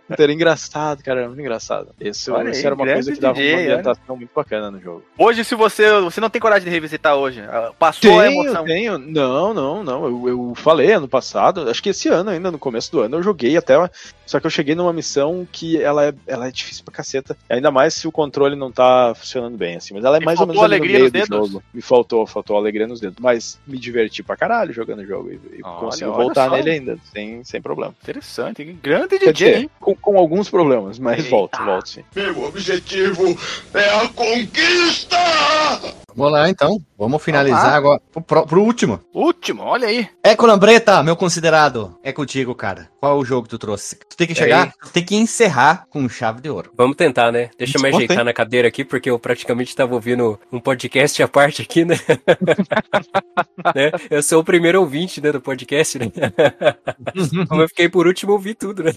muito era engraçado, cara, era muito engraçado. Esse Isso, Olha isso aí, era uma coisa que dava DJ, uma ambientação muito bacana no jogo. Hoje, se você. Você não tem coragem de revisitar hoje. ah, Passou a Tenho, emoção. tenho. Não, não, não. Eu, eu falei ano passado, acho que esse ano ainda, no começo do ano, eu joguei até. Só que eu cheguei numa missão que ela é, ela é difícil pra caceta. Ainda mais se o controle não tá funcionando bem, assim. Mas ela é E mais ou faltou menos no alegria nos do dedos? Me faltou, faltou alegria nos dedos. Mas me diverti pra caralho jogando o jogo. E, Olha, consigo olha voltar só. nele ainda, sem, sem problema. Interessante. Grande Quer DJ, dizer, com, com alguns problemas, mas Eita. volto, volto sim. Meu objetivo é a conquista! Vamos lá, então. Vamos finalizar Vamos agora pro, pro- último. Último, olha aí. Eco Lambreta, meu considerado. É contigo, cara. Qual é o jogo que tu trouxe? Tu tem que chegar, tu tem que encerrar com chave de ouro. Vamos tentar, né? Deixa eu me ajeitar hein? na cadeira aqui, porque eu praticamente estava ouvindo um podcast à parte aqui, né? Né? Eu sou o primeiro ouvinte né, do podcast, né? Como eu fiquei por último, eu ouvi tudo, né?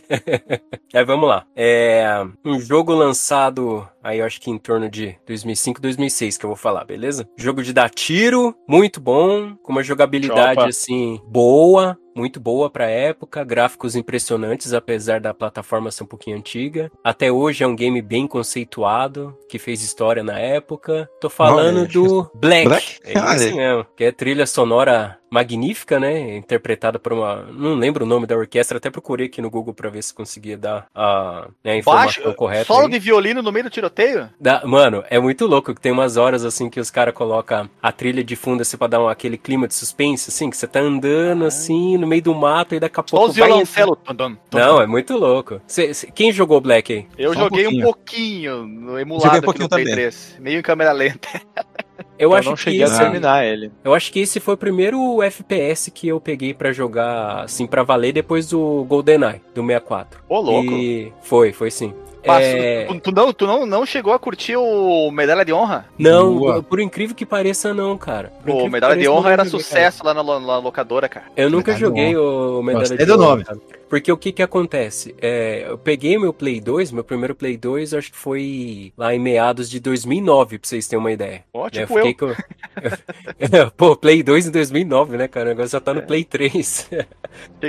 Aí vamos lá. É um jogo lançado aí eu acho que em torno de 2005, 2006 que eu vou falar, beleza? Jogo de dar tiro, muito bom, com uma jogabilidade Chopa. assim boa, muito boa pra época, gráficos impressionantes, apesar da plataforma ser um pouquinho antiga. Até hoje é um game bem conceituado, que fez história na época. Tô falando Olha, do Black. Black? É Olha isso mesmo. Que é trilha sonora magnífica, né? Interpretada por uma. Não lembro o nome da orquestra, até procurei aqui no Google pra ver se conseguia dar a, né, a informação Baixo, correta. solo aí. de violino no meio do tiroteio? Da- mano, é muito louco que tem umas horas assim que os caras colocam a trilha de fundo assim pra dar um- aquele clima de suspense, assim, que você tá andando assim no meio do mato e daqui a Só pouco. os vai violoncelos. Tum, tum, tum, Não, é muito louco. Cê- cê- quem jogou Black aí? Eu Só um joguei um pouquinho. pouquinho no Joguei emulado um aqui no pouquinho Play também. 3. Meio em câmera lenta. Eu, Eu acho não que cheguei a esse, terminar ele. eu acho que esse foi o primeiro FPS que eu peguei pra jogar assim pra valer depois do GoldenEye do 64. Ô, louco. E foi, foi sim. Passou- É, tu, tu não, tu não, não chegou a curtir o Medalha de Honra? Não, Boa. por incrível que pareça não, cara. Que Medalha de pareça, eu Honra era joguei, cara. sucesso lá na, na locadora, cara. Eu nunca Medalha joguei o Medalha Gostei de do Honra, nome. cara. Porque o que que acontece? É, eu peguei meu Play 2, meu primeiro Play 2, acho que foi lá em meados de 2009, pra vocês terem uma ideia. Ó, Né, tipo eu. fiquei com- Pô, Play 2 em 2009, né, cara? O negócio já tá no Play 3. Che-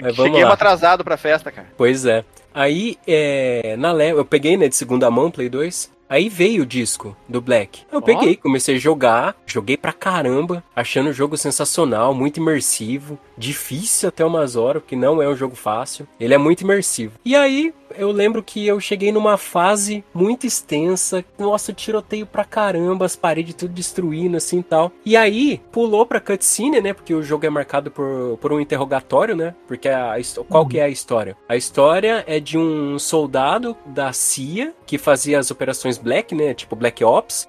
Mas vamos Cheguei um atrasado pra festa, cara. Pois é. Aí, é, na leva, eu peguei, né, de segunda mão, Play 2. Aí veio o disco do Black. Eu Ó. peguei, comecei a jogar, joguei pra caramba, achando o jogo sensacional, muito imersivo, difícil até umas horas, porque não é um jogo fácil. Ele é muito imersivo. E aí, eu lembro que eu cheguei numa fase muito extensa, nossa, tiroteio pra caramba, as paredes tudo destruindo assim e tal. E aí, pulou pra cutscene, né? Porque o jogo é marcado por, por um interrogatório, né? Porque a, histó- qual que é a história? A história é de um soldado da CIA que fazia as operações Black, né? Tipo Black Ops.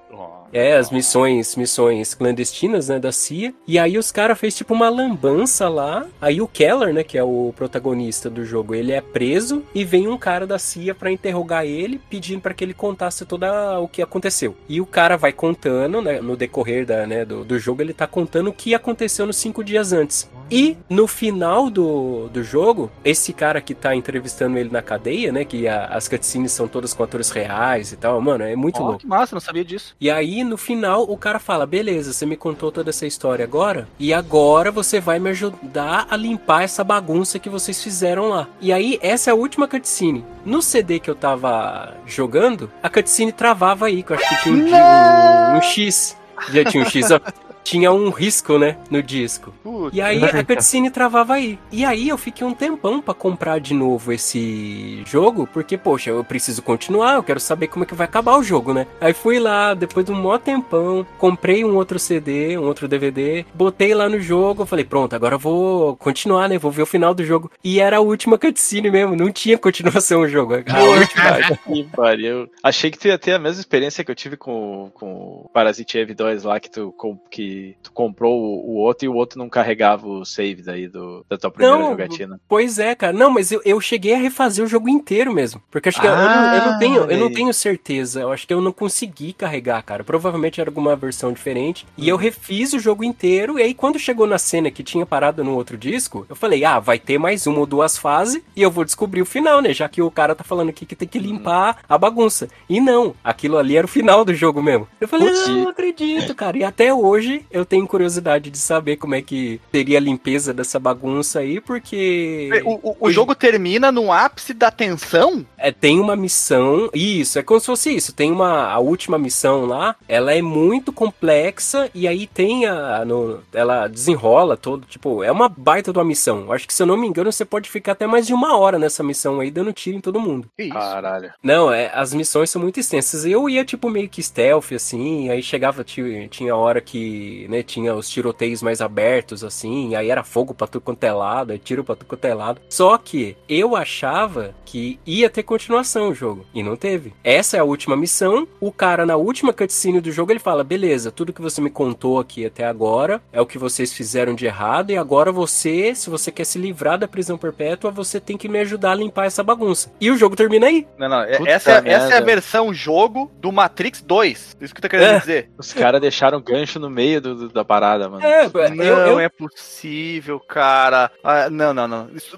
É, as missões, missões clandestinas, né, da CIA. E aí os caras fez tipo uma lambança lá. Aí o Keller, né, que é o protagonista do jogo, ele é preso e vem um cara da CIA pra interrogar ele, pedindo pra que ele contasse todo o que aconteceu. E o cara vai contando, né, no decorrer da, né, do, do jogo, ele tá contando o que aconteceu nos cinco dias antes. E no final do, do jogo, esse cara que tá entrevistando ele na cadeia, né, que a- as cutscenes são todas com atores reais e tal, mano, é muito Ó, louco. que massa, não sabia disso. E aí, no final, o cara fala: beleza, você me contou toda essa história agora, e agora você vai me ajudar a limpar essa bagunça que vocês fizeram lá. E aí, essa é a última cutscene. No CD que eu tava jogando, a cutscene travava aí, que eu acho que tinha um, um, um X. Já tinha um X, ó. Tinha um risco, né, no disco. Putz. E aí a cutscene travava aí. E aí eu fiquei um tempão pra comprar de novo esse jogo, porque, poxa, eu preciso continuar, eu quero saber como é que vai acabar o jogo, né? Aí fui lá, depois de um maior tempão, comprei um outro CD, um outro DVD, botei lá no jogo, falei, pronto, agora eu vou continuar, né? Vou ver o final do jogo. E era a última cutscene mesmo, não tinha continuação o jogo. A última. Que pariu. Achei que tu ia ter a mesma experiência que eu tive com, com o Parasite Eve 2 lá, que tu, com- que tu comprou o, outro e o outro não carregava o save daí do, da tua primeira Não, jogatina. Pois é, cara. Não, mas eu, eu cheguei a refazer o jogo inteiro mesmo. Porque acho que eu- eu, não, eu não Ah, tenho, eu não tenho certeza. Eu acho que eu não consegui carregar, cara. Provavelmente era alguma versão diferente. E Uhum. eu refiz o jogo inteiro. E aí, quando chegou na cena que tinha parado no outro disco, eu falei, ah, vai ter mais uma ou duas fases e eu vou descobrir o final, né? Já que o cara tá falando aqui que tem Uhum. que limpar a bagunça. E não, aquilo ali era o final do jogo mesmo. Eu falei, Putz, ah, não acredito, cara. E até hoje eu tenho curiosidade de saber como é que seria a limpeza dessa bagunça aí, porque. O, o, o jogo termina no ápice da tensão? É, tem uma missão. Isso, é como se fosse isso. Tem uma. A última missão lá, ela é muito complexa e aí tem a. No, ela desenrola todo. Tipo, é uma baita de uma missão. Acho que se eu não me engano, você pode ficar até mais de uma hora nessa missão aí, dando tiro em todo mundo. Que isso? Caralho. Não, é, as missões são muito extensas. Eu ia, tipo, meio que stealth, assim, aí chegava, tinha, tinha hora que, né, tinha os tiroteios mais abertos, assim, aí era fogo pra tudo quanto é lado, aí tiro pra tudo quanto é lado. Só que eu achava que ia ter continuação o jogo, e não teve. Essa é a última missão, o cara na última cutscene do jogo, ele fala, beleza, tudo que você me contou aqui até agora é o que vocês fizeram de errado, e agora você, se você quer se livrar da prisão perpétua, você tem que me ajudar a limpar essa bagunça. E o jogo termina aí. Não, não, é- Puta essa, é- essa é a versão jogo do Matrix 2. Isso que tá querendo É. dizer. Os caras deixaram gancho no meio do- do- da parada, mano. É, Não eu, eu, é possível, cara. Ah, não, não, não. Isso-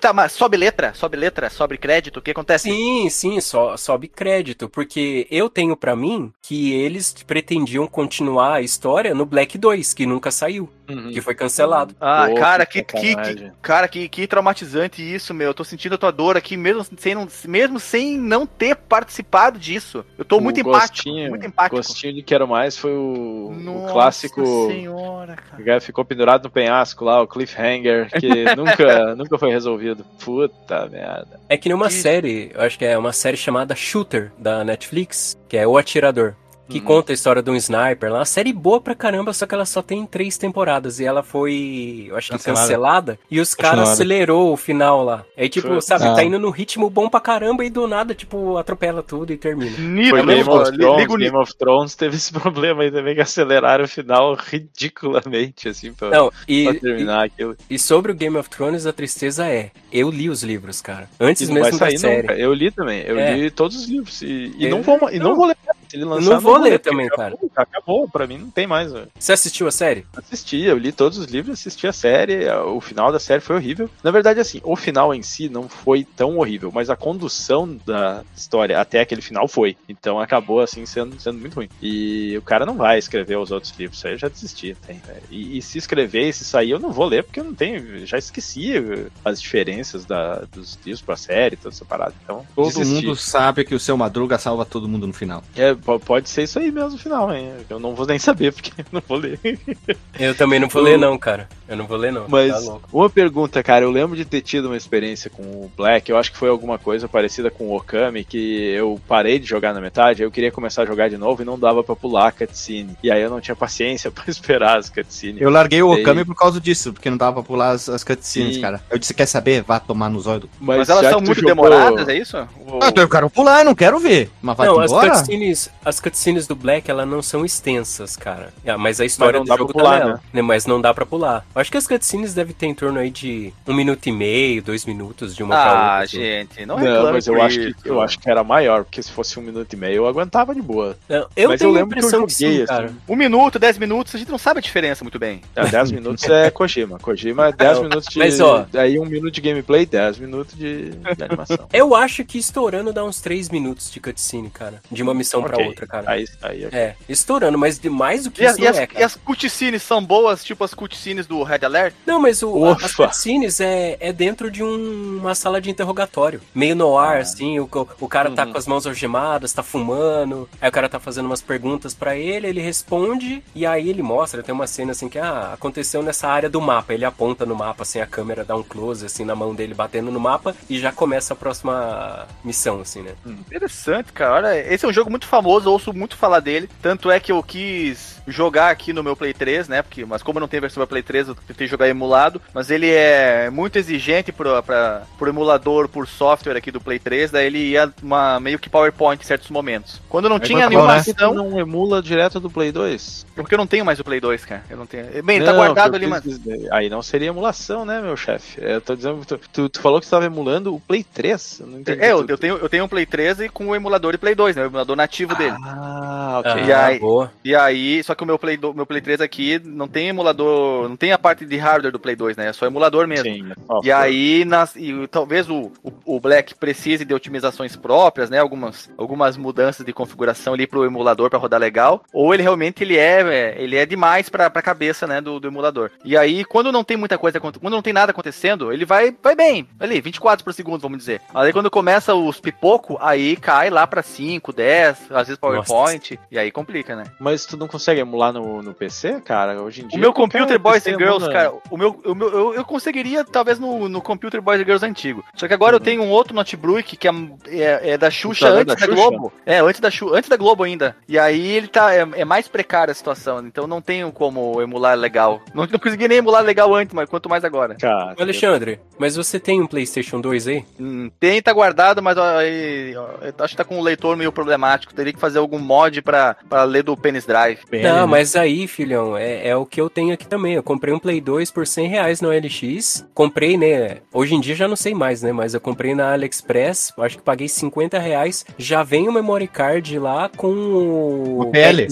tá, mas sobe letra, sobe letra, sobe crédito, o que acontece? Sim, sim, só sobe crédito, porque eu tenho pra mim que eles pretendiam continuar a história no Black 2, que nunca saiu, Uhum. que foi cancelado. Ah, Pô, cara, que que, que, cara, que, que traumatizante isso, meu. Eu tô sentindo a tua dor aqui, mesmo sem não, mesmo sem não ter participado disso. Eu tô O muito empático, gostinho- muito empático. Gostinho de Quero Mais foi o, o Nossa clássico. senhora, cara. O cara ficou pendurado no penhasco lá, o cliffhanger, que nunca, nunca foi resolvido. Puta merda. É que nem uma Que- série, eu acho que é uma série chamada Shooter, da Netflix, que é O Atirador. Que Uhum. conta a história de um sniper lá. Uma série boa pra caramba, só que ela só tem três temporadas. E ela foi, eu acho que Cancelada. cancelada. E os caras acelerou o final lá. Aí, tipo, Putz. sabe, Ah. tá indo no ritmo bom pra caramba e do nada, tipo, atropela tudo e termina. Nito, Foi Game mesmo, of Thrones, Game of Thrones teve esse problema aí também, que aceleraram o final ridiculamente, assim, pra, Não, e, pra terminar aquilo. e, e sobre o Game of Thrones, a tristeza é, eu li os livros, cara. Antes E não mesmo da sair série. nunca. Eu li também, eu É. li todos os livros. E, e Eu- não, vou, e não, não. vou ler. Se ele lançar, não vou ler porque também, acabou, Acabou, pra mim não tem mais. velho. Você assistiu a série? Assisti, eu li todos os livros, assisti a série, o final da série foi horrível. Na verdade, assim, o final em si não foi tão horrível, mas a condução da história até aquele final foi. Então acabou, assim, sendo, sendo muito ruim. E o cara não vai escrever os outros livros, isso aí eu já desisti. Tem, velho. e, e se escrever e se sair, eu não vou ler, porque eu não tenho, já esqueci as diferenças da, dos livros pra série, toda essa parada. Então, Todo desisti. mundo sabe que o seu Madruga salva todo mundo no final. É, pode ser isso aí mesmo no final, hein? Eu não vou nem saber, porque eu não vou ler. Eu também não vou ler não, cara. Eu não vou ler não. Mas Tá louco. uma pergunta, cara, eu lembro de ter tido uma experiência com o Black, eu acho que foi alguma coisa parecida com o Okami, que eu parei de jogar na metade, eu queria começar a jogar de novo e não dava pra pular a cutscene. E aí eu não tinha paciência pra esperar as cutscenes. Eu larguei o. Okami por causa disso, porque não dava pra pular as, as cutscenes, Sim. cara. Eu disse, quer saber? Vá tomar nos olhos. Mas elas já são muito jogou- demoradas, é isso? Ou- Ah, eu quero pular, eu não quero ver. Mas vai Não, as embora? cutscenes, as cutscenes do Black, elas não são extensas, cara. Ah, mas a história não do dá jogo pra pular, tá nela. né? Mas não dá pra pular. Eu acho que as cutscenes devem ter em torno aí de um minuto e meio, dois minutos de uma pra outra. Ah, assim. gente, não Não, reclame mas eu acho, que, isso. eu acho que era maior, porque se fosse um minuto e meio eu aguentava de boa. Não, eu mas tenho eu a lembro que eu impressão que, joguei, sim, cara. assim. Um minuto, dez minutos, a gente não sabe a diferença muito bem. É, 10 minutos é Kojima. Kojima é 10 minutos de. Mas, ó- Aí um minuto de gameplay, 10 minutos de, de animação. Eu acho que estourando dá uns três minutos de cutscene, cara. De uma missão pra Outra, cara. Aí, aí, ok. É, estourando, mas de mais do que E, as- isso e não as, é, e cara. as cutscenes são boas, tipo as cutscenes do Red Alert? Não, mas o, a- as cutscenes é, é dentro de um- uma sala de interrogatório. Meio no ar, assim, o, o cara tá Uhum. com as mãos algemadas, tá fumando, aí o cara tá fazendo umas perguntas pra ele, ele responde, e aí ele mostra, tem uma cena assim que, ah, aconteceu nessa área do mapa. Ele aponta no mapa, assim, a câmera dá um close, assim, na mão dele, batendo no mapa, e já começa a próxima missão, assim, né? Interessante, cara. Olha, esse é um jogo muito famoso, eu ouço muito falar dele. Tanto é que eu quis jogar aqui no meu Play 3, né? Porque, mas como eu não tenho versão pra Play 3, eu tentei jogar emulado. Mas ele é muito exigente pro, pra, pro emulador, por software aqui do Play 3. Daí ele ia uma, meio que PowerPoint em certos momentos. Quando não tinha tá bom, nenhuma né? não emula direto do Play 2? Porque eu não tenho mais o Play 2, cara. Eu não tenho. Bem, ele tá Não, guardado que ali, mas. Aí não seria emulação, né, meu chefe? Eu tô dizendo. Tu, tu, tu falou que tu tava emulando o Play 3. Eu não entendi. É, eu, eu, tenho, eu tenho um Play 3 e com o emulador de Play 2, né? O emulador nativo dele. Ah, ok. E aí, boa. e aí, só que o meu Play, do, meu Play 3 aqui não tem emulador, não tem a parte de hardware do Play 2, né? É só emulador mesmo. Sim, ó, E aí, nas, e talvez o, o, o Black precise de otimizações próprias, né? Algumas, algumas mudanças de configuração ali pro emulador para rodar legal. Ou ele realmente ele é, é, ele é demais pra, pra cabeça, né? Do, do emulador. E aí, quando não tem muita coisa, quando não tem nada acontecendo, ele vai, vai bem. Ali, 24 por segundo, vamos dizer. Aí quando começa os pipoco, aí cai lá pra 5, 10, às vezes PowerPoint. E aí complica, né? Mas tu não consegue emular no, no PC, cara? Hoje em dia. O meu Computer Boys PC and Girls, emula. cara, o meu, o meu, eu, eu conseguiria talvez no, no Computer Boys and Girls antigo. Só que agora eu tenho um outro notebook que é, é, é da Xuxa antes da da, Xuxa? Globo. É, antes da, antes da Globo ainda. E aí ele tá. É, é mais precária a situação. Então não tenho como emular legal. Não, não consegui nem emular legal antes, mas quanto mais agora. Cara, Alexandre, mas você tem um PlayStation 2 aí? Hum, tem, tá guardado, mas ó, aí, ó, eu acho que tá com o leitor meio problemático. Teria que fazer algum mod pra, pra ler do Penis Drive. Não, mas aí, filhão, é, é o que eu tenho aqui também. Eu comprei um Play 2 por 100 reais no LX. Comprei, né? Hoje em dia já não sei mais, né? Mas eu comprei na AliExpress. Acho que paguei 50 reais. Já vem o memory card lá com o OPL.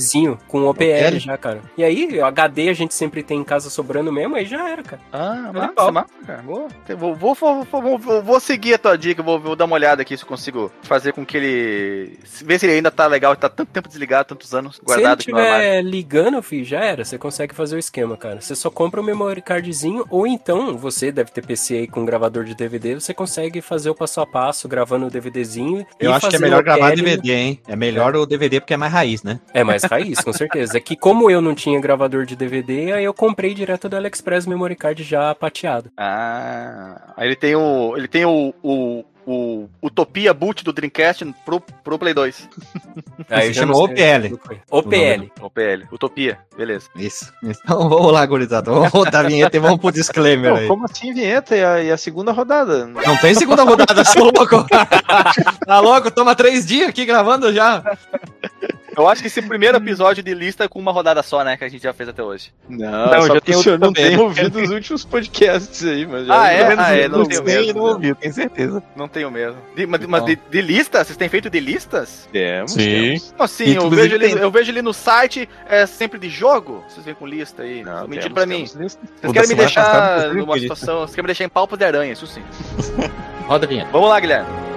com o OPL, OPL. já, cara. E aí, o HD a gente sempre tem em casa sobrando mesmo, aí já era, cara. Ah, massa, pau. massa, cara. Vou, vou, vou, vou, vou- vou- vou seguir a tua dica, vou, vou dar uma olhada aqui se eu consigo fazer com que ele. Ver se ele ainda tá legal, tá tanto tempo desligado, tantos anos Se ele guardado aqui no armário. estiver ligando, filho, já era. Você consegue fazer o esquema, cara. Você só compra o memory cardzinho, ou então, você deve ter PC aí com gravador de DVD, você consegue fazer o passo a passo, gravando o DVDzinho. Eu e acho que é melhor gravar OPL. DVD, hein? É melhor o DVD porque é mais raiz, né? É mais raiz, com certeza. É que como eu não tinha gravador de DVD, aí eu comprei direto do AliExpress memory card já pateado. Ah. Aí ele tem o. Ele tem o. o o Utopia Boot do Dreamcast pro, pro Play 2. Aí sei. OPL. OPL. OPL. Utopia, beleza. Isso. Então vamos lá, gurizada. Vamos rodar a vinheta e vamos pro disclaimer Não, aí. como assim vinheta e a, e a segunda rodada? Não tem segunda rodada, seu louco. tá louco? Toma três dias aqui gravando já. Eu acho que esse primeiro episódio de lista é com uma rodada só, né? Que a gente já fez até hoje. Não, Não, só já tem o senhor outro não também. tem ouvido os últimos podcasts aí, mas já Ah, é? pelo menos Ah, é, não tenho mesmo. não ouviu, tenho certeza. Não tenho mesmo. De- mas mas de, de lista? Vocês têm feito de listas? Temos, Sim. temos. Não, sim, eu vejo, ali, tem- eu vejo ali no site, é sempre de jogo. Vocês vêm com lista aí. Não, Mentir temos, pra mim. Vocês querem me deixar numa situação. Vocês querem me deixar em palpos de aranha, isso sim. Roda a vinheta. Vamos lá, Guilherme.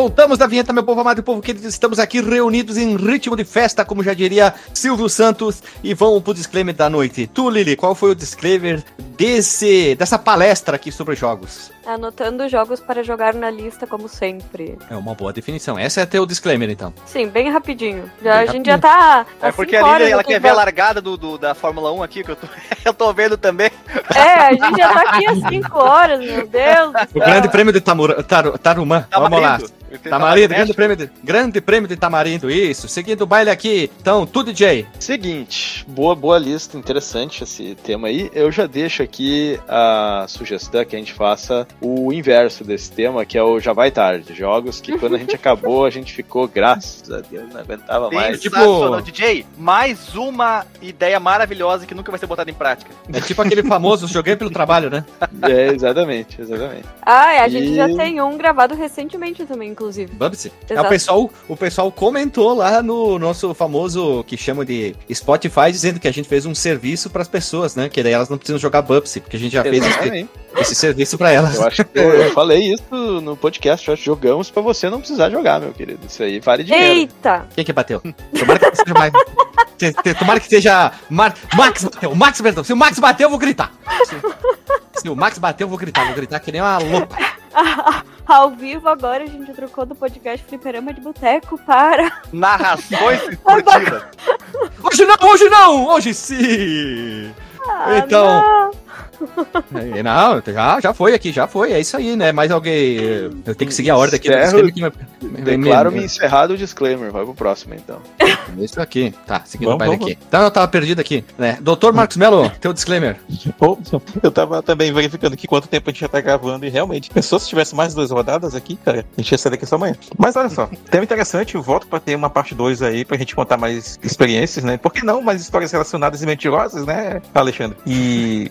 Voltamos da vinheta, meu povo amado e povo querido. Estamos aqui reunidos em ritmo de festa, como já diria Silvio Santos. E vamos pro disclaimer da noite. Tu, Lili, qual foi o disclaimer desse, dessa palestra aqui sobre jogos? Anotando jogos para jogar na lista, como sempre. É uma boa definição. Essa é teu disclaimer, então. Sim, bem rapidinho. Já, Bem a gente já tá. É porque a Lili, ela quer ver a largada do, do- da Fórmula 1 aqui, que eu tô, eu tô vendo também. É, a gente já tá aqui há 5 horas, meu Deus. O grande prêmio de Tamura, Taru- Tarumã. Vamos lá. Tamarindo. Tem Tamarindo, grande prêmio, de, grande prêmio de Tamarindo, isso. Seguindo o baile aqui. Então, tu, DJ. Seguinte, boa, boa lista, interessante esse tema aí. Eu já deixo aqui a sugestão que a gente faça o inverso desse tema, que é o Já Vai Tarde. Jogos que quando a gente acabou, a gente ficou, graças a Deus, não aguentava mais. tipo- Sensacional. DJ, mais uma ideia maravilhosa que nunca vai ser botada em prática. É tipo aquele famoso joguei pelo trabalho, né? É, exatamente, exatamente. Ah, é, a gente E- já tem um gravado recentemente também, inclusive. Bubsy. É, o, pessoal, o pessoal comentou lá no nosso famoso, que chama de Spotify, dizendo que a gente fez um serviço para as pessoas, né? Que daí elas não precisam jogar Bubsy, porque a gente já fez esse, esse serviço para elas. Eu acho que eu, eu falei isso no podcast, eu acho, jogamos pra você não precisar jogar, meu querido. Isso aí vale dinheiro. Eita! Quem que bateu? Tomara que seja mais. Tomara que seja. Mar... Max bateu, Max bateu. Se o Max bateu, eu vou gritar. Se, se o Max bateu, eu vou gritar. Vou gritar que nem uma louca. Ao vivo agora a gente trocou do podcast Fliperama de Boteco para. Narrações esportivas. Hoje não, hoje não! Hoje sim! Ah, Então, não. É, Não, já, já foi aqui, já foi. É isso aí, né? Mais alguém. Eu tenho que seguir a ordem aqui do Encerro- disclaimer que me- me- Declaro-me me- encerrado o disclaimer. Vai pro próximo, então. Isso aqui. Tá, seguindo o Vamos, aqui. Então eu tava perdido aqui, né? Doutor Marcos Melo, teu disclaimer. Eu tava também verificando aqui quanto tempo a gente já tá gravando e realmente, pensou se tivesse mais duas rodadas aqui, cara, a gente ia sair daqui só amanhã. Mas olha só, tema interessante, eu volto pra ter uma parte 2 aí, pra gente contar mais experiências, né? Por que não mais histórias relacionadas e mentirosas, né, Alexandre? E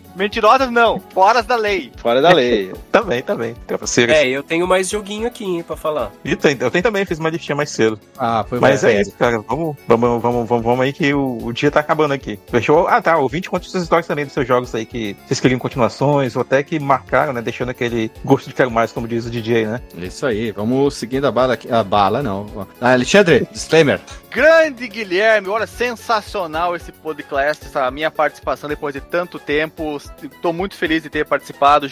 Mentirosas não, foras da lei. Fora da lei. também, também. Então, você- É, eu tenho mais joguinho aqui, hein, pra falar. E tem, eu tenho também, fiz uma listinha mais cedo. Ah, foi Mas é isso, cara. Vamos, vamos, vamos, vamos, vamos aí que o, o dia tá acabando aqui. Fechou? Ah, tá. Ouvinte, conte suas histórias também dos seus jogos aí que vocês queriam continuações ou até que marcaram, né? Deixando aquele gosto de quero mais, como diz o DJ, né? Isso aí, vamos seguindo a bala aqui. A bala, não. Ah, Alexandre, disclaimer. Grande Guilherme, olha, sensacional esse podcast, essa minha participação depois de tanto tempo. Estou muito feliz de ter participado.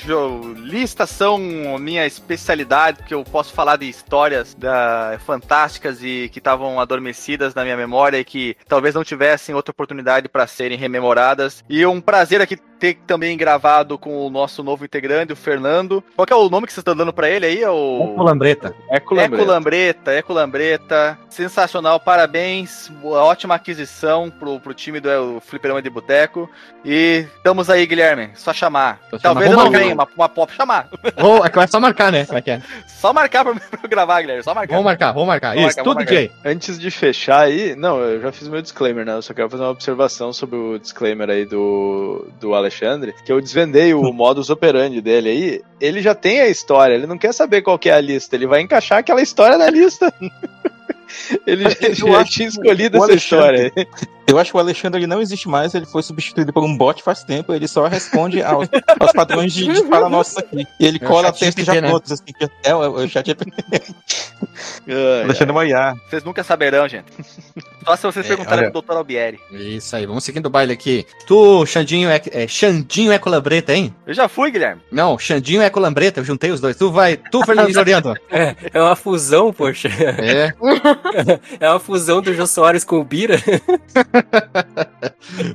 Listas são minha especialidade, porque eu posso falar de histórias da- fantásticas e que estavam adormecidas na minha memória e que talvez não tivessem outra oportunidade para serem rememoradas. E um prazer aqui ter também gravado com o nosso novo integrante, o Fernando. Qual que é o nome que vocês estão dando para ele aí? É o... Lambreta. Eco Eco Lambreta. Eco Lambreta, sensacional, parabéns, boa- ótima aquisição pro, pro time do é, Fliperama de Boteco. E estamos aí, Guilherme, só chamar. Só chamar. Talvez eu Vamos não venha, uma, uma pop chamar. Ou é só marcar, né? Como é que é? Só marcar pra, pra eu gravar, Guilherme, só marcar. Vamos marcar, vamos marcar. Vamos Isso, marcar, tudo, DJ. Antes de fechar aí, não, eu já fiz meu disclaimer, né? Eu só quero fazer uma observação sobre o disclaimer aí do, do Alexandre, que eu desvendei o modus operandi dele aí. Ele já tem a história, ele não quer saber qual é a lista, ele vai encaixar aquela história na lista. ele ele Eu já acho tinha escolhido essa Alexandre- história. Eu acho que o Alexandre ele não existe mais, ele foi substituído por um bot faz tempo, ele só responde aos, aos padrões de, de fala nossos aqui. E ele É o cola GPT, já né? prontos, assim. que- É, o, o chat Alexandre Moiá. Vocês nunca saberão, gente. Só se vocês É, perguntarem olha- pro Dr. Albieri. Isso aí, vamos seguindo o baile aqui. Tu, Xandinho, é, é Xandinho Eco Lambreta, hein? Eu já fui, Guilherme. Não, Xandinho Eco Lambreta, eu juntei os dois. Tu vai, tu, Fernando Floriano. É, é uma fusão, poxa. É, É uma fusão do Jô Soares com o Bira.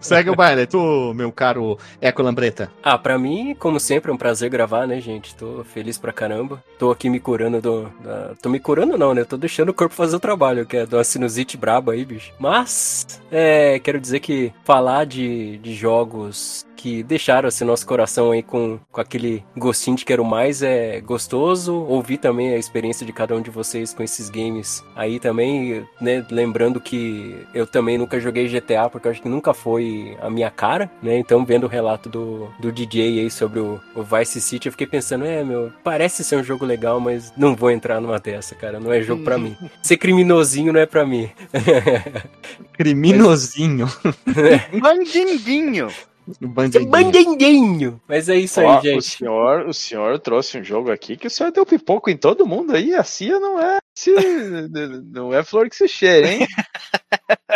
segue o baile. Tu, meu caro Eco Lambreta. Ah, pra mim, como sempre, é um prazer gravar, né, gente? Tô feliz pra caramba. Tô aqui me curando do. da- Tô me curando, não, né? Tô deixando o corpo fazer o trabalho, que é de uma sinusite braba aí, bicho. Mas, é. Quero dizer que falar de, de jogos que deixaram assim, nosso coração aí com, com aquele gostinho de quero mais é gostoso. Ouvir também a experiência de cada um de vocês com esses games aí também, né? Lembrando que eu também nunca joguei GTA, porque eu acho que nunca foi a minha cara, né? Então, vendo o relato do, do DJ aí sobre o, o Vice City, eu fiquei pensando, é, meu, parece ser um jogo legal, mas não vou entrar numa dessa, cara. Não é jogo pra mim. Ser criminosinho não é pra mim. Criminosinho. O bandidinho. Bandendinho! Mas é isso aí, Ó, o gente. senhor, o senhor trouxe um jogo aqui que o senhor deu pipoco em todo mundo aí. A CIA não é, não é flor que se cheira, hein?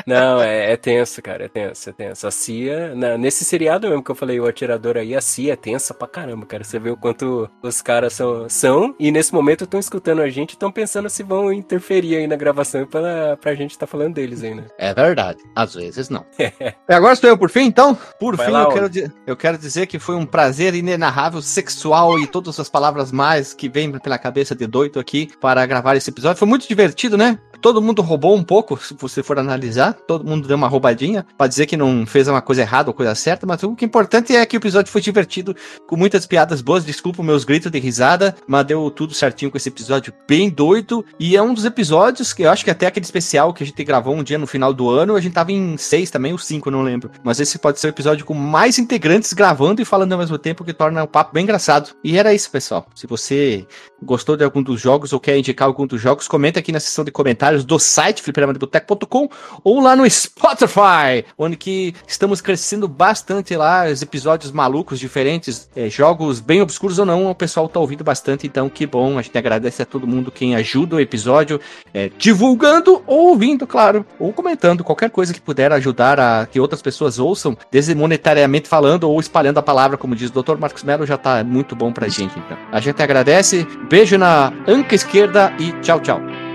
Não, é, é tenso, cara, é tenso, é tenso. A CIA, na- nesse seriado mesmo que eu falei, o atirador aí, a CIA é tensa pra caramba, cara. Você vê o quanto os caras são, são e nesse momento estão escutando a gente e estão pensando se vão interferir aí na gravação pra, pra gente tá falando deles aí, né? É verdade, às vezes não. e agora estou eu por fim, então? Por Vai fim, lá, eu quero, eu quero dizer que foi um prazer inenarrável, sexual e todas as palavras mais que vêm pela cabeça de doido aqui para gravar esse episódio. Foi muito divertido, né? Todo mundo roubou um pouco, se você for analisar. Todo mundo deu uma roubadinha para dizer que não fez uma coisa errada ou coisa certa, mas o que é importante é que o episódio foi divertido, com muitas piadas boas. Desculpa meus gritos de risada, mas deu tudo certinho com esse episódio bem doido. E é um dos episódios que eu acho que até aquele especial que a gente gravou um dia no final do ano, a gente tava em seis também, ou cinco, não lembro. Mas esse pode ser o episódio com mais integrantes gravando e falando ao mesmo tempo, que torna o papo bem engraçado. E era isso, pessoal. Se você gostou de algum dos jogos ou quer indicar algum dos jogos, comenta aqui na seção de comentários do site fliperamadeboteco.com ou lá no Spotify, onde que estamos crescendo bastante lá, os episódios malucos, diferentes, é, jogos bem obscuros ou não, o pessoal tá ouvindo bastante, então que bom, a gente agradece a todo mundo quem ajuda o episódio, é, divulgando ou ouvindo, claro, ou comentando, qualquer coisa que puder ajudar a que outras pessoas ouçam, desmonetariamente falando ou espalhando a palavra, como diz o Dr. Marcos Melo, já tá muito bom pra gente, então. A gente agradece, beijo na anca esquerda e tchau, tchau. É,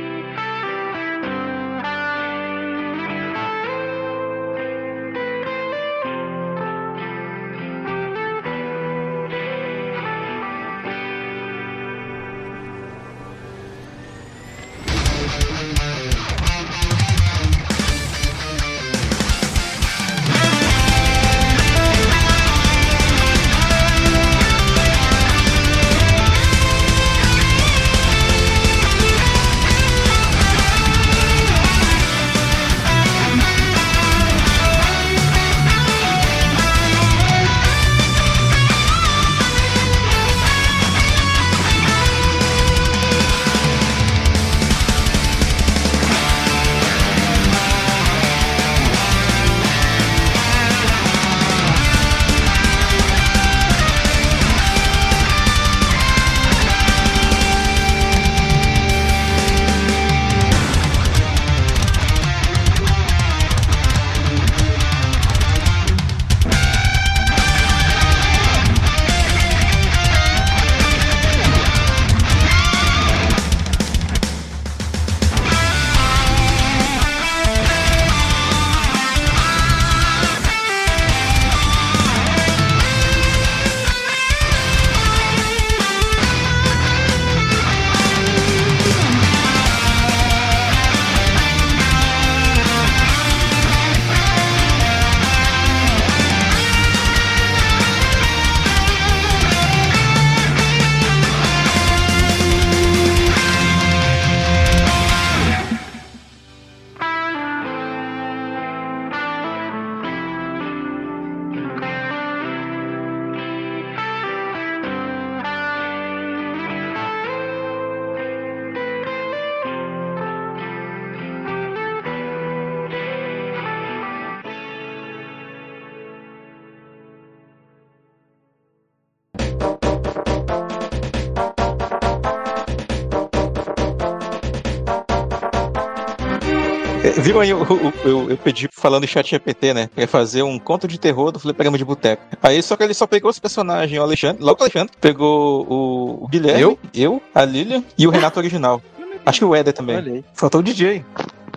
viram aí, eu, eu, eu- pedi falando em chat GPT, né? Pra fazer um conto de terror do Fliperama de Boteco. Aí só que ele só pegou os personagens, o Alexandre, logo o Alexandre, pegou o, o Guilherme, Eu? eu, a Lilian e o Renato original. Acho que o Éder também. Olha aí. Faltou o DJ.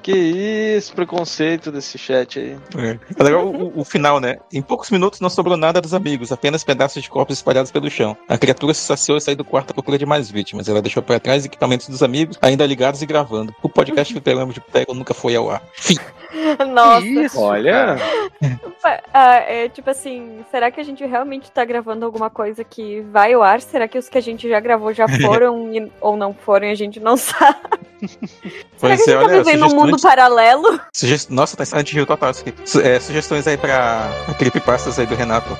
Que isso, preconceito desse chat aí. É legal o, o- final, né? Em poucos minutos não sobrou nada dos amigos, apenas pedaços de corpos espalhados pelo chão. A criatura se saciou e saiu do quarto à procura de mais vítimas. Ela deixou para trás equipamentos dos amigos, ainda ligados e gravando. O podcast Fliperama de Boteco nunca foi ao ar. Fim. Nossa. Olha, Ah, é tipo assim, será que a gente realmente tá gravando alguma coisa que vai ao ar? Será que os que a gente já gravou já foram e- ou não foram e a gente não sabe? Será que a gente tá vivendo um mundo paralelo? Sugest... Nossa, tá Silent Hill total. Su- é, sugestões aí pra, pra creepypastas aí do Renato.